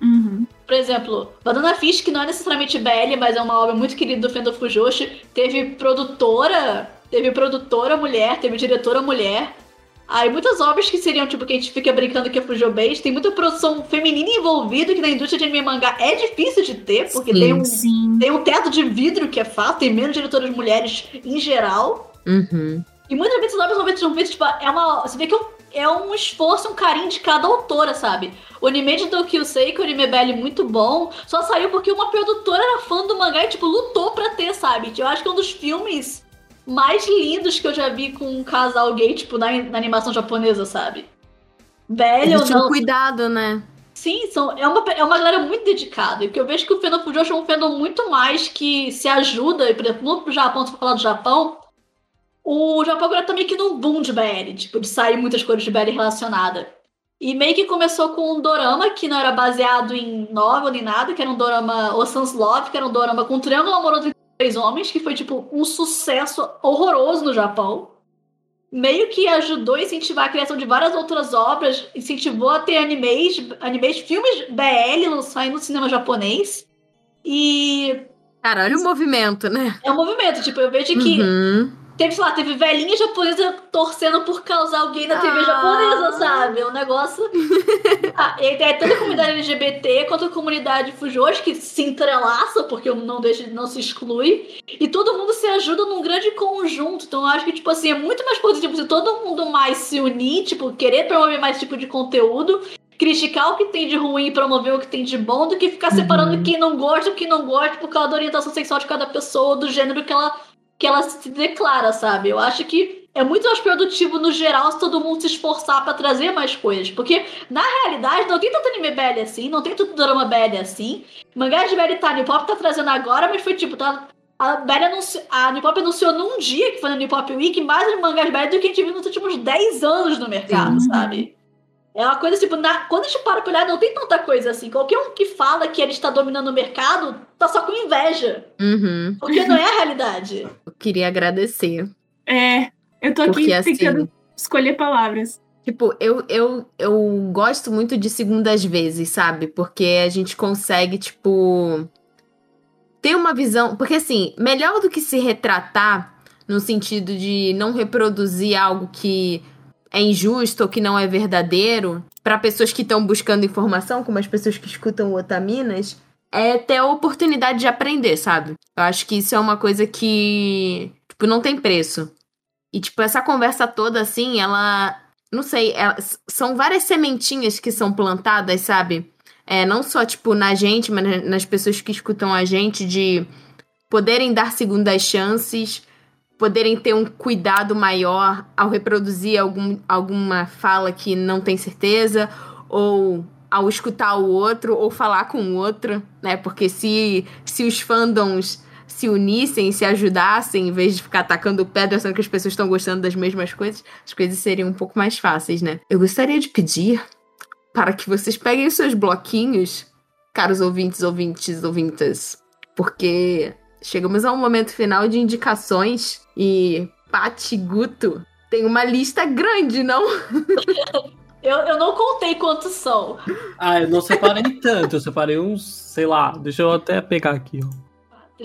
Uhum. Por exemplo, Banana Fish, que não é necessariamente BL, mas é uma obra muito querida do Fendo Fujoshi, teve produtora teve produtora mulher, teve diretora mulher. Aí muitas obras que seriam, tipo, que a gente fica brincando que é Fujo Base, tem muita produção feminina envolvida, que na indústria de anime e mangá é difícil de ter, porque Sim, tem, um, Sim. tem um teto de vidro que é fato, tem menos diretoras mulheres em geral. Uhum. E muitas vezes as obras são feitas tipo, é uma. Você vê que é um, é um esforço, um carinho de cada autora, sabe? O anime de Tokyo Seiko, o anime Belly muito bom, só saiu porque uma produtora era fã do mangá e, tipo, lutou pra ter, sabe? Eu acho que é um dos filmes mais lindos que eu já vi com um casal gay, tipo, na, na animação japonesa, sabe? Velho ou não. cuidado, né? Sim, são, é, uma, é uma galera muito dedicada. E porque eu vejo que o fandom Fujoshi é um fandom muito mais que se ajuda. E, por exemplo, no Japão, se for falar do Japão, o Japão agora tá meio que num boom de BL, tipo, de sair muitas coisas de BL relacionada. E meio que começou com um dorama que não era baseado em novel nem nada, que era um dorama Ocean's Love, que era um dorama com um triângulo amoroso entre três homens, que foi, tipo, um sucesso horroroso no Japão meio que ajudou a incentivar a criação de várias outras obras, incentivou a ter animes, animes filmes BL saindo no cinema japonês. E Cara, olha o movimento, né? é um movimento, tipo, eu vejo que Uhum. Teve, sei lá, teve velhinha japonesa torcendo por causar alguém na TV Ah. japonesa, sabe? É um negócio. ah, e tem tanto a comunidade LGBT quanto a comunidade Fujoshi que se entrelaça, porque não deixa, não se exclui. E todo mundo se ajuda num grande conjunto. Então eu acho que, tipo assim, é muito mais positivo se todo mundo mais se unir, tipo, querer promover mais tipo de conteúdo. Criticar o que tem de ruim e promover o que tem de bom, do que ficar separando quem não gosta, o que não gosta, por causa da orientação sexual de cada pessoa, do gênero que ela que ela se declara, sabe? Eu acho que é muito mais produtivo no geral se todo mundo se esforçar pra trazer mais coisas. Porque, na realidade, não tem tanto anime BL assim, não tem tanto drama BL assim. Mangá de BL tá, a Nipop tá trazendo agora, mas foi tipo, tá. A BL anunciou, a Nipop anunciou num dia que foi na Nipop Week mais mangás BL do que a gente viu nos últimos 10 anos no mercado, Sim. sabe? É uma coisa tipo, na, quando a gente para pra olhar, não tem tanta coisa assim. Qualquer um que fala que ele está dominando o mercado tá só com inveja. Uhum. Porque não é a realidade. Eu queria agradecer. É, eu tô aqui Porque assim. tentando escolher palavras. Tipo, eu, eu, eu gosto muito de segundas vezes, sabe? Porque a gente consegue, tipo. Ter uma visão. Porque, assim, melhor do que se retratar no sentido de não reproduzir algo que é injusto ou que não é verdadeiro, para pessoas que estão buscando informação, como as pessoas que escutam o Otaminas, é ter a oportunidade de aprender, sabe? Eu acho que isso é uma coisa que, tipo, não tem preço. E, tipo, essa conversa toda, assim, ela não sei, é- são várias sementinhas que são plantadas, sabe? É, não só, tipo, na gente, mas na- nas pessoas que escutam a gente, de poderem dar segundas chances, poderem ter um cuidado maior ao reproduzir algum, alguma fala que não tem certeza, ou ao escutar o outro, ou falar com o outro, né? Porque se, se os fandoms se unissem, se ajudassem, em vez de ficar atacando pedra, sendo que as pessoas estão gostando das mesmas coisas, as coisas seriam um pouco mais fáceis, né? Eu gostaria de pedir para que vocês peguem os seus bloquinhos, caros ouvintes, ouvintes, ouvintas, porque chegamos a um momento final de indicações e Pati Guto tem uma lista grande, não? Eu, eu não contei quantos são. Ah, eu não separei tanto, eu separei uns, sei lá, deixa eu até pegar aqui, ó.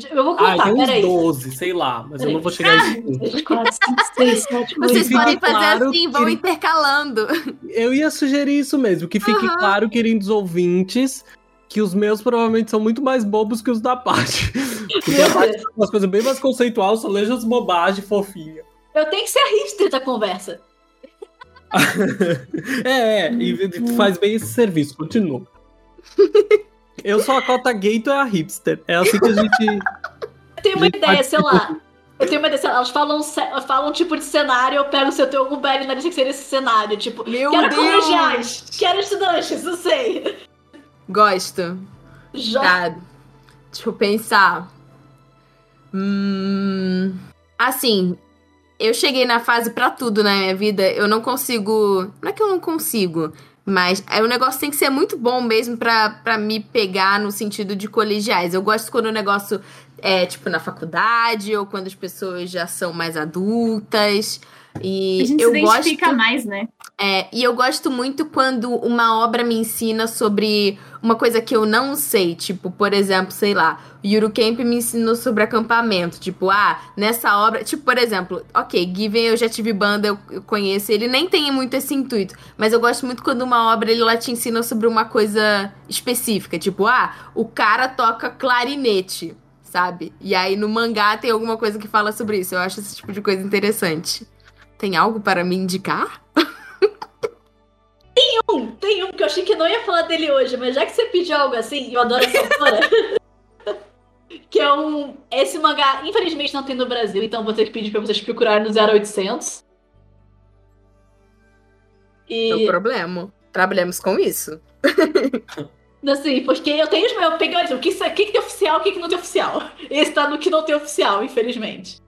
Eu vou Ah, contar, tem uns peraí. 12, sei lá, mas eu não vou chegar a isso. tudo. 3, 4, 5, 6, 7, 8, Vocês podem fazer claro assim, vão que- intercalando. Eu ia sugerir isso mesmo, que fique Aham. claro, queridos ouvintes, que os meus provavelmente são muito mais bobos que os da Paty. Umas coisas bem mais conceituais, só leio as bobagens fofinhas. Eu tenho que ser a hipster da conversa. É, é, e tu faz bem esse serviço, continua. Eu sou a cota gay, tu é a hipster. É assim que a gente. Eu tenho uma ideia, pode- sei lá. Eu tenho uma ideia, sei lá, elas falam, falam um tipo de cenário, eu pego se eu tenho algum BL na lista que seria esse cenário. Tipo, Meu quero Deus! colegiais, quero estudantes, não sei. Gosto. Já. Tá. Deixa eu pensar. Hum, assim, eu cheguei na fase pra tudo na minha vida. Eu não consigo. Não é que eu não consigo. Mas é, o negócio tem que ser muito bom mesmo pra, pra me pegar no sentido de colegiais. Eu gosto quando o negócio é, tipo, na faculdade, ou quando as pessoas já são mais adultas. E A gente eu se identifica gosto. mais, né? É, e eu gosto muito quando uma obra me ensina sobre uma coisa que eu não sei, tipo, por exemplo, sei lá, o Yuru Camp me ensinou sobre acampamento, tipo, ah, nessa obra, tipo, por exemplo, ok, Given eu já tive banda, eu, eu conheço, ele nem tem muito esse intuito, mas eu gosto muito quando uma obra ele lá te ensina sobre uma coisa específica, tipo, ah, o cara toca clarinete, sabe? E aí no mangá tem alguma coisa que fala sobre isso. Eu acho esse tipo de coisa interessante. Tem algo para me indicar? Tem um, tem um que eu achei que não ia falar dele hoje, mas já que você pediu algo assim, eu adoro essa autora. que é um. Esse mangá, infelizmente, não tem no Brasil, então vou ter que pedir pra vocês procurarem no 0800. E... Não problema. Trabalhamos com isso. Assim, porque eu tenho os meus. Eu peguei, o que, o que, que tem oficial o que, que não tem oficial. Esse tá no que não tem oficial, infelizmente.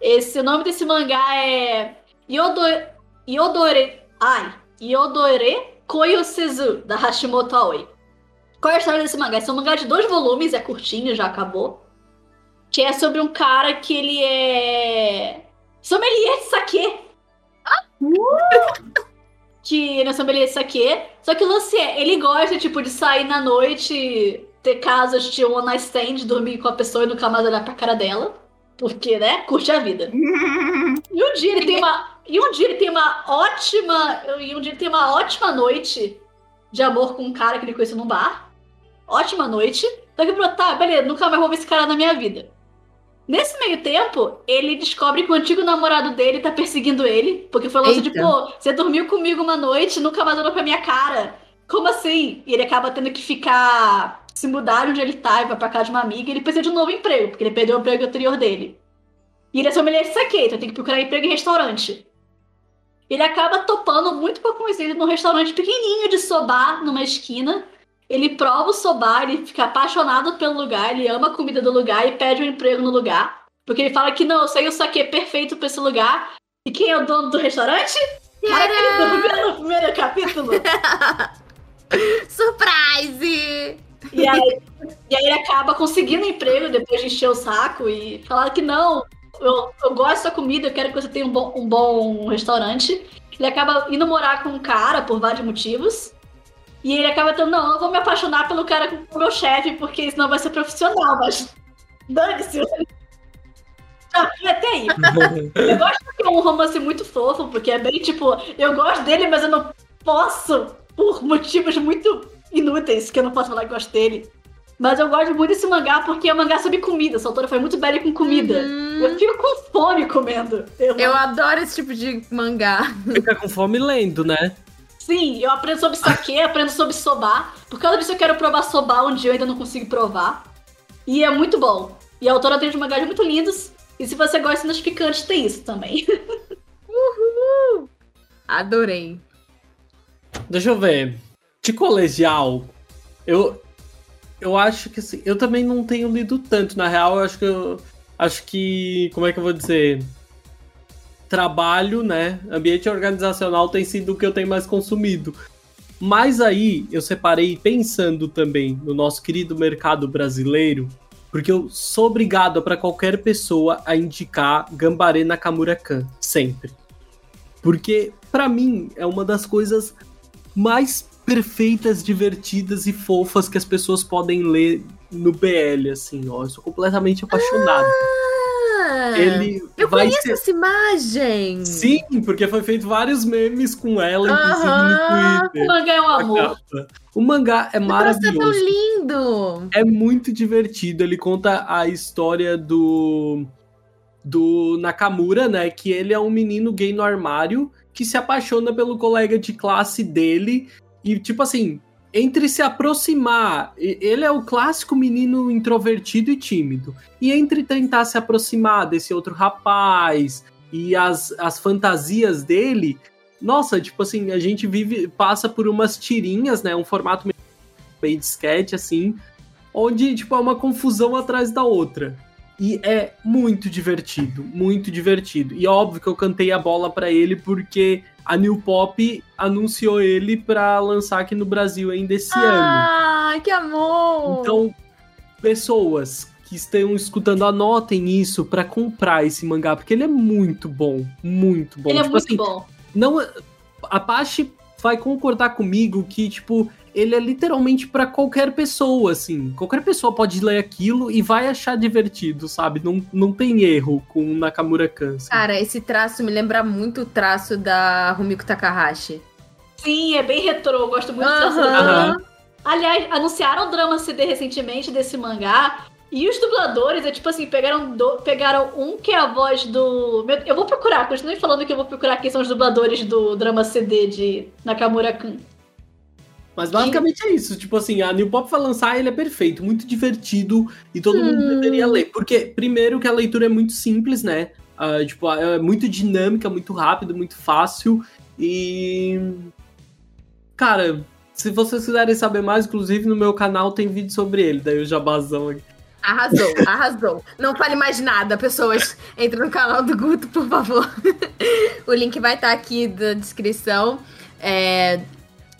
Esse, o nome desse mangá é. Yodore. Yodore. Ai. Yodore Koyosezu, da Hashimoto Aoi. Qual é a história desse mangá? Esse é um mangá de dois volumes, é curtinho, já acabou. Que é sobre um cara que ele é. Sommelier de saque. Ah! Uh! que ele é sommelier de saque. Só que o lance é, ele gosta, tipo, de sair na noite, ter casas de one night stand, dormir com a pessoa e nunca mais olhar pra cara dela. Porque, né? Curte a vida. e um dia ele tem uma. E um dia ele tem uma ótima. E um dia ele tem uma ótima noite de amor com um cara que ele conheceu num bar. Ótima noite. Daqui pra tá, beleza, nunca mais vou ver esse cara na minha vida. Nesse meio tempo, ele descobre que o antigo namorado dele tá perseguindo ele. Porque foi lance de, pô, você dormiu comigo uma noite, nunca mais olhou pra minha cara. Como assim? E ele acaba tendo que ficar. se mudar onde ele tá e vai pra casa de uma amiga. E ele precisa de um novo emprego, porque ele perdeu o emprego anterior dele. E ele é sommelier de saque, então tem que procurar emprego em restaurante. Ele acaba topando muito pouco conhecido num restaurante pequenininho de soba numa esquina. Ele prova o soba, ele fica apaixonado pelo lugar, ele ama a comida do lugar e pede um emprego no lugar. Porque ele fala que não, eu sei o saque perfeito pra esse lugar. E quem é o dono do restaurante? Cara, que no primeiro capítulo. Surprise! E aí, e aí ele acaba conseguindo emprego depois de encher o saco e falar que não, eu, eu gosto da comida, eu quero que você tenha um bom, um bom restaurante. Ele acaba indo morar com um cara por vários motivos. E ele acaba tendo, não, eu vou me apaixonar pelo cara com o meu chefe, porque senão vai ser profissional, mas. Dane-se. Fui até aí. eu gosto que é um romance muito fofo, porque é bem tipo, eu gosto dele, mas eu não posso, por motivos muito inúteis, que eu não posso falar que gosto dele. Mas eu gosto muito desse mangá porque é um mangá sobre comida. Essa autora foi muito bela com comida. Uhum. Eu fico com fome comendo. Eu, eu adoro esse tipo de mangá. Fica com fome lendo, né? Sim, eu aprendo sobre saque, aprendo sobre soba. Por causa disso eu quero provar soba um dia eu ainda não consigo provar. E é muito bom. E a autora tem uns mangás muito lindos. E se você gosta dos picantes, tem isso também. Uhul! Adorei. Deixa eu ver. De colegial, eu, eu acho que assim, eu também não tenho lido tanto, na real, eu acho que eu acho que, como é que eu vou dizer? Trabalho, né? Ambiente organizacional tem sido o que eu tenho mais consumido. Mas aí eu separei pensando também no nosso querido mercado brasileiro, porque eu sou obrigado para qualquer pessoa a indicar Gambare Nakamura-kan, sempre. Porque para mim é uma das coisas mais perfeitas, divertidas e fofas que as pessoas podem ler no BL, assim, ó. Eu sou completamente apaixonado. Ah, Ele eu vai conheço ser... essa imagem! Sim, porque foi feito vários memes com ela, uh -huh. no Twitter. O mangá é um amor. O mangá é maravilhoso. É tão lindo! É muito divertido. Ele conta a história do do Nakamura, né? Que ele é um menino gay no armário que se apaixona pelo colega de classe dele e, tipo assim, entre se aproximar, ele é o clássico menino introvertido e tímido. E entre tentar se aproximar desse outro rapaz e as, as fantasias dele, nossa, tipo assim, a gente vive, passa por umas tirinhas, né? Um formato meio de sketch, assim, onde, tipo, é uma confusão atrás da outra. E é muito divertido, muito divertido. E óbvio que eu cantei a bola para ele porque a New Pop anunciou ele para lançar aqui no Brasil ainda esse ah, ano. Ah, que amor! Então, pessoas que estão escutando, anotem isso para comprar esse mangá, porque ele é muito bom, muito bom. Ele é tipo é muito assim, bom. Não, a Pachi vai concordar comigo que, tipo, ele é literalmente para qualquer pessoa, assim. Qualquer pessoa pode ler aquilo e vai achar divertido, sabe? Não, não tem erro com o Nakamura Kan. Assim. Cara, esse traço me lembra muito o traço da Rumiko Takahashi. Sim, é bem retrô, gosto muito uhum. traço uhum. Aliás, anunciaram o drama CD recentemente desse mangá. E os dubladores, é tipo assim, pegaram, do, pegaram um que é a voz do. Eu vou procurar, continue falando que eu vou procurar quem são os dubladores do drama CD de Nakamura Kun. Mas basicamente é isso. Tipo assim, a New Pop vai lançar, ele é perfeito, muito divertido e todo hum. mundo deveria ler. Porque, primeiro, que a leitura é muito simples, né? Uh, tipo, é muito dinâmica, muito rápido, muito fácil. E. Cara, se vocês quiserem saber mais, inclusive no meu canal tem vídeo sobre ele, daí o jabazão aqui. Arrasou, arrasou. Não fale mais nada, pessoas. Entrem no canal do Guto, por favor. o link vai estar aqui na descrição. É,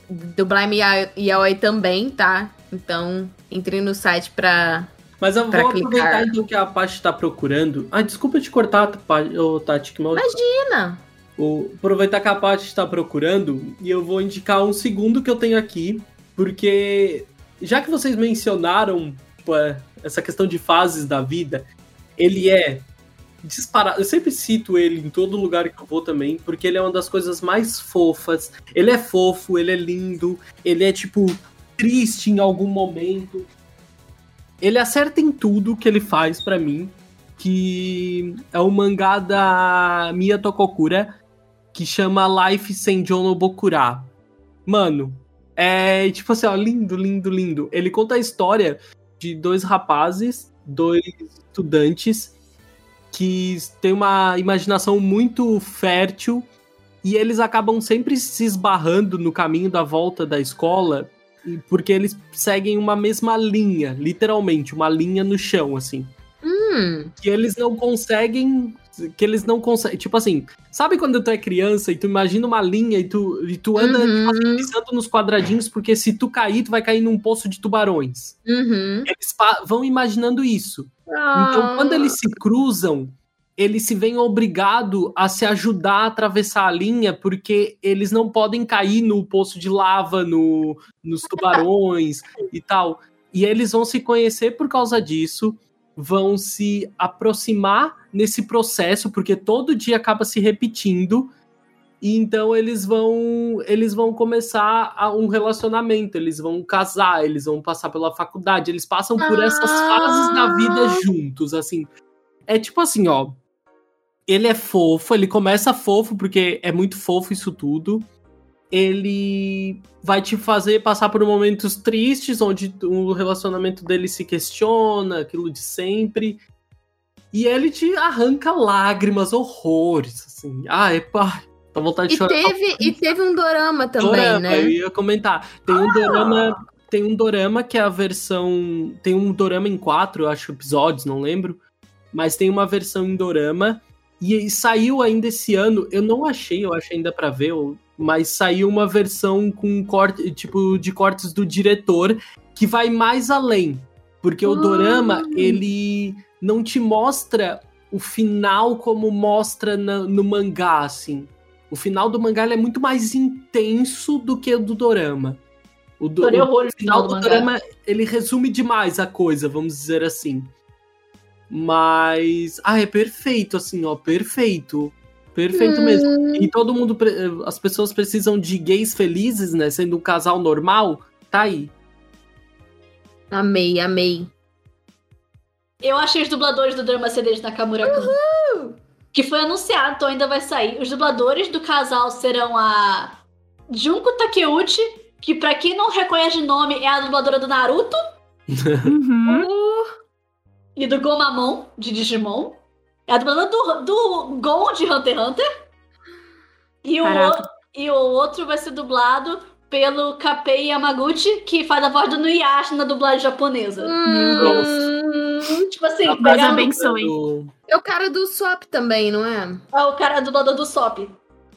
do Blime Yaoi também, tá? Então, entre no site pra. Mas eu vou clicar. aproveitar então que a Paty tá procurando. Ah, desculpa te cortar, Tati, que mal. Imagina! Vou aproveitar que a Paty está procurando e eu vou indicar um segundo que eu tenho aqui, porque já que vocês mencionaram tipo, é, essa questão de fases da vida, ele é disparado. Eu sempre cito ele em todo lugar que eu vou também, porque ele é uma das coisas mais fofas. Ele é fofo, ele é lindo, ele é tipo triste em algum momento. Ele acerta em tudo que ele faz para mim, que é o mangá da Mia Tokokura, que chama Life Senjon no Bokura. Mano, é tipo assim, ó, lindo, lindo, lindo. Ele conta a história de dois rapazes, dois estudantes que têm uma imaginação muito fértil e eles acabam sempre se esbarrando no caminho da volta da escola porque eles seguem uma mesma linha, literalmente, uma linha no chão, assim. Hum. Que eles não conseguem que eles não conseguem. Tipo assim, sabe quando tu é criança e tu imagina uma linha e tu, e tu anda uhum. tipo assim, pisando nos quadradinhos, porque se tu cair, tu vai cair num poço de tubarões. Uhum. Eles vão imaginando isso. Ah. Então, quando eles se cruzam, eles se veem obrigados a se ajudar a atravessar a linha, porque eles não podem cair no poço de lava, no, nos tubarões e tal. E eles vão se conhecer por causa disso vão se aproximar nesse processo, porque todo dia acaba se repetindo. E então eles vão eles vão começar um relacionamento, eles vão casar, eles vão passar pela faculdade, eles passam por essas fases da vida ah. juntos, assim. É tipo assim, ó, ele é fofo, ele começa fofo porque é muito fofo isso tudo ele vai te fazer passar por momentos tristes, onde o relacionamento dele se questiona, aquilo de sempre. E ele te arranca lágrimas, horrores, assim. Ai, pá, tá vontade de e chorar. Teve, e teve um dorama também, dorama, né? Eu ia comentar. Tem um ah! dorama. Tem um dorama que é a versão. Tem um dorama em quatro, eu acho, episódios, não lembro. Mas tem uma versão em dorama. E saiu ainda esse ano. Eu não achei, eu acho ainda para ver. Eu mas saiu uma versão com corte, tipo, de cortes do diretor que vai mais além. Porque o dorama, ah. ele não te mostra o final como mostra na, no mangá, assim. O final do mangá é muito mais intenso do que o do dorama. O, do, o final do, do dorama, ele resume demais a coisa, vamos dizer assim. Mas, ah, é perfeito, assim, ó, perfeito. Perfeito hum. mesmo. E todo mundo, as pessoas precisam de gays felizes, né? Sendo um casal normal, tá aí. Amei, amei. Eu achei os dubladores do drama CD de Nakamura Kun. Que foi anunciado, então ainda vai sair. Os dubladores do casal serão a Junko Takeuchi, que para quem não reconhece de nome é a dubladora do Naruto. uhum. E do Gomamon, de Digimon. É a dubladora do, do Gon de Hunter x Hunter. E o, e o outro vai ser dublado pelo Kapei Yamaguchi, que faz a voz do Nuyashi na dublagem japonesa. Hum, tipo assim, Deus pegar abençoe. É o cara do Sop também, não é? É o cara dublador do Sop.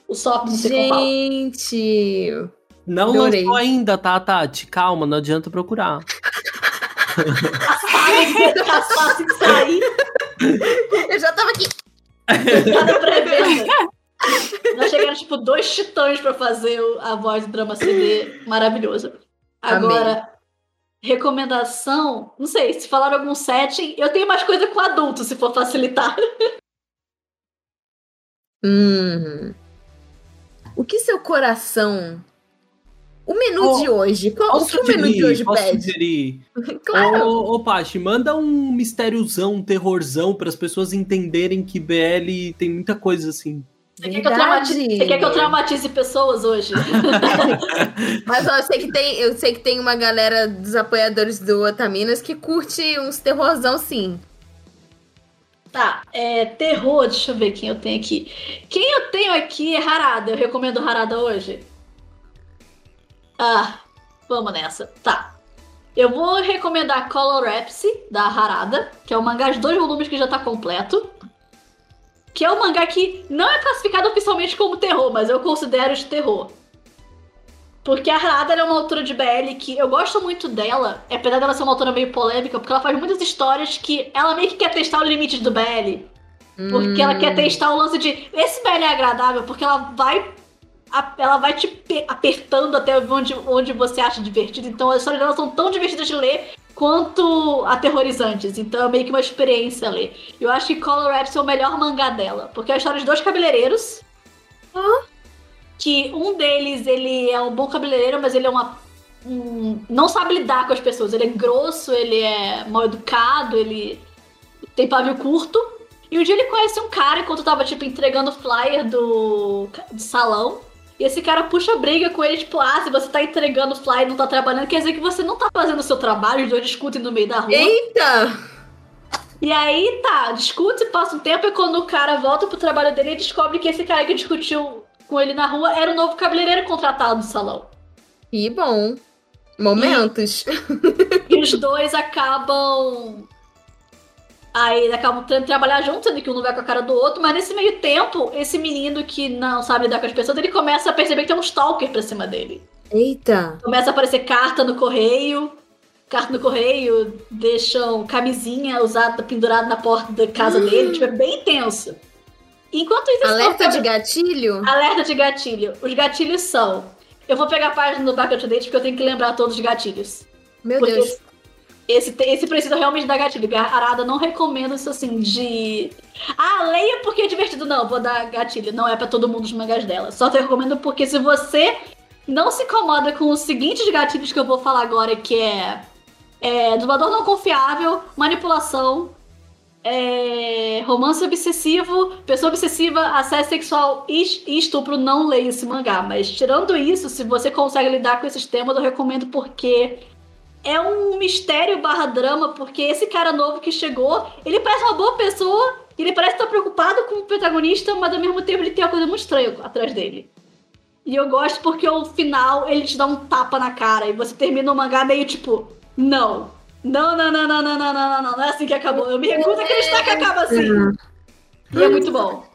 O Sop, sei Gente... Não Adorei. lançou ainda, tá, Tati? Calma, não adianta procurar. As fases sair. Eu já tava aqui. Cada pré-venda. Nós chegaram, tipo, dois titãs pra fazer a voz do drama CD maravilhosa. Agora, recomendação, não sei, se falaram algum setting, eu tenho mais coisa com adulto, se for facilitar. Hum. O que seu coração. O menu Oh, de hoje. Qual, o que o menu de sugerir? hoje Posso pede? sugerir? Claro. Ô, ô, Paty, manda um mistériozão, um terrorzão para as pessoas entenderem que BL tem muita coisa assim. Você quer, que eu traumatize, Verdade. você quer que eu traumatize pessoas hoje? Mas ó, eu sei que tem, eu sei que tem uma galera dos apoiadores do Otaminas que curte uns terrorzão sim. Tá, é terror, deixa eu ver quem eu tenho aqui. Quem eu tenho aqui é Harada. Eu recomendo Harada hoje. Ah, vamos nessa. Tá. Eu vou recomendar Color Rhapsody, da Harada, que é um mangá de dois volumes que já tá completo. Que é um mangá que não é classificado oficialmente como terror, mas eu considero de terror. Porque a Harada ela é uma autora de BL que eu gosto muito dela, apesar dela ser uma autora meio polêmica, porque ela faz muitas histórias que ela meio que quer testar o limite do BL. Porque ela Hum. quer testar o lance de. Esse BL é agradável, porque ela vai. Ela vai te pe- apertando até onde, onde você acha divertido. Então as histórias dela são tão divertidas de ler quanto aterrorizantes. Então é meio que uma experiência ler. Eu acho que Color Rhapsody é o melhor mangá dela. Porque é a história de dois cabeleireiros. Que um deles, ele é um bom cabeleireiro, mas ele é uma. um- não sabe lidar com as pessoas. Ele é grosso, ele é mal educado, ele tem pavio curto. E um dia ele conhece um cara enquanto tava, tipo, entregando o flyer do, do salão. E esse cara puxa briga com ele, tipo, ah, se você tá entregando o flyer e não tá trabalhando, quer dizer que você não tá fazendo o seu trabalho, os dois discutem no meio da rua. Eita! E aí, tá, discute, passa um tempo, e quando o cara volta pro trabalho dele, ele descobre que esse cara que discutiu com ele na rua era o novo cabeleireiro contratado do salão. Que bom. Momentos. E os dois acabam. Aí acabam tendo que trabalhar juntos, sendo que um não vai com a cara do outro, mas nesse meio tempo, esse menino que não sabe lidar com as pessoas, ele começa a perceber que tem um stalker pra cima dele. Eita. Começa a aparecer carta no correio. Carta no correio, deixam camisinha usada, pendurada na porta da casa dele. Tipo, é bem tenso. Enquanto isso, Alerta de gatilho? Alerta de gatilho. Os gatilhos são. Eu vou pegar a página do Back to Date porque eu tenho que lembrar todos os gatilhos. Meu porque Deus. Esse, esse precisa realmente dar gatilho. Arada não recomendo isso assim de. Ah, leia porque é divertido. Não, vou dar gatilho. Não é pra todo mundo os mangás dela. Só te recomendo porque se você não se incomoda com os seguintes gatilhos que eu vou falar agora, que é. é dublador não confiável, manipulação, é, romance obsessivo, pessoa obsessiva, assédio sexual e e estupro, não leia esse mangá. Mas tirando isso, se você consegue lidar com esses temas, eu recomendo porque é um mistério barra drama, porque esse cara novo que chegou, ele parece uma boa pessoa, ele parece estar preocupado com o protagonista, mas ao mesmo tempo ele tem uma coisa muito estranha atrás dele. E eu gosto porque o final ele te dá um tapa na cara e você termina o mangá meio tipo, não. Não, não, não, não, não, não, não, não, não, não é assim que acabou. Eu me recuso a acreditar que acaba assim. E é muito bom.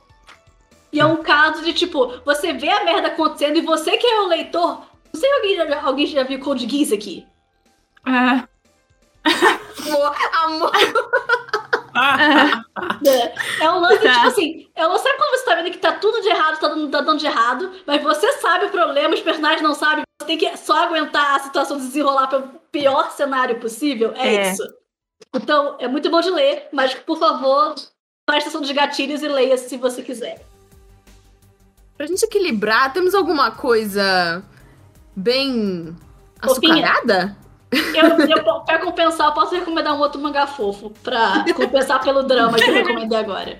E é um caso de tipo, você vê a merda acontecendo e você que é o leitor. Não sei se alguém já, alguém já viu Code Geass aqui. Ah, Amor, amor. É, é um lance, Tá. tipo assim, é um lance, sabe quando você tá vendo que tá tudo de errado, tá dando, tá dando de errado, mas você sabe o problema, os personagens não sabem, você tem que só aguentar a situação desenrolar pelo pior cenário possível? É, É. isso. Então, é muito bom de ler, mas por favor, preste atenção dos gatilhos e leia se você quiser. Pra gente equilibrar, temos alguma coisa bem Fofinha. Eu, eu, pra compensar, eu posso recomendar um outro mangá fofo, pra compensar pelo drama que eu recomendei agora.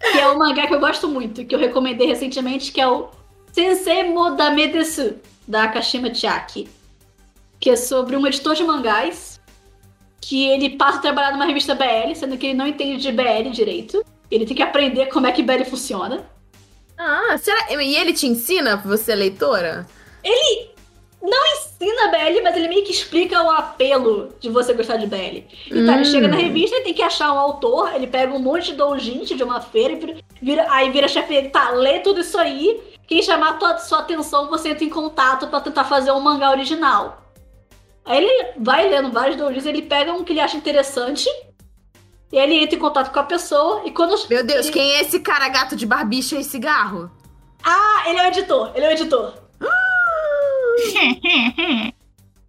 Que é um mangá que eu gosto muito, que eu recomendei recentemente, que é o Sensei Modame Desu, da Kashima Chiaki. Que é sobre um editor de mangás, que ele passa a trabalhar numa revista BL, sendo que ele não entende de BL direito. Ele tem que aprender como é que BL funciona. Ah, será? E ele te ensina, você leitora? Ensina BL, mas ele meio que explica o apelo de você gostar de BL. Então ele Hum. chega na revista, ele tem que achar um autor, ele pega um monte de doujinshi de uma feira e vira- aí vira chefe dele, tá, lê tudo isso aí, quem chamar a tua, sua atenção, você entra em contato pra tentar fazer um mangá original. Aí ele vai lendo vários doujins, ele pega um que ele acha interessante, e aí ele entra em contato com a pessoa, e quando... Meu Deus, ele... quem é esse cara gato de barbicha e cigarro? Ah, ele é o editor, ele é o editor.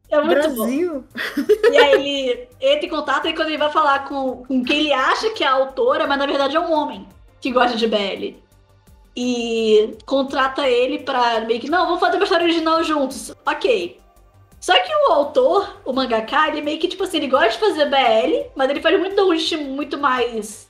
É muito Brasil. bom. E aí ele entra em contato e quando ele vai falar com, com quem ele acha que é a autora, mas na verdade é um homem que gosta de BL. E contrata ele pra meio que, não, vamos fazer uma história original juntos. Ok. Só que o autor, o mangaka, ele meio que, tipo assim, ele gosta de fazer BL, mas ele faz muito um muito mais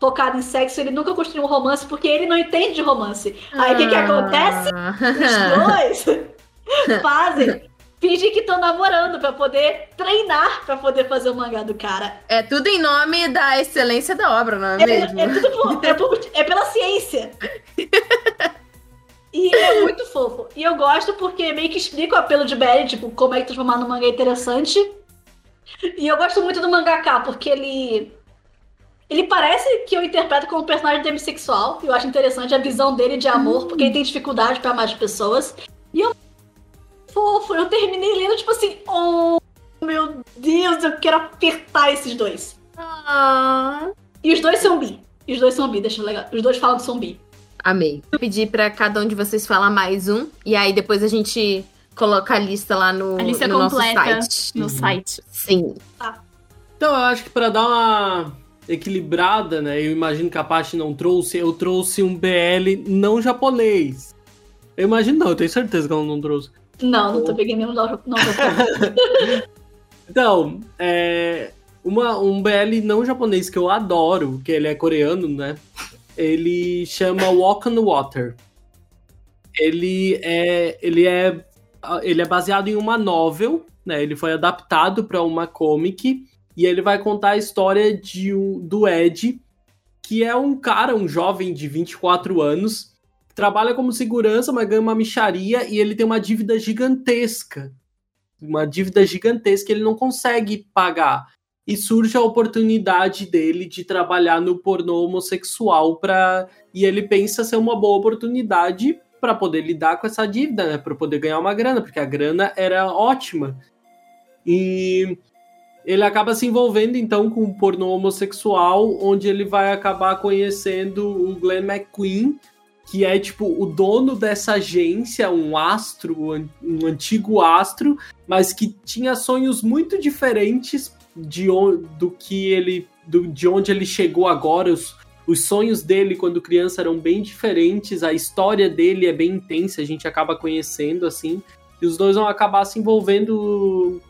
focado em sexo, ele nunca construiu um romance porque ele não entende de romance. Aí o que que acontece? Os dois fazem, fingem que estão namorando pra poder treinar pra poder fazer o mangá do cara. É tudo em nome da excelência da obra, não é, É, mesmo? é tudo é, por- é pela ciência. E é muito fofo. E eu gosto porque meio que explica o apelo de BL, tipo, como é que transformar num mangá interessante. E eu gosto muito do mangaka, porque ele. Ele parece que eu interpreto como um personagem demissexual. Eu acho interessante a visão dele de amor, porque ele tem dificuldade pra amar as pessoas. E eu. Fofo, eu terminei lendo, tipo assim, oh meu Deus, eu quero apertar esses dois. Ah, E os dois são bi. E os dois são bi, deixa eu legal. Os dois falam que são bi. amei. Vou pedir pra cada um de vocês falar mais um. E aí depois a gente coloca a lista lá no, A lista no nosso completa site. no site. Sim. Então, eu acho que pra dar uma equilibrada, né? Eu imagino que a Paty não trouxe, eu trouxe um BL não japonês. Eu imagino não, eu tenho certeza que ela não trouxe. Não, não tô pegando nenhum não, Então, é, uma, um BL não japonês que eu adoro, que ele é coreano, né? Ele chama Walk on the Water. Ele é, ele é, ele é baseado em uma novel, né? Ele foi adaptado para uma comic e ele vai contar a história de um, do Ed, que é um cara, um jovem de 24 anos, trabalha como segurança, mas ganha uma micharia e ele tem uma dívida gigantesca uma dívida gigantesca que ele não consegue pagar. E surge a oportunidade dele de trabalhar no pornô homossexual para e ele pensa ser uma boa oportunidade para poder lidar com essa dívida, né, para poder ganhar uma grana, porque a grana era ótima. E ele acaba se envolvendo então com o pornô homossexual, onde ele vai acabar conhecendo o Glenn McQueen, que é tipo o dono dessa agência, um astro, um antigo astro, mas que tinha sonhos muito diferentes de do que ele do- de onde ele chegou agora. Os, os sonhos dele quando criança eram bem diferentes a história dele é bem intensa a gente acaba conhecendo assim e os dois vão acabar se envolvendo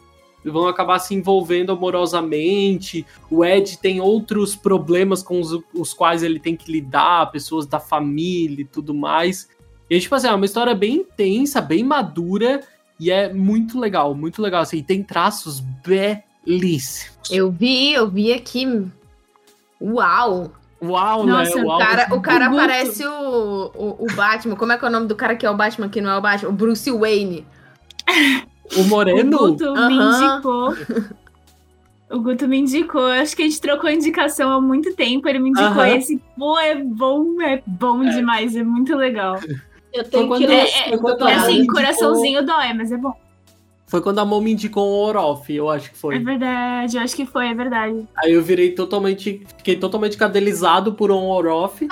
vão acabar se envolvendo amorosamente o Ed tem outros problemas com os, os quais ele tem que lidar pessoas da família e tudo mais e tipo assim é uma história bem intensa bem madura e é muito legal, muito legal. Assim, tem traços belíssimos. Eu vi, eu vi aqui. Uau! Uau, Nossa, né? O Uau, cara, o cara Guto. parece o, o, o Batman. Como é que é o nome do cara que é o Batman que não é o Batman? O Bruce Wayne. o Moreno? O Guto me Aham. indicou. O Guto me indicou. Eu Acho que a gente trocou indicação há muito tempo. Ele me indicou Aham. esse. Pô, é bom, é bom demais. É muito legal. Eu tenho que quando- ler. É, É assim, indicou- coraçãozinho dói, mas é bom. Foi quando a mão me indicou um Orof, eu acho que É foi. verdade, eu acho que foi, é verdade. Aí eu virei totalmente. Fiquei totalmente cadelizado por um Orof.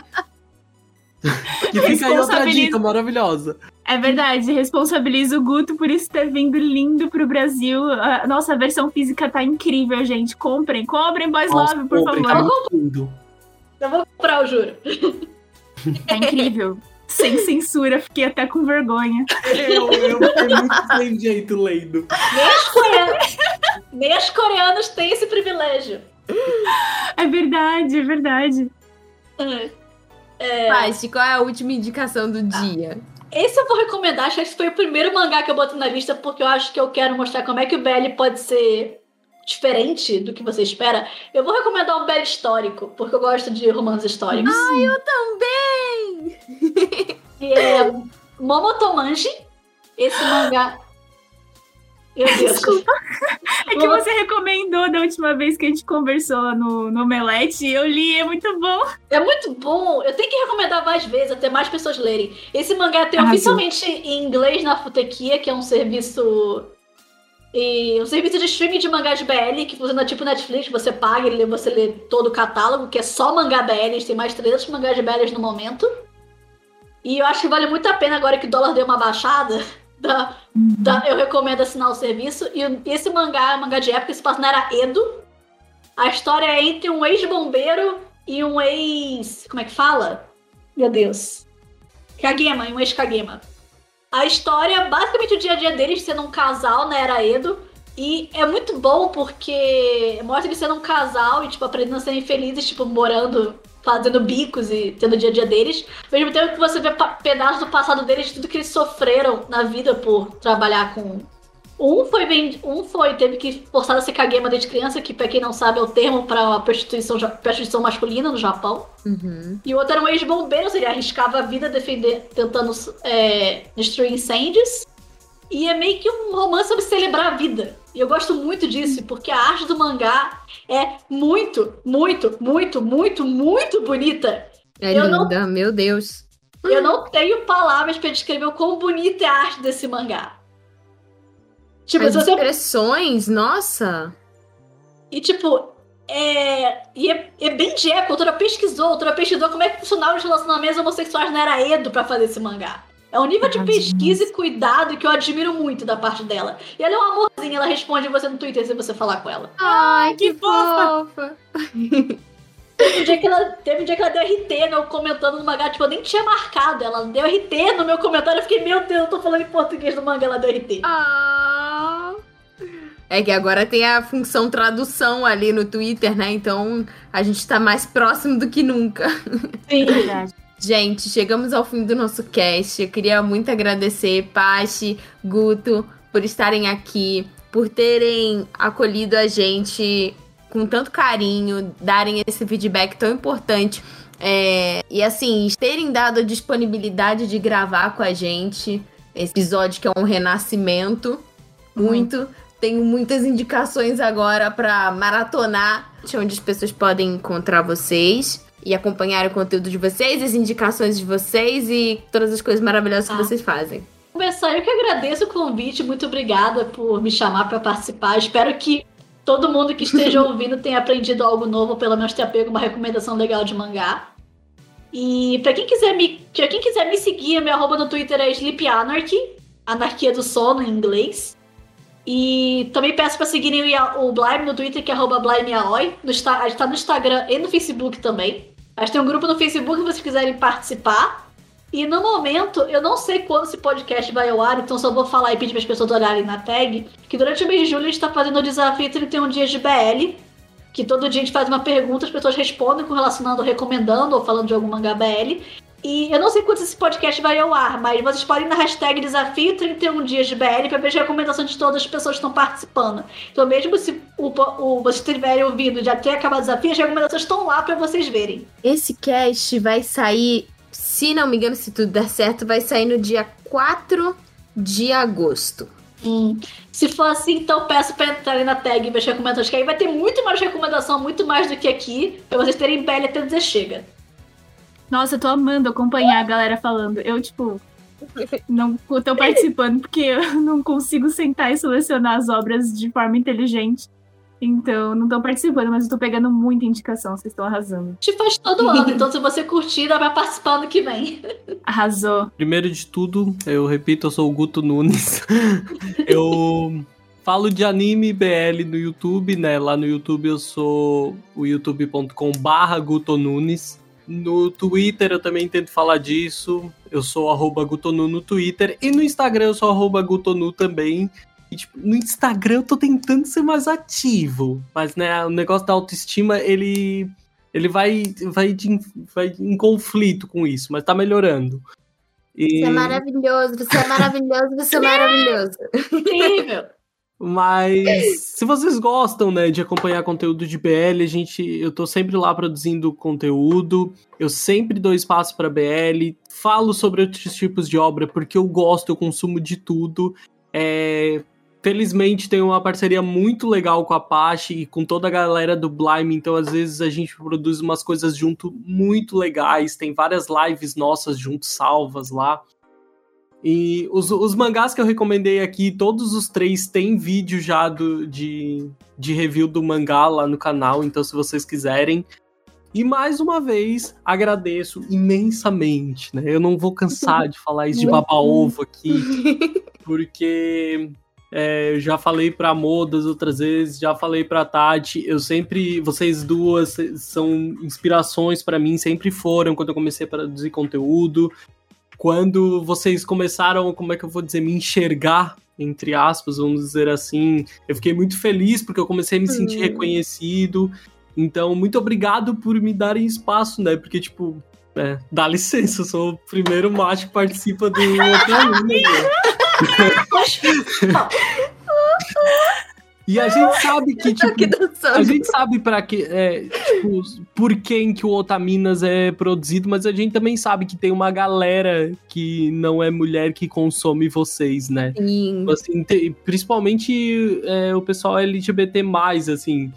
E fica aí outra Responsabiliza- dica maravilhosa. É verdade, responsabilizo o Guto por isso ter vindo lindo pro Brasil. A nossa versão física tá incrível, gente. Comprem, comprem Boys Nossa, Love, por comprem, favor. tá tudo. Eu vou comprar, eu juro. Tá incrível. Sem censura, fiquei até com vergonha. Eu, eu fiquei muito sem jeito lendo. Nem as coreanas, nem as coreanas têm esse privilégio. É verdade, é verdade. É, Paty, qual é a última indicação do dia? esse eu vou recomendar, acho que esse foi o primeiro mangá que eu botei na lista, porque eu acho que eu quero mostrar como é que o BL pode ser diferente do que você espera. Eu vou recomendar um BL histórico, porque eu gosto de romances históricos. Também! que é Momotomanji. Esse mangá. Meu Deus. Desculpa. É que você recomendou da última vez que a gente conversou no, no Omelete. Eu li, é muito bom. É muito bom. Eu tenho que recomendar mais vezes, até mais pessoas lerem. Esse mangá tem Arrasou. oficialmente em inglês na Futequia, que é um serviço. E um serviço de streaming de mangás BL, que funciona tipo Netflix, você paga e você lê todo o catálogo, que é só mangá BL, tem mais 300 mangás BL no momento. E eu acho que vale muito a pena agora que o dólar deu uma baixada, da, da, eu recomendo assinar o serviço. E esse mangá é mangá de época se passa na era Edo. A história é entre um ex-bombeiro e um ex. Como é que fala? Meu Deus. Kagema, um ex-Kagema. A história, basicamente o dia a dia deles sendo um casal na era Edo. E é muito bom porque mostra eles sendo um casal e, tipo, aprendendo a serem felizes, tipo, morando, fazendo bicos e tendo o dia a dia deles. Ao mesmo tempo que você vê pedaços do passado deles, de tudo que eles sofreram na vida por trabalhar com um foi bem, um foi teve que forçar a ser kagema desde criança, que para quem não sabe é o termo para prostituição, prostituição masculina no Japão. Uhum. E o outro era um ex-bombeiro, ele arriscava a vida defender, tentando é, destruir incêndios. E é meio que um romance sobre celebrar a vida. E eu gosto muito disso, porque a arte do mangá é muito, muito, muito, muito, muito bonita. É eu linda, não, meu Deus. Eu não tenho palavras para descrever o quão bonita é a arte desse mangá. Tipo, As expressões, nossa! E tipo, é, e é, é bem Jekyll, a autora pesquisou, a autora pesquisou como é que funcionava os relacionamentos homossexuais na era Edo pra fazer esse mangá. É um nível de pesquisa e cuidado que eu admiro muito da parte dela. E ela é um amorzinho, ela responde você no Twitter se você falar com ela. Ai, que, que fofa! Teve um, dia que ela, teve um dia que ela deu RT no, comentando no mangá, tipo, eu nem tinha marcado. Ela deu RT no meu comentário, eu fiquei, meu Deus, eu tô falando em português no mangá, ela deu RT. Ah. É que agora tem a função tradução ali no Twitter, né? Então a gente tá mais próximo do que nunca. Sim, verdade. Gente, chegamos ao fim do nosso cast. Eu queria muito agradecer Pachi, Guto, por estarem aqui, por terem acolhido a gente com tanto carinho, darem esse feedback tão importante. É, e assim, terem dado a disponibilidade de gravar com a gente esse episódio que é um renascimento. Muito. Uhum. Tenho muitas indicações agora para maratonar, onde as pessoas podem encontrar vocês e acompanhar o conteúdo de vocês, as indicações de vocês e todas as coisas maravilhosas ah. que vocês fazem. Começar, eu que agradeço o convite, muito obrigada por me chamar para participar. Espero que todo mundo que esteja ouvindo tenha aprendido algo novo, pelo menos tenha pego uma recomendação legal de mangá. E para quem quiser me, pra quem quiser me seguir, meu arroba no Twitter é Sleep Anarchy, anarquia do sono em inglês. E também peço para seguirem o Blime no Twitter, que é arroba BlimeAoi. No, a gente tá no Instagram e no Facebook também. Gente tem um grupo no Facebook se vocês quiserem participar. E no momento, eu não sei quando esse podcast vai ao ar, então só vou falar e pedir para as pessoas olharem na tag, que durante o mês de julho a gente está fazendo o desafio 31 dias de BL, que todo dia a gente faz uma pergunta, as pessoas respondem com relacionando, recomendando ou falando de algum mangá BL. E eu não sei quando esse podcast vai ao ar, mas vocês podem ir na hashtag desafio 31 dias de BL para ver as recomendações de todas as pessoas que estão participando. Então, mesmo se o, o, vocês tiverem ouvido já ter acabado o desafio, as recomendações estão lá para vocês verem. Esse cast vai sair se não me engano, se tudo der certo, vai sair no dia 4 de agosto. Hum. Se for assim, então peço para entrarem na tag e ver as recomendações, que aí vai ter muito mais recomendação, muito mais do que aqui, pra vocês terem pele até dizer chega. Nossa, eu tô amando acompanhar a galera falando. Eu, tipo, não tô participando porque eu não consigo sentar e selecionar as obras de forma inteligente. Então, não estão participando, mas eu tô pegando muita indicação, vocês estão arrasando. Te faz todo ano, então se você curtir, dá pra participar ano que vem. Arrasou. Primeiro de tudo, eu repito, eu sou o Guto Nunes. eu falo de anime BL no YouTube, né? Lá no YouTube eu sou o youtube.com barra Guto Nunes. No Twitter eu também tento falar disso. Eu sou arroba Gutonu no Twitter. E no Instagram eu sou arroba Gutonu também. E, tipo, no Instagram eu tô tentando ser mais ativo. Mas, né, o negócio da autoestima, ele. Ele vai, vai, de, vai em conflito com isso, mas tá melhorando. E... Você é maravilhoso, você é maravilhoso, você é maravilhoso. Incrível! Mas se vocês gostam, né, de acompanhar conteúdo de BL, a gente, eu tô sempre lá produzindo conteúdo. Eu sempre dou espaço para BL, falo sobre outros tipos de obra porque eu gosto, eu consumo de tudo. É, felizmente tem uma parceria muito legal com a Apache e com toda a galera do Blime, então às vezes a gente produz umas coisas junto muito legais, tem várias lives nossas juntos salvas lá. E os, os mangás que eu recomendei aqui, todos os três têm vídeo já do, de, de review do mangá lá no canal, então se vocês quiserem. E mais uma vez, agradeço imensamente, né? Eu não vou cansar de falar isso de baba-ovo aqui. porque é, eu já falei pra Modas outras vezes, já falei pra Tati, eu sempre, vocês duas são inspirações para mim, sempre foram quando eu comecei a produzir conteúdo. Quando vocês começaram, como é que eu vou dizer, me enxergar, entre aspas, vamos dizer assim, eu fiquei muito feliz porque eu comecei a me sentir reconhecido. Então, muito obrigado por me darem espaço, né? Porque, tipo, é, dá licença, eu sou o primeiro macho que participa do Outro né? E a gente sabe que, tipo, a gente sabe para que, é, tipo, por quem que o Otaminas é produzido, mas a gente também sabe que tem uma galera que não é mulher que consome vocês, né? Sim. Assim, tem, principalmente é, o pessoal LGBT+, assim.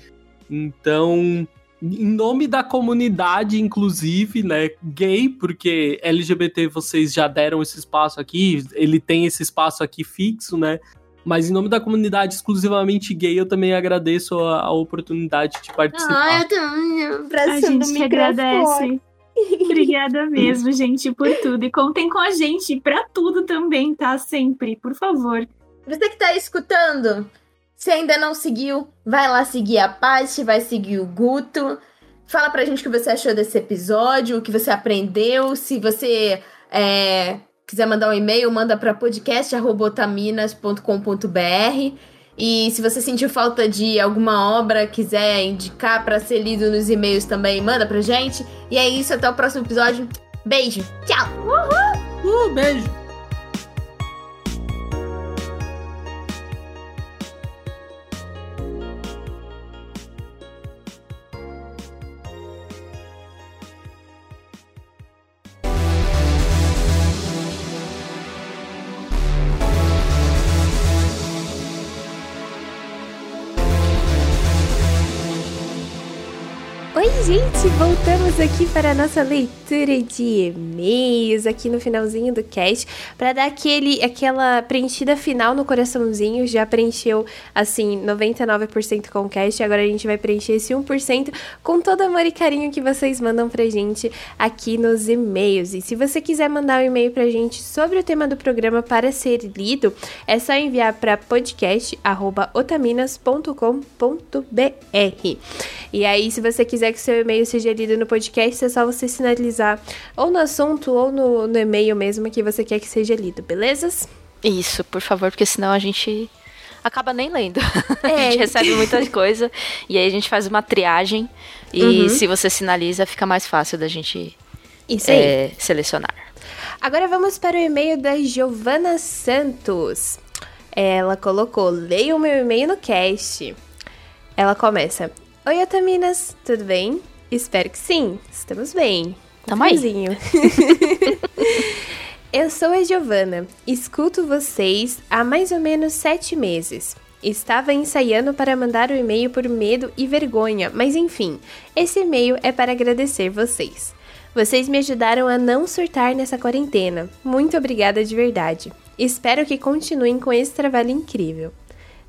Então, em nome da comunidade, inclusive, né, gay, porque LGBT vocês já deram esse espaço aqui, ele tem esse espaço aqui fixo, né? Mas em nome da comunidade exclusivamente gay, eu também agradeço a, a oportunidade de participar. Ah, eu também. A gente que agradece. Obrigada mesmo, gente, por tudo. E contem com a gente pra tudo também, tá? Sempre, por favor. Você que tá escutando, se ainda não seguiu, vai lá seguir a Paty, vai seguir o Guto. Fala pra gente o que você achou desse episódio, o que você aprendeu, se você é, quiser mandar um e-mail, manda para podcast@otaminas.com.br. E se você sentiu falta de alguma obra, quiser indicar para ser lido nos e-mails também, manda pra gente. E é isso, até o próximo episódio. Beijo. Tchau. Uhul. Uh, beijo. Gente, voltamos aqui para a nossa leitura de e-mails aqui no finalzinho do cast para dar aquele aquela preenchida final no coraçãozinho. Já preencheu assim 99% com o cast, agora a gente vai preencher esse 1% com todo amor e carinho que vocês mandam pra gente aqui nos e-mails. E se você quiser mandar um e-mail pra gente sobre o tema do programa para ser lido, é só enviar para podcast@otaminas.com.br. E aí, se você quiser que seu e-mail seja lido no podcast, é só você sinalizar ou no assunto ou no, no e-mail mesmo que você quer que seja lido, belezas? Isso, por favor, porque senão a gente acaba nem lendo. É. a gente recebe muita coisa e aí a gente faz uma triagem e uhum. se você sinaliza fica mais fácil da gente é, selecionar. Agora vamos para o e-mail da Giovana Santos. Ela colocou: leia o meu e-mail no cast. Ela começa: Oi, Otaminas, tudo bem? Espero que sim, estamos bem. Tamo aí. Eu sou a Giovana, escuto vocês há mais ou menos sete meses. Estava ensaiando para mandar o e-mail por medo e vergonha, mas enfim, esse e-mail é para agradecer vocês. Vocês me ajudaram a não surtar nessa quarentena. Muito obrigada de verdade. Espero que continuem com esse trabalho incrível.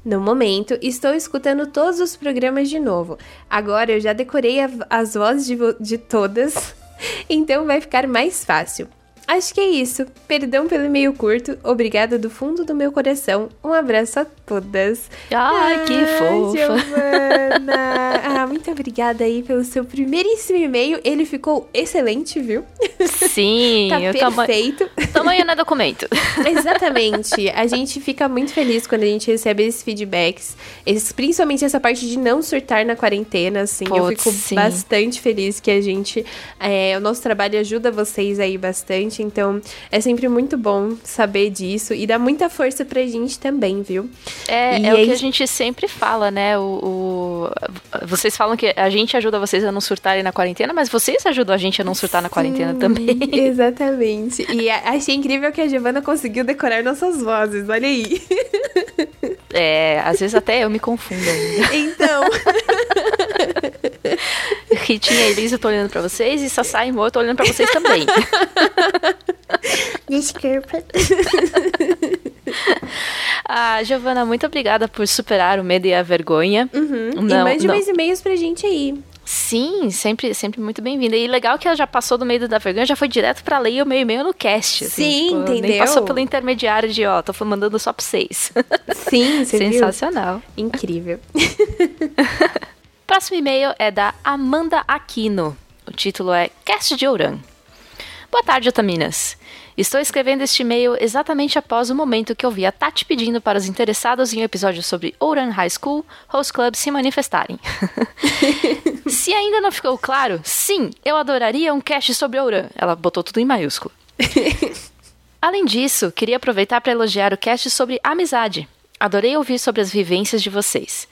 No momento, estou escutando todos os programas de novo. Agora eu já decorei a, as vozes de, de todas, então vai ficar mais fácil. Acho que é isso. Perdão pelo e-mail curto. Obrigada do fundo do meu coração. Um abraço a todas. Ai, ah, que fofa. Giovana. ah, muito obrigada aí pelo seu primeiríssimo e-mail. Ele ficou excelente, viu? Sim. tá perfeito. Tama... Tamanho não é documento. Exatamente. A gente fica muito feliz quando a gente recebe esses feedbacks. Esses, principalmente essa parte de não surtar na quarentena, assim. Putz, eu fico sim. bastante feliz que a gente... É, o nosso trabalho ajuda vocês aí bastante gente, então é sempre muito bom saber disso e dá muita força pra gente também, viu? É, é o que a gente sempre fala, né? O, o, vocês falam que a gente ajuda vocês a não surtarem na quarentena, mas vocês ajudam a gente a não surtar na quarentena Sim, também. Exatamente. E achei incrível que a Giovana conseguiu decorar nossas vozes, olha aí. É, às vezes até eu me confundo ainda. Então. Ritinha e Elisa, eu tô olhando pra vocês, e Sassá e Mo, eu tô olhando pra vocês também. Desculpa. ah, Giovana, muito obrigada por superar o medo e a vergonha. Uhum. Não, e mande não. mais e-mails pra gente aí. Sim, sempre, sempre muito bem-vinda. E legal que ela já passou do meio da vergonha, já foi direto pra ler o meu e-mail no cast. Assim, Sim, tipo, entendeu? Nem passou pelo intermediário de, ó, tô mandando só pra vocês. Sim, você viu? Sensacional. Incrível. Próximo e-mail é da Amanda Aquino. O título é Cast de Ouran. Boa tarde, Otaminas. Estou escrevendo este e-mail exatamente após o momento que eu vi a Tati pedindo para os interessados em um episódio sobre Ouran High School Host Club se manifestarem. se ainda não ficou claro, sim, eu adoraria um cast sobre Ouran. Ela botou tudo em maiúsculo. Além disso, queria aproveitar para elogiar o cast sobre amizade. Adorei ouvir sobre as vivências de vocês.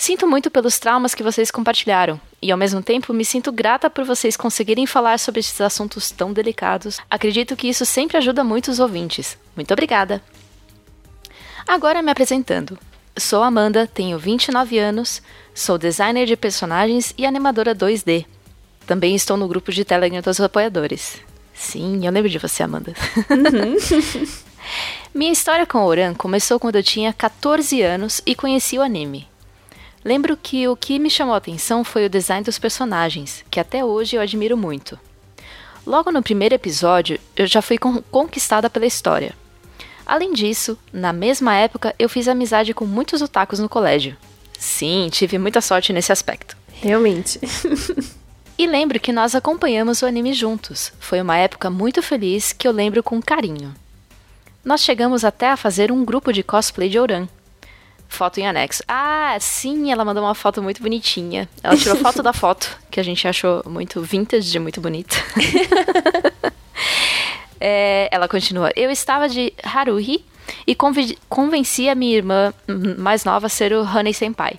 Sinto muito pelos traumas que vocês compartilharam, e ao mesmo tempo me sinto grata por vocês conseguirem falar sobre esses assuntos tão delicados. Acredito que isso sempre ajuda muito os ouvintes. Muito obrigada! Agora me apresentando. Sou Amanda, tenho 29 anos, sou designer de personagens e animadora 2D. Também estou no grupo de Telegram dos apoiadores. Sim, eu lembro de você, Amanda. Minha história com Oran começou quando eu tinha 14 anos e conheci o anime. Lembro que o que me chamou a atenção foi o design dos personagens, que até hoje eu admiro muito. Logo no primeiro episódio, eu já fui con conquistada pela história. Além disso, na mesma época eu fiz amizade com muitos otakus no colégio. Sim, tive muita sorte nesse aspecto. Realmente. E lembro que nós acompanhamos o anime juntos. Foi uma época muito feliz que eu lembro com carinho. Nós chegamos até a fazer um grupo de cosplay de Ouran, foto em anexo. Ah, sim, ela mandou uma foto muito bonitinha. Ela tirou foto da foto, que a gente achou muito vintage, muito bonita. é, ela continua. Eu estava de Haruhi e convenci a minha irmã mais nova a ser o Honey Senpai.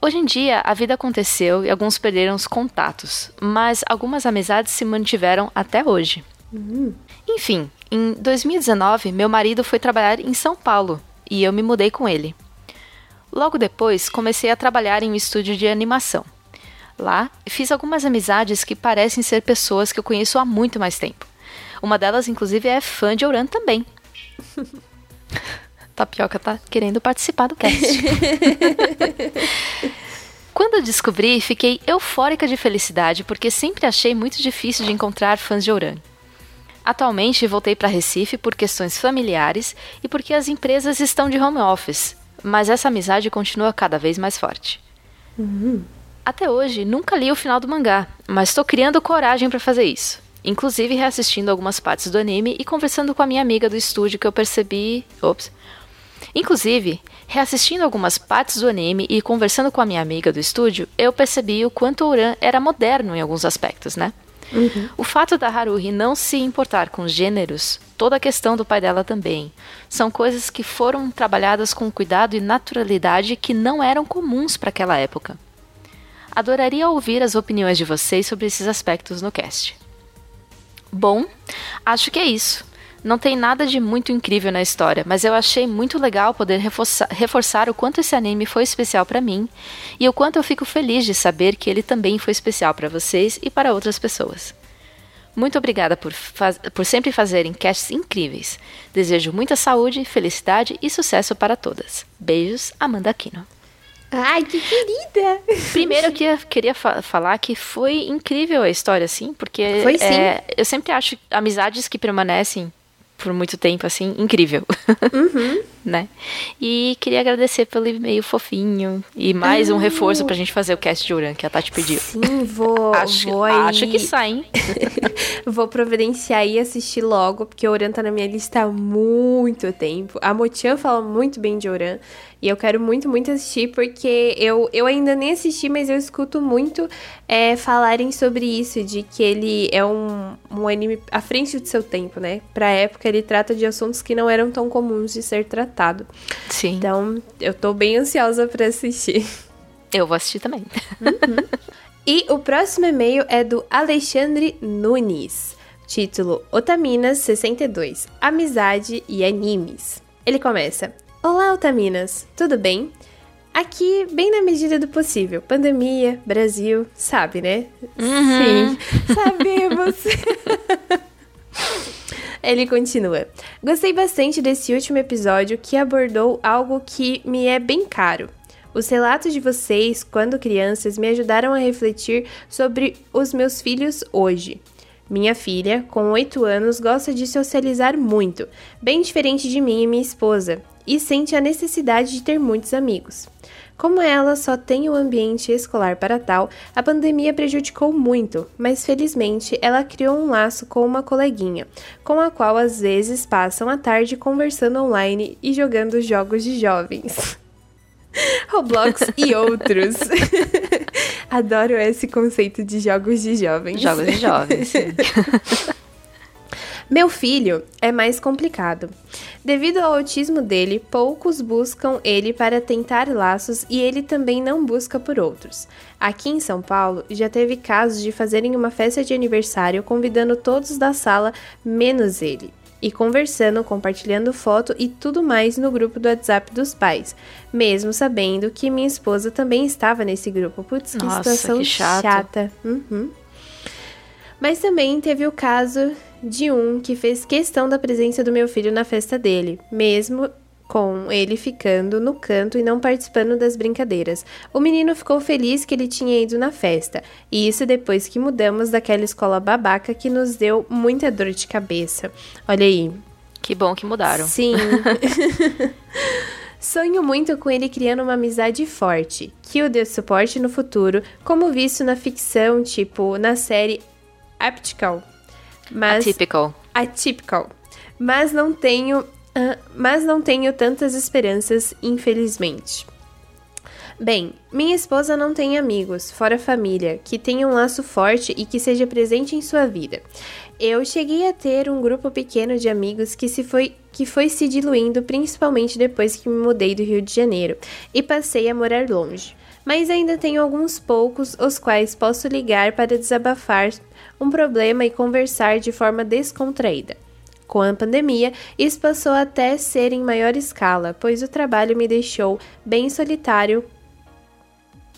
Hoje em dia, a vida aconteceu e alguns perderam os contatos, mas algumas amizades se mantiveram até hoje. Uhum. Enfim, em 2019, meu marido foi trabalhar em São Paulo e eu me mudei com ele. Logo depois, comecei a trabalhar em um estúdio de animação. Lá, fiz algumas amizades que parecem ser pessoas que eu conheço há muito mais tempo. Uma delas, inclusive, é fã de Ouran também. Tapioca tá querendo participar do cast. Quando eu descobri, fiquei eufórica de felicidade porque sempre achei muito difícil de encontrar fãs de Ouran. Atualmente voltei para Recife por questões familiares e porque as empresas estão de home office, mas essa amizade continua cada vez mais forte. Uhum. Até hoje, nunca li o final do mangá, mas estou criando coragem para fazer isso. Inclusive reassistindo algumas partes do anime e conversando com a minha amiga do estúdio que eu percebi. Ops. Inclusive, reassistindo algumas partes do anime e conversando com a minha amiga do estúdio, eu percebi o quanto Ouran era moderno em alguns aspectos, né? Uhum. O fato da Haruhi não se importar com gêneros, toda a questão do pai dela também, são coisas que foram trabalhadas com cuidado e naturalidade que não eram comuns para aquela época. Adoraria ouvir as opiniões de vocês sobre esses aspectos no cast. Bom, acho que é isso. Não tem nada de muito incrível na história, mas eu achei muito legal poder reforçar, reforçar o quanto esse anime foi especial para mim e o quanto eu fico feliz de saber que ele também foi especial para vocês e para outras pessoas. Muito obrigada por, por sempre fazerem casts incríveis. Desejo muita saúde, felicidade e sucesso para todas. Beijos, Amanda Aquino. Ai, que querida! Primeiro eu queria, fa falar que foi incrível a história, assim, porque foi, sim. É, eu sempre acho amizades que permanecem por muito tempo, assim, incrível. Uhum. Né? E queria agradecer pelo e-mail fofinho e mais um reforço pra gente fazer o cast de Uran, que a Tati pediu. Sim, vou. acho, vou acho que sai, hein? vou providenciar e assistir logo, porque Uran tá na minha lista há muito tempo. A Mochan fala muito bem de Uran. E eu quero muito, muito assistir, porque eu, eu ainda nem assisti, mas eu escuto muito é, falarem sobre isso, de que ele é um, um anime à frente do seu tempo, né? Pra época, ele trata de assuntos que não eram tão comuns de ser tratado. Sim. Então, eu tô bem ansiosa para assistir. Eu vou assistir também. Uhum. e o próximo e-mail é do Alexandre Nunes. Título: Otaminas 62 Amizade e Animes. Ele começa: Olá, Otaminas, tudo bem? Aqui, bem na medida do possível. Pandemia, Brasil, sabe, né? Uhum. Sim, sabemos. Ele continua. Gostei bastante desse último episódio que abordou algo que me é bem caro: Os relatos de vocês, quando crianças, me ajudaram a refletir sobre os meus filhos hoje. Minha filha, com 8 anos, gosta de socializar muito, bem diferente de mim e minha esposa, e sente a necessidade de ter muitos amigos. Como ela só tem o ambiente escolar para tal, a pandemia prejudicou muito, mas felizmente ela criou um laço com uma coleguinha, com a qual às vezes passam a tarde conversando online e jogando jogos de jovens. Roblox e outros. Adoro esse conceito de jogos de jovens. Jogos de jovens. Meu filho é mais complicado. Devido ao autismo dele, poucos buscam ele para tentar laços e ele também não busca por outros. Aqui em São Paulo, já teve casos de fazerem uma festa de aniversário convidando todos da sala, menos ele. E conversando, compartilhando foto e tudo mais no grupo do WhatsApp dos pais, mesmo sabendo que minha esposa também estava nesse grupo. Putz, que Nossa, situação que chata. Uhum. Mas também teve o caso de um que fez questão da presença do meu filho na festa dele, mesmo com ele ficando no canto e não participando das brincadeiras. O menino ficou feliz que ele tinha ido na festa, e isso depois que mudamos daquela escola babaca que nos deu muita dor de cabeça. Olha aí. Que bom que mudaram. Sim. Sonho muito com ele criando uma amizade forte, que o dê suporte no futuro, como visto na ficção, tipo na série Aptical. Mas Atypical. atypical. Mas não tenho, ah, mas não tenho tantas esperanças, infelizmente. Bem, minha esposa não tem amigos, fora família, que tenha um laço forte e que seja presente em sua vida. Eu cheguei a ter um grupo pequeno de amigos que se foi que foi se diluindo principalmente depois que me mudei do Rio de Janeiro e passei a morar longe. Mas ainda tenho alguns poucos os quais posso ligar para desabafar um problema e conversar de forma descontraída. Com a pandemia, isso passou até ser em maior escala, pois o trabalho me deixou bem solitário.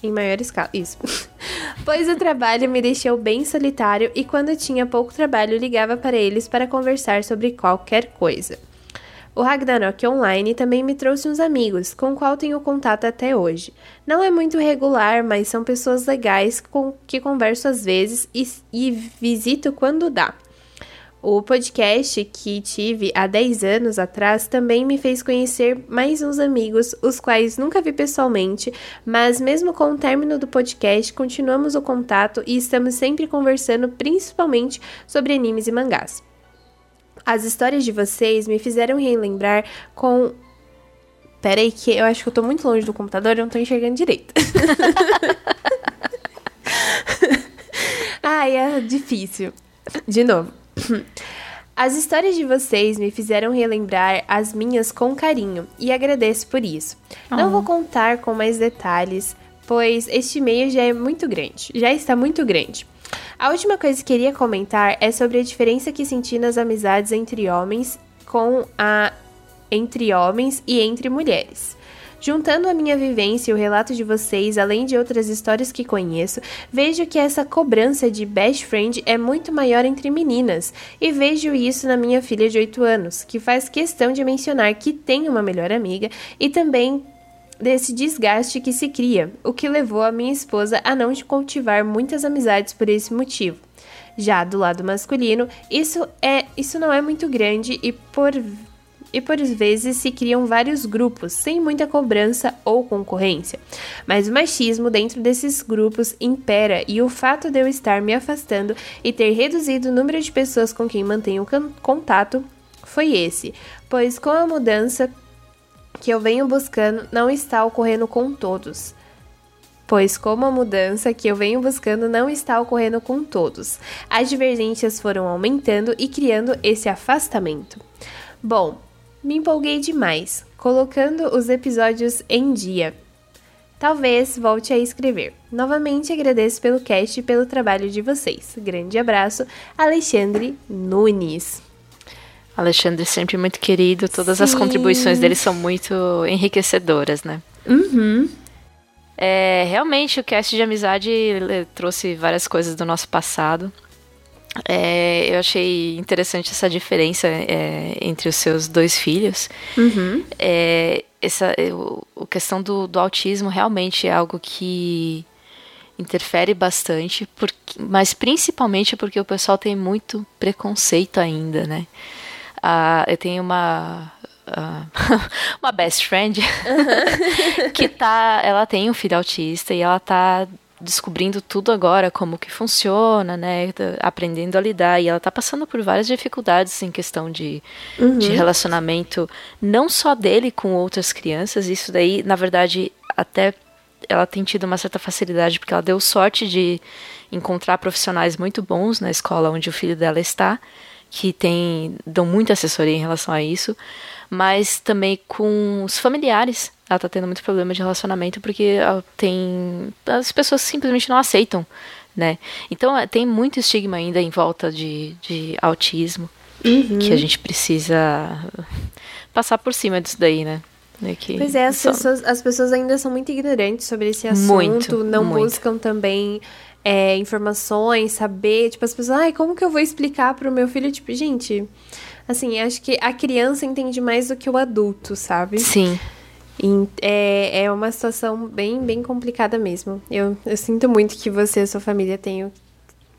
Em maior escala, isso. pois o trabalho me deixou bem solitário e quando tinha pouco trabalho ligava para eles para conversar sobre qualquer coisa. O Ragnarok Online também me trouxe uns amigos, com qual tenho contato até hoje. Não é muito regular, mas são pessoas legais com que converso às vezes e, e visito quando dá. O podcast que tive há 10 anos atrás também me fez conhecer mais uns amigos, os quais nunca vi pessoalmente, mas mesmo com o término do podcast, continuamos o contato e estamos sempre conversando principalmente sobre animes e mangás. As histórias de vocês me fizeram relembrar com. Pera aí, que eu acho que eu tô muito longe do computador e não tô enxergando direito. Ai, é difícil. De novo. As histórias de vocês me fizeram relembrar as minhas com carinho e agradeço por isso. Não vou contar com mais detalhes, pois este e-mail já é muito grande, já está muito grande. A última coisa que queria comentar é sobre a diferença que senti nas amizades entre homens com a entre homens e entre mulheres. Juntando a minha vivência e o relato de vocês, além de outras histórias que conheço, vejo que essa cobrança de best friend é muito maior entre meninas, e vejo isso na minha filha de 8 anos, que faz questão de mencionar que tem uma melhor amiga e também desse desgaste que se cria, o que levou a minha esposa a não cultivar muitas amizades por esse motivo. Já do lado masculino, isso é isso não é muito grande e por e por vezes se criam vários grupos sem muita cobrança ou concorrência. Mas o machismo dentro desses grupos impera e o fato de eu estar me afastando e ter reduzido o número de pessoas com quem mantenho contato foi esse, pois com a mudança que eu venho buscando não está ocorrendo com todos. Pois, como a mudança que eu venho buscando não está ocorrendo com todos, as divergências foram aumentando e criando esse afastamento. Bom, me empolguei demais, colocando os episódios em dia. Talvez volte a escrever. Novamente agradeço pelo cast e pelo trabalho de vocês. Grande abraço, Alexandre Nunes. Alexandre sempre muito querido, todas as Sim. contribuições dele são muito enriquecedoras, né? Uhum. É, realmente, o cast de amizade trouxe várias coisas do nosso passado. É, eu achei interessante essa diferença é, entre os seus dois filhos. Uhum. É, essa a questão do, do autismo realmente é algo que interfere bastante, porque, mas principalmente porque o pessoal tem muito preconceito ainda, né? Uh, eu tenho uma uh, uma best friend uhum. que tá, ela tem um filho autista e ela tá descobrindo tudo agora, como que funciona, né? Aprendendo a lidar. E ela tá passando por várias dificuldades em questão de, uhum. de relacionamento, não só dele com outras crianças. Isso daí, na verdade, até ela tem tido uma certa facilidade, porque ela deu sorte de encontrar profissionais muito bons na escola onde o filho dela está, que tem, dão muita assessoria em relação a isso, mas também com os familiares ela tá tendo muito problema de relacionamento porque tem. As pessoas simplesmente não aceitam, né? Então é, tem muito estigma ainda em volta de, de autismo uhum. que a gente precisa passar por cima disso daí, né? É que pois é, as, só... pessoas, as pessoas ainda são muito ignorantes sobre esse assunto, muito, não muito. buscam também é, informações, saber, tipo, as pessoas, ai, como que eu vou explicar pro meu filho? Tipo, gente, assim, acho que a criança entende mais do que o adulto, sabe? Sim. É, é uma situação bem, bem complicada mesmo. Eu, eu sinto muito que você e sua família tenham,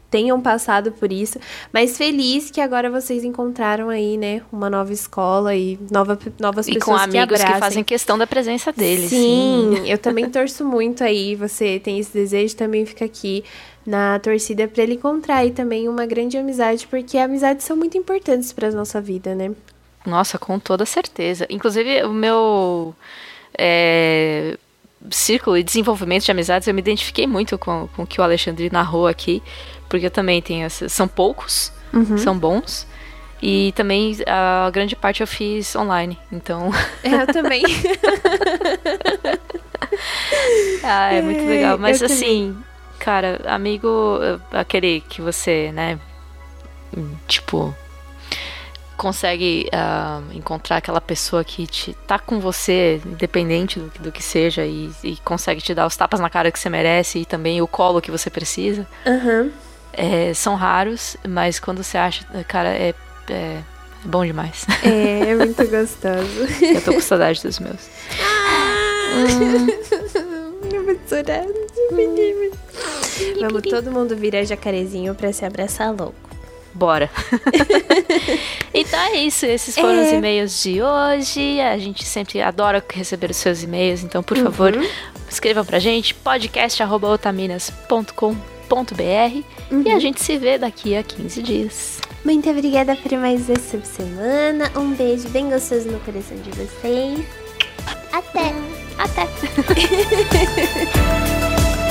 tenham passado por isso, mas feliz que agora vocês encontraram aí, né, uma nova escola e nova, novas e pessoas com amigos que, que, fazem questão da presença deles. Sim, sim. eu também torço muito aí, você tem esse desejo, também fica aqui na torcida para ele encontrar aí também uma grande amizade, porque amizades são muito importantes para nossa vida, né? Nossa, com toda certeza. Inclusive, o meu é, círculo e desenvolvimento de amizades, eu me identifiquei muito com, com o que o Alexandre narrou aqui, porque eu também tenho. São poucos, uhum. são bons. E também a grande parte eu fiz online, então. É, eu também. ah, é muito legal. Mas eu assim, também. cara, amigo, aquele que você, né? Tipo, consegue uh, encontrar aquela pessoa que te, tá com você, independente do, do que seja, e, e, consegue te dar os tapas na cara que você merece e também o colo que você precisa. Uhum. É, são raros, mas quando você acha, cara, é, é, bom demais. É, é muito gostoso. Eu tô com saudade dos meus. Ah. Eu vou chorar. Vamos todo mundo virar jacarezinho pra se abraçar louco. Bora. então é isso. Esses foram é. os e-mails de hoje. A gente sempre adora receber os seus e-mails. Então, por uhum. favor, escrevam pra gente podcast.otaminas.com.br uhum. e a gente se vê daqui a 15 dias. Muito obrigada por mais essa semana. Um beijo bem gostoso no coração de vocês. Até! Até!